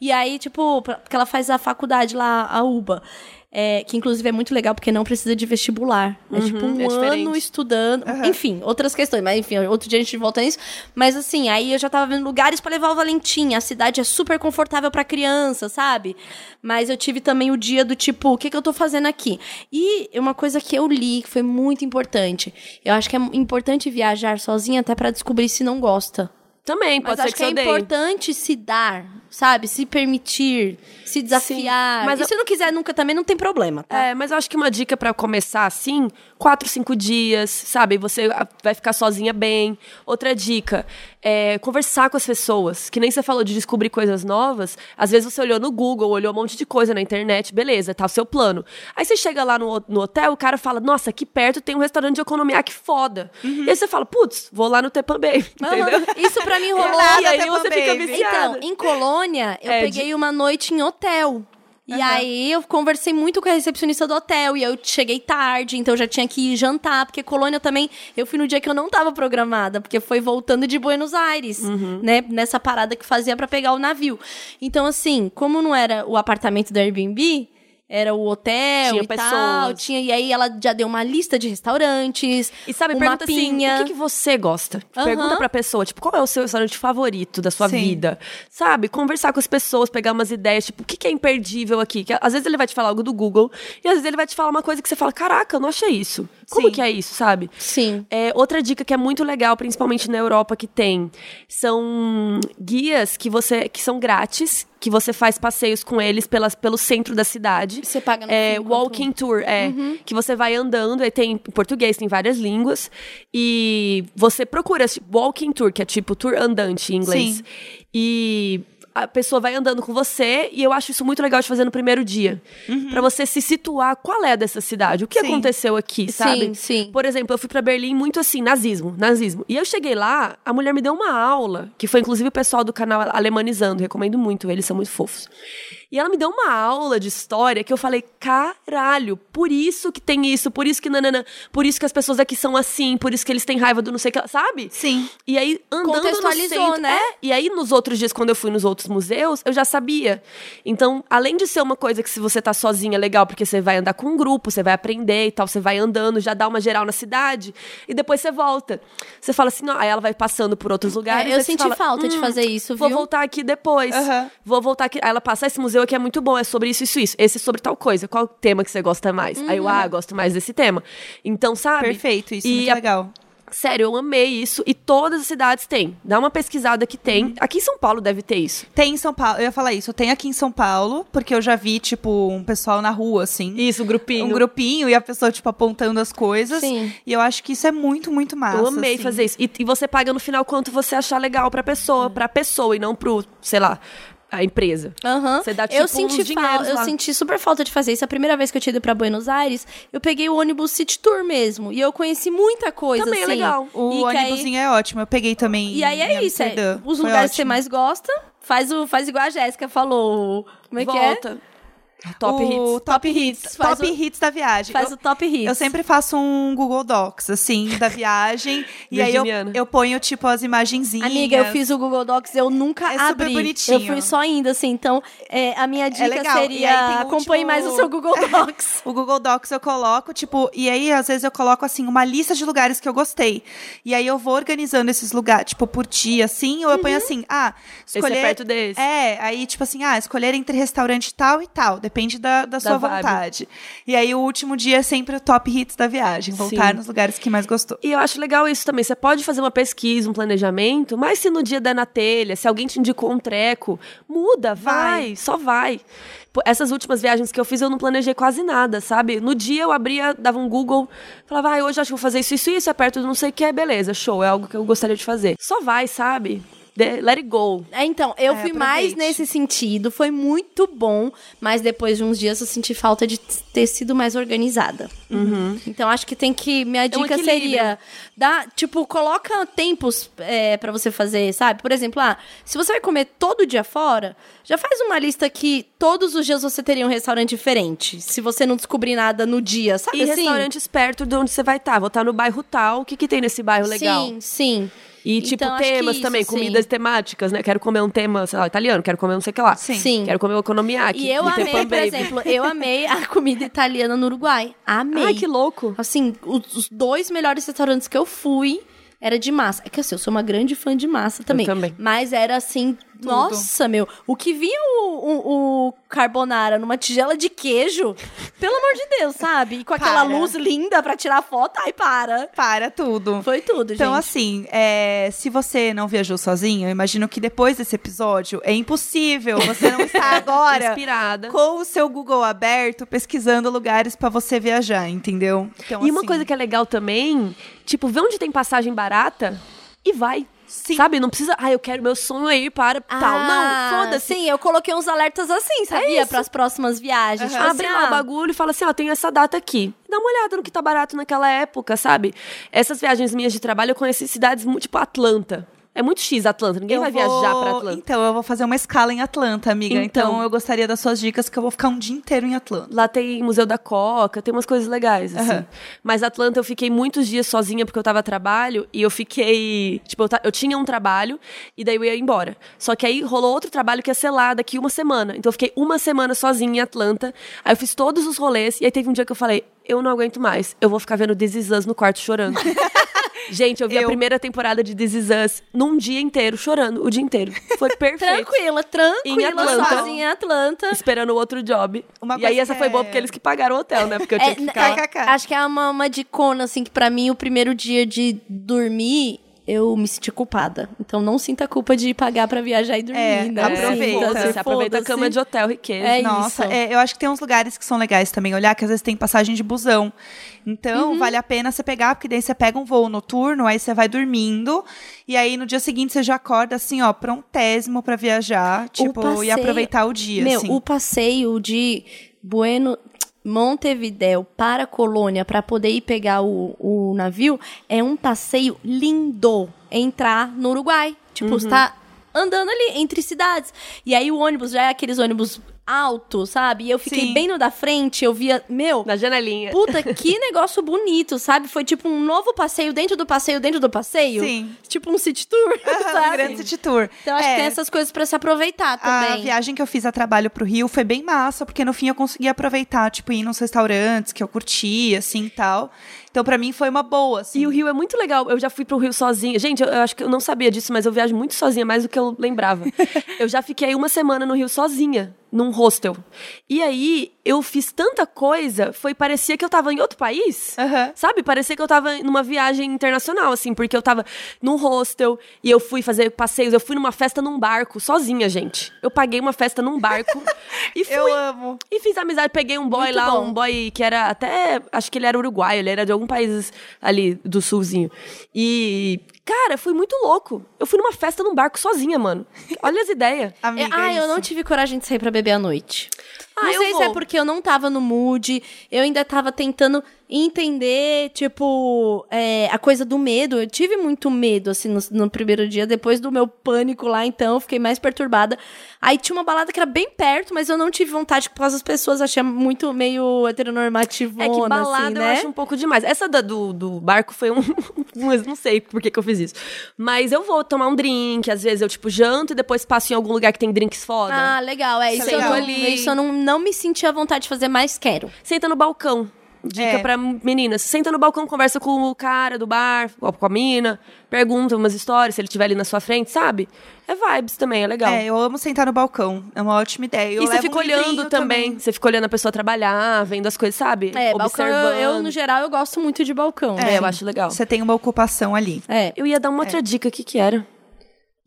E aí, tipo, porque ela faz a faculdade lá, a UBA. É, que inclusive é muito legal porque não precisa de vestibular. É tipo um é ano estudando. Enfim, outras questões. Mas enfim, outro dia a gente volta nisso. Mas assim, aí eu já tava vendo lugares pra levar o Valentim. A cidade é super confortável pra criança, sabe? Mas eu tive também o dia do tipo, o que, que eu tô fazendo aqui? E uma coisa que eu li, que foi muito importante. Eu acho que é importante viajar sozinha até pra descobrir se não gosta. Também, Mas pode ser acho que, que, é odeie. importante se dar, sabe? Se permitir, se desafiar. mas e eu- se não quiser nunca também, não tem problema, tá? É, mas eu acho que uma dica pra começar assim, quatro, cinco dias, sabe? Você ah, vai ficar sozinha bem. Outra dica, é conversar com as pessoas. Que nem você falou de descobrir coisas novas. Às vezes você olhou no Google, olhou um monte de coisa na internet, beleza, tá o seu plano. Aí você chega lá no, no hotel, o cara fala, nossa, aqui perto tem um restaurante de economia, que foda. E aí você fala, putz, vou lá no Tepambay, entendeu? Aham. Isso pra mim rolou. E aí Tepambay, você fica viu? viciada. Então, em Colônia, eu É, peguei uma noite em hotel. E aí eu conversei muito com a recepcionista do hotel e eu cheguei tarde, então eu já tinha que ir jantar, porque Colônia também, eu fui no dia que eu não tava programada, porque foi voltando de Buenos Aires, Uhum. né, nessa parada que fazia pra pegar o navio. Então assim, como não era o apartamento do Airbnb, era o hotel Tinha e tal, pessoas. tinha e aí ela já deu uma lista de restaurantes, E sabe, pergunta mapinha. assim, o que, que você gosta? Aham. Pergunta pra pessoa, tipo, qual é o seu restaurante favorito da sua Sim. vida? Sabe? Conversar com as pessoas, pegar umas ideias, tipo, o que, que é imperdível aqui? Que, às vezes ele vai te falar algo do Google, e às vezes ele vai te falar uma coisa que você fala, caraca, eu não achei isso. Como Sim. que é isso, sabe? Sim. É, outra dica que é muito legal, principalmente na Europa, que tem, são guias que você que são grátis, que você faz passeios com eles pelas, pelo centro da cidade. Você paga no É, walking tour, é. Que você vai andando, aí tem em português, tem várias línguas. E você procura tipo, walking tour, que é tipo tour andante em inglês. Sim. E a pessoa vai andando com você, e eu acho isso muito legal de fazer no primeiro dia. Pra você se situar qual é dessa cidade, o que Sim. aconteceu aqui, sabe? Sim, sim. Por exemplo, eu fui pra Berlim muito assim, nazismo, nazismo. E eu cheguei lá, a mulher me deu uma aula, que foi inclusive o pessoal do canal Alemanizando, recomendo muito, eles são muito fofos. E ela me deu uma aula de história que eu falei, caralho, por isso que tem isso, por isso que nanana, por isso que as pessoas aqui são assim, por isso que eles têm raiva do não sei o que, sabe? Sim. E aí, andando no Contextualizou, centro, né? é, e aí, nos outros dias, quando eu fui nos outros museus, eu já sabia. Então, além de ser uma coisa que se você tá sozinha é legal, porque você vai andar com um grupo, você vai aprender e tal, você vai andando, já dá uma geral na cidade, e depois você volta. Você fala assim, ó, aí ela vai passando por outros lugares. É, eu senti fala, falta de "Hum, fazer isso, Vou viu? voltar aqui depois. Aham. Vou voltar aqui. Aí ela passa, "Ah, esse museu aqui é muito bom, é sobre isso, isso, isso. Esse é sobre tal coisa. Qual tema que você gosta mais? Aí eu, ah, gosto mais desse tema. Então, sabe? Perfeito, isso é E muito a- legal. Sério, eu amei isso. E todas as cidades têm. Dá uma pesquisada que tem. Aqui em São Paulo deve ter isso. Tem em São Paulo, eu ia falar isso, tem aqui em São Paulo, porque eu já vi, tipo, um pessoal na rua, assim. Isso, grupinho. Um grupinho e a pessoa, tipo, apontando as coisas. Sim. E eu acho que isso é muito, muito massa. Eu amei assim. fazer isso. E, e você paga no final quanto você achar legal pra pessoa, pra pessoa e não pro, sei lá, a empresa. Aham. Você dá, tipo, eu senti falta, eu senti super falta de fazer isso. A primeira vez que eu tinha ido pra Buenos Aires, eu peguei o ônibus City Tour mesmo. E eu conheci muita coisa, Também é assim. legal. O E que aí- ônibusinho é ótimo, eu peguei também. E aí é em isso, é, os Foi lugares que você ótimo. mais gosta, faz, o, faz igual a Jéssica falou. Como é que é? Top o hits. Top Hits. Top o- Hits da viagem. Faz eu, o top hits. eu sempre faço um Google Docs, assim, da viagem. e aí eu, eu ponho, tipo, as imagenzinhas. Amiga, eu fiz o Google Docs, eu nunca É super abri. bonitinho. Eu fui só indo, assim. Então, é, a minha dica legal. E aí seria acompanhe último- mais o seu Google Docs. O Google Docs eu coloco, tipo, e aí às vezes eu coloco assim uma lista de lugares que eu gostei. E aí eu vou organizando esses lugares, tipo, por dia, assim, ou eu ponho assim, ah, Esse é escolher. perto desse. É, aí, tipo assim, ah, escolher entre restaurante tal e tal. Depende da, da sua vibe. vontade. E aí o último dia é sempre o top hits da viagem. Voltar Sim. nos lugares que mais gostou. E eu acho legal isso também. Você pode fazer uma pesquisa, um planejamento, mas se no dia der na telha, se alguém te indicou um treco, muda, vai, Vai. só vai. Essas últimas viagens que eu fiz, eu não planejei quase nada, sabe? No dia eu abria, dava um Google, falava, ah, hoje acho que vou fazer isso, isso, isso, é perto do não sei o que, beleza, show, é algo que eu gostaria de fazer. Só vai, sabe? De- let it go. É, então, eu É, fui mais nesse sentido, foi muito bom, mas depois de uns dias eu senti falta de ter sido mais organizada. Então acho que tem que. Minha dica Uhum. É equilíbrio. seria. Dá, tipo, coloca tempos é, para você fazer, sabe? Por exemplo, ah, se você vai comer todo dia fora, já faz uma lista que todos os dias você teria um restaurante diferente. Se você não descobrir nada no dia, sabe E assim? restaurantes perto de onde você vai estar. Vou estar no bairro tal. O que, que tem nesse bairro legal? Sim, sim. E, tipo, Então, que temas isso, também, sim. comidas temáticas, né? Quero comer um tema, sei lá, italiano, quero comer não sei o que lá. Sim. Sim. Quero comer o economiaki. E eu amei, por baby. exemplo, eu amei a comida italiana no Uruguai. Amei. Ai, que louco. Assim, os, dois melhores restaurantes que eu fui era de massa. É que assim, eu sou uma grande fã de massa também. também. Mas era assim, nossa, meu. O que vinha o, o, o carbonara numa tigela de queijo, pelo amor de Deus, sabe? E com aquela Para. luz linda pra tirar foto, ai, para. Para tudo. Foi tudo, Então, gente. assim, é, se você não viajou sozinho, eu imagino que depois desse episódio é impossível você não estar agora Inspirada. com o seu Google aberto, pesquisando lugares pra você viajar, entendeu? Então, E uma assim, coisa que é legal também, tipo, vê onde tem passagem barata e vai. Sim. Sabe? Não precisa, ah, eu quero, meu sonho é ir para tal. Ah, Não, foda-se. Sim, eu coloquei uns alertas assim, sabia? isso. Para as próximas viagens. Tipo Abre assim, lá ah, o bagulho e fala assim, ó, tem essa data aqui. Dá uma olhada no que tá barato naquela época, sabe? Essas viagens minhas de trabalho, eu conheci cidades tipo Atlanta. É muito X Atlanta, ninguém eu vai vou- viajar pra Atlanta. Então, eu vou fazer uma escala em Atlanta, amiga. Então, Então. eu gostaria das suas dicas, que eu vou ficar um dia inteiro em Atlanta. Lá tem Museu da Coca, tem umas coisas legais, assim. Aham. Mas Atlanta eu fiquei muitos dias sozinha porque eu tava a trabalho e eu fiquei. Tipo, eu, ta- eu tinha um trabalho e daí eu ia embora. Só que aí rolou outro trabalho que ia ser lá daqui uma semana. Então eu fiquei uma semana sozinha em Atlanta. Aí eu fiz todos os rolês e aí teve um dia que eu falei: eu não aguento mais, eu vou ficar vendo This Is Us no quarto chorando. Gente, eu vi a Eu- primeira temporada de This Is Us num dia inteiro, chorando, o dia inteiro. Foi perfeito. Tranquila, tranquila, Em Atlanta. sozinha em Atlanta. Esperando o outro job. Uma e aí essa que foi boa é- porque eles que pagaram o hotel, né? Porque eu tinha É, que ficar. Acho que é uma, uma dicona, assim, que pra mim, o primeiro dia de dormir, eu me senti culpada. Então não sinta culpa de pagar pra viajar e dormir, É, né? aproveita. Se aproveita a cama de hotel riqueza. É Nossa, isso. é, eu acho que tem uns lugares que são legais também olhar, que às vezes tem passagem de busão. Então, Uhum. vale a pena você pegar, porque daí você pega um voo noturno, aí você vai dormindo, e aí no dia seguinte você já acorda assim, ó, prontésimo pra viajar, tipo, e passeio- aproveitar o dia, Meu, assim. o passeio de Bueno. Montevidéu para Colônia para poder ir pegar o, o navio é um passeio lindo. Entrar no Uruguai. Tipo, você tá andando ali entre cidades. E aí o ônibus já é aqueles ônibus altos, sabe? E eu fiquei Sim. bem no da frente, eu via. Meu, Na janelinha. Puta, que negócio bonito, sabe? Foi tipo um novo passeio dentro do passeio dentro do passeio. Sim. Tipo um city tour, Aham, sabe? um grande city tour. Então acho É, que tem essas coisas pra se aproveitar A também. viagem que eu fiz a trabalho pro Rio foi bem massa, porque no fim eu consegui aproveitar, tipo, ir nos restaurantes que eu curti, assim, e tal. Então, pra mim, foi uma boa, assim. E o Rio é muito legal. Eu já fui pro Rio sozinha. Gente, eu, eu acho que eu não sabia disso, mas eu viajo muito sozinha, mais do que eu lembrava. eu já fiquei uma semana no Rio sozinha, num hostel. E aí, eu fiz tanta coisa, foi parecia que eu tava em outro país. Aham. Sabe? Parecia que eu tava numa viagem internacional, assim, porque eu tava num hostel e eu fui fazer passeios. Eu fui numa festa num barco, sozinha, gente. Eu paguei uma festa num barco e fui. Eu amo. E fiz amizade, peguei um boy Muito lá, bom. um boy que era até. Acho que ele era uruguaio, ele era de algum país ali do sulzinho. E. Cara, foi muito louco. Eu fui numa festa num barco sozinha, mano. Olha as ideias. Amiga, ah, eu isso. não tive coragem de sair pra beber à noite. Ah, não sei se vou. é porque eu não tava no mood, eu ainda tava tentando entender, tipo, é, a coisa do medo. Eu tive muito medo, assim, no, no primeiro dia. Depois do meu pânico lá, então, eu fiquei mais perturbada. Aí tinha uma balada que era bem perto, mas eu não tive vontade por causa das pessoas. Achei muito meio heteronormativona, É que balada assim, eu né? acho um pouco demais. Essa da- do, do barco foi um. não sei por que, que eu fiz isso. Mas eu vou tomar um drink, às vezes eu, tipo, janto e depois passo em algum lugar que tem drinks foda. Ah, legal. É, isso, é eu, legal. não, isso eu não, não me sentia vontade de fazer, mas quero. Senta no balcão. Dica É. pra meninas. Senta no balcão, conversa com o cara do bar, ou com a mina, pergunta umas histórias, se ele estiver ali na sua frente, sabe? É vibes também, é legal. É, eu amo sentar no balcão. É uma ótima ideia. Eu e você fica um olhando também. Você fica olhando a pessoa trabalhar, vendo as coisas, sabe? É, balcão, eu, Observando. eu, no geral, eu gosto muito de balcão. É, eu acho legal. Você tem uma ocupação ali. É. Eu ia dar uma outra dica, o que que era?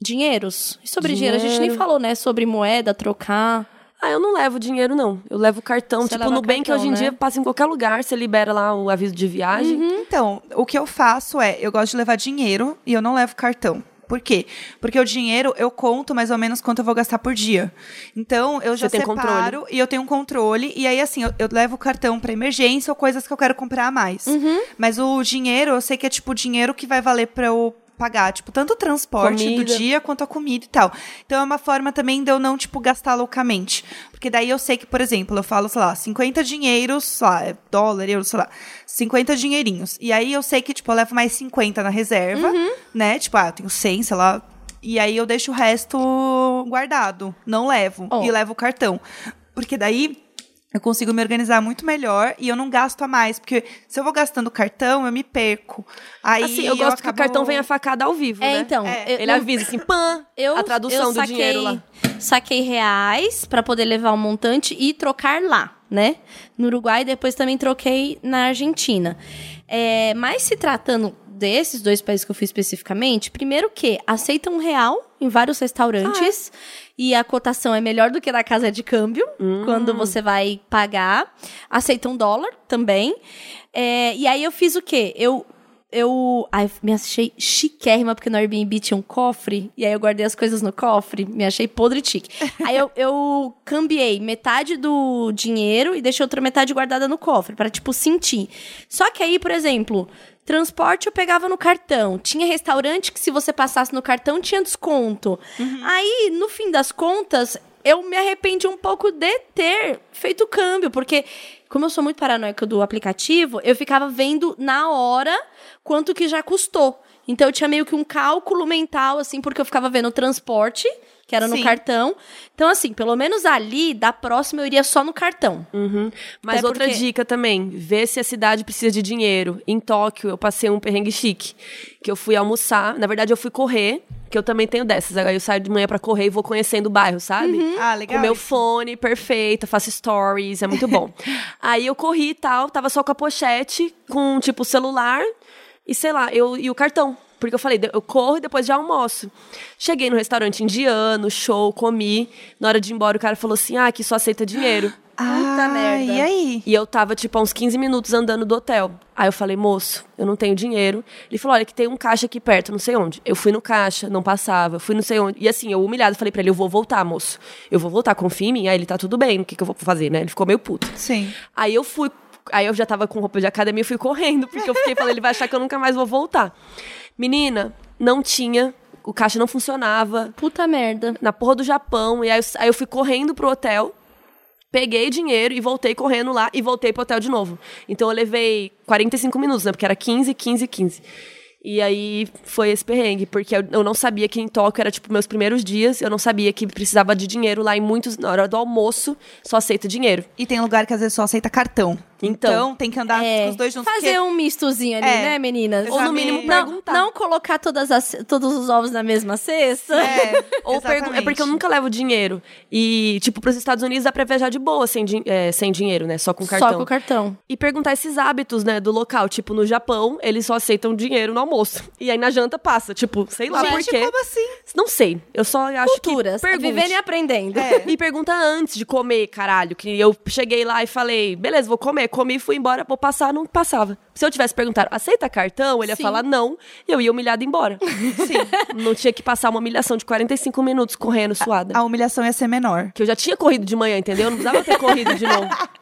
Dinheiros? E sobre dinheiro? A gente nem Dinheiro. falou, né? Sobre moeda, trocar. Ah, eu não levo dinheiro, não. Eu levo cartão. Você tipo, no Nubank cartão, hoje em né? dia passa em qualquer lugar, você libera lá o aviso de viagem. Então, o que eu faço é, eu gosto de levar dinheiro e eu não levo cartão. Por quê? Porque o dinheiro eu conto mais ou menos quanto eu vou gastar por dia. Então, eu já separo e eu tenho um controle. E aí, assim, eu, eu levo o cartão pra emergência ou coisas que eu quero comprar a mais. Uhum. Mas o dinheiro, eu sei que é tipo o dinheiro que vai valer pra eu pagar, tipo, tanto o transporte Comida. do dia quanto a comida e tal. Então é uma forma também de eu não, tipo, gastar loucamente. Porque daí eu sei que, por exemplo, eu falo, sei lá, 50 dinheiros, sei lá, é dólar, euro, sei lá, 50 dinheirinhos. E aí eu sei que, tipo, eu levo mais 50 na reserva, Uhum. né? Tipo, ah, eu tenho 100, sei lá. E aí eu deixo o resto guardado. Não levo. Ó. E levo o cartão. Porque daí eu consigo me organizar muito melhor e eu não gasto a mais. Porque se eu vou gastando cartão, eu me perco. Aí Assim, eu gosto que o acabo- cartão venha facada ao vivo, É, né? então. É, eu- Ele não- avisa assim, pã, eu, a tradução eu do saquei, dinheiro lá. Saquei reais pra poder levar o montante e trocar lá, né? No Uruguai, depois também troquei na Argentina. É, mas se tratando desses dois países que eu fui especificamente, primeiro que aceitam um real em vários restaurantes e a cotação é melhor do que na casa de câmbio quando você vai pagar. Aceitam dólar também. É, e aí eu fiz o quê? Eu eu ai, me achei chiquérrima, porque no Airbnb tinha um cofre, e aí eu guardei as coisas no cofre, me achei podre chique. aí eu, eu cambiei metade do dinheiro e deixei outra metade guardada no cofre, pra tipo, sentir. Só que aí, por exemplo, transporte eu pegava no cartão, tinha restaurante que se você passasse no cartão tinha desconto. Aí, no fim das contas, eu me arrependi um pouco de ter feito o câmbio, porque como eu sou muito paranoica do aplicativo, eu ficava vendo na hora quanto que já custou. Então eu tinha meio que um cálculo mental, assim, porque eu ficava vendo o transporte, que era no Sim. cartão. Então, assim, pelo menos ali, da próxima, eu iria só no cartão. Uhum. Mas Até outra porque- dica também, ver se a cidade precisa de dinheiro. Em Tóquio, eu passei um perrengue chique, que eu fui almoçar, na verdade eu fui correr, que eu também tenho dessas, aí eu saio de manhã pra correr e vou conhecendo o bairro, sabe? Ah, legal. Com meu fone perfeito, faço stories, é muito bom. aí eu corri e tal, tava só com a pochete, com tipo celular e sei lá, eu e o cartão. Porque eu falei, eu corro e depois já almoço. Cheguei no restaurante indiano, show, comi. Na hora de ir embora, o cara falou assim: ah, aqui só aceita dinheiro. Ah, merda. E aí? E eu tava, tipo, há uns 15 minutos andando do hotel. Aí eu falei, moço, eu não tenho dinheiro. Ele falou, olha, que tem um caixa aqui perto, não sei onde. Eu fui no caixa, não passava. Fui não sei onde. E assim, eu humilhado, falei pra ele, eu vou voltar, moço. Eu vou voltar, confia em mim. Aí ele, tá tudo bem, o que, que eu vou fazer, né? Ele ficou meio puto. Sim. Aí eu fui. Aí eu já tava com roupa de academia e fui correndo, porque eu fiquei falando, ele vai achar que eu nunca mais vou voltar. Menina, não tinha. O caixa não funcionava Puta merda. na porra do Japão. E aí eu, aí eu fui correndo pro hotel, peguei dinheiro e voltei correndo lá e voltei pro hotel de novo. Então eu levei 45 minutos, né? Porque era 15, 15, 15. E aí foi esse perrengue, porque eu, eu não sabia que em Tóquio era tipo meus primeiros dias, eu não sabia que precisava de dinheiro lá em muitos. Na hora do almoço, só aceita dinheiro. E tem lugar que às vezes só aceita cartão. Então. Então, tem que andar É, com os dois juntos. fazer porque- um mistozinho ali, É. né, meninas? Ou no mínimo não, perguntar. não colocar todas as, todos os ovos na mesma cesta. É, Ou é porque eu nunca levo dinheiro. E, tipo, pros Estados Unidos dá pra viajar de boa, sem, din- é, sem dinheiro, né? Só com cartão. Só com o cartão. E perguntar esses hábitos, né, do local. Tipo, no Japão, eles só aceitam dinheiro no almoço. E aí na janta passa. Tipo, sei lá por Gente, quê. como assim? Não sei. Eu só acho Culturas. que. Pergunte. Vivendo e aprendendo. É. E pergunta antes de comer, caralho. Que eu cheguei lá e falei, beleza, vou comer. Comi, fui embora, vou passar, não passava. Se eu tivesse perguntado, aceita cartão? Ele ia Sim. falar não. E eu ia humilhada embora. Sim. não tinha que passar uma humilhação de 45 minutos correndo suada. A humilhação ia ser menor. Que eu já tinha corrido de manhã, entendeu? Não precisava ter corrido de novo.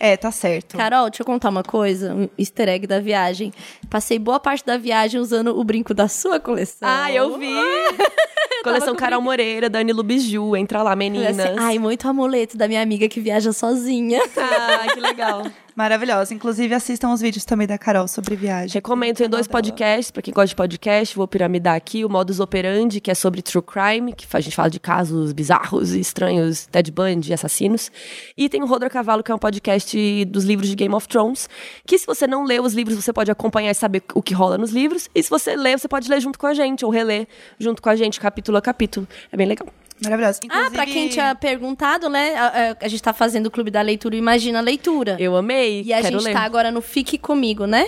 É, tá certo. Carol, deixa eu contar uma coisa, um easter egg da viagem. Passei boa parte da viagem usando o brinco da sua coleção. Ah, eu vi. Coleção Carol Moreira, Dani Lubiju. Entra lá, Falei meninas. assim, Ai, muito amuleto da minha amiga que viaja sozinha. Ah, que legal. Maravilhosa. Inclusive, assistam os vídeos também da Carol sobre viagem. Recomendo, tem dois podcasts, pra quem gosta de podcast, vou piramidar aqui. O Modus Operandi, que é sobre true crime, que a gente fala de casos bizarros e estranhos, Ted Bundy, assassinos. E tem o Rodor Cavalo, que é um podcast dos livros de Game of Thrones, que se você não lê os livros, você pode acompanhar e saber o que rola nos livros. E se você lê, você pode ler junto com a gente, ou reler junto com a gente, capítulo a capítulo. É bem legal. Maravilhosa. Ah, Inclusive, pra quem tinha perguntado, né? A, a- a gente tá fazendo o Clube da Leitura, o Imagina a Leitura. Eu amei, E a quero gente ler. tá agora no Fique Comigo, né?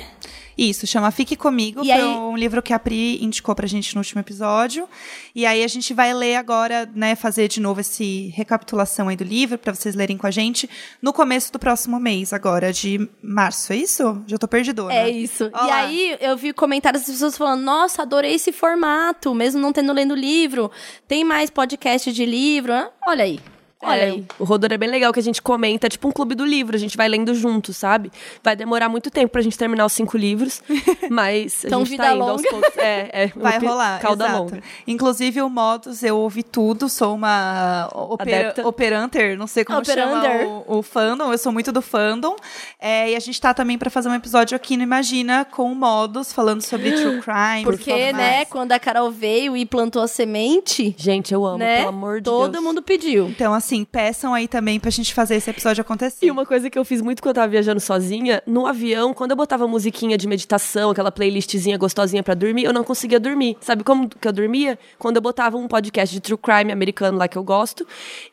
Isso, chama Fique Comigo. E foi aí- um livro que a Pri indicou pra gente no último episódio. E aí a gente vai ler agora, né, fazer de novo esse recapitulação aí do livro pra vocês lerem com a gente no começo do próximo mês, agora, de março, é isso? Já tô perdidona. É isso. Ó e aí eu vi comentários das pessoas falando: Nossa, adorei esse formato, mesmo não tendo lendo livro. Tem mais podcast de livro? Olha aí. Olha É, aí. O Rodor é bem legal que a gente comenta, é tipo um clube do livro, a gente vai lendo junto, sabe? Vai demorar muito tempo pra gente terminar os cinco livros, mas a Então, gente vida tá indo aos longa. poucos. É, é, Vai rolar, Cauda exato. longa. Inclusive o Modus, eu ouvi tudo, sou uma opera, operanter, não sei como Operander. chama o, o fandom, eu sou muito do fandom. É, e a gente tá também pra fazer um episódio aqui no Imagina com o Modus, falando sobre true crime. Porque, né, mais. quando a Carol veio e plantou a semente, Gente, eu amo, né? pelo amor de todo Deus. mundo pediu. Então, assim, peçam aí também pra gente fazer esse episódio acontecer. E uma coisa que eu fiz muito quando eu tava viajando sozinha, no avião, quando eu botava musiquinha de meditação, aquela playlistzinha gostosinha pra dormir, eu não conseguia dormir. Sabe como que eu dormia? Quando eu botava um podcast de true crime americano lá que eu gosto,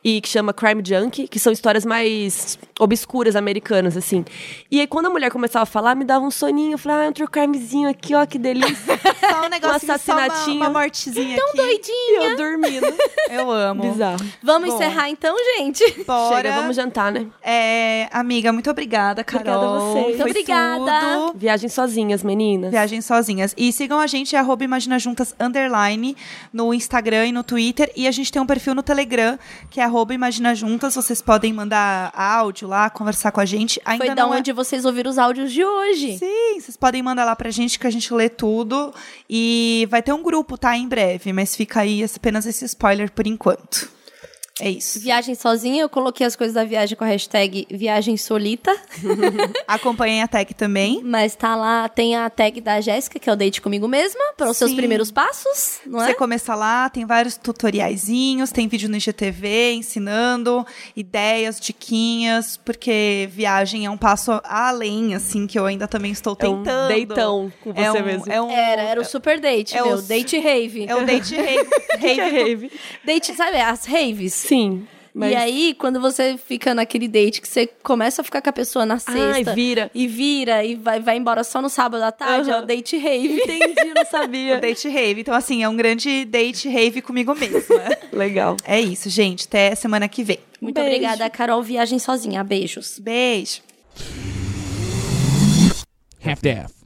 e que chama Crime Junkie, que são histórias mais obscuras americanas, assim. E aí, quando a mulher começava a falar, me dava um soninho. Eu falava, ah, um true crimezinho aqui, ó, que delícia. Só um negocinho, só uma, assassinatinho. uma mortezinha Tão aqui. doidinha. e eu dormindo. Eu amo. Bizarro. Vamos Bom. encerrar então, gente? Bora. Chega, vamos jantar, né? É, amiga, muito obrigada, Carol. Obrigada a vocês. Foi Muito obrigada. tudo. Viagem sozinhas, meninas. Viagem sozinhas. E sigam a gente, é arroba Imagina Juntas Underline, no Instagram e no Twitter. E a gente tem um perfil no Telegram, que é arroba Imagina Juntas. Vocês podem mandar áudio lá, conversar com a gente. Ainda Foi da não é- onde vocês ouviram os áudios de hoje. Sim, vocês podem mandar lá pra gente que a gente lê tudo. E vai ter um grupo, tá? Em breve, mas fica aí apenas esse spoiler por enquanto. É isso. Viagem sozinha, eu coloquei as coisas da viagem com a hashtag Viagem Solita. Acompanhem a tag também. Mas tá lá, tem a tag da Jéssica, que é o Date Comigo Mesma, para os seus primeiros passos, não Você é? começa lá, tem vários tutoriaizinhos, tem vídeo no IGTV ensinando ideias, diquinhas, porque viagem é um passo além, assim, que eu ainda também estou É um tentando. deitão com você é um, mesmo. É um, Era, era o super date, é o meu. su- Date rave. é o date rave. Que é rave. Date, sabe, as raves? Sim. Mas... E aí, quando você fica naquele date que você começa a ficar com a pessoa na sexta. Ai, vira. E vira, e vai, vai embora só no sábado à tarde, é o date rave. Entendi, não o sabia. date rave. Então, assim, é um grande date rave comigo mesma. Legal. é isso, gente. Até semana que vem. Muito Beijo. obrigada, Carol. Viagem sozinha. Beijos. Beijo. half-daff.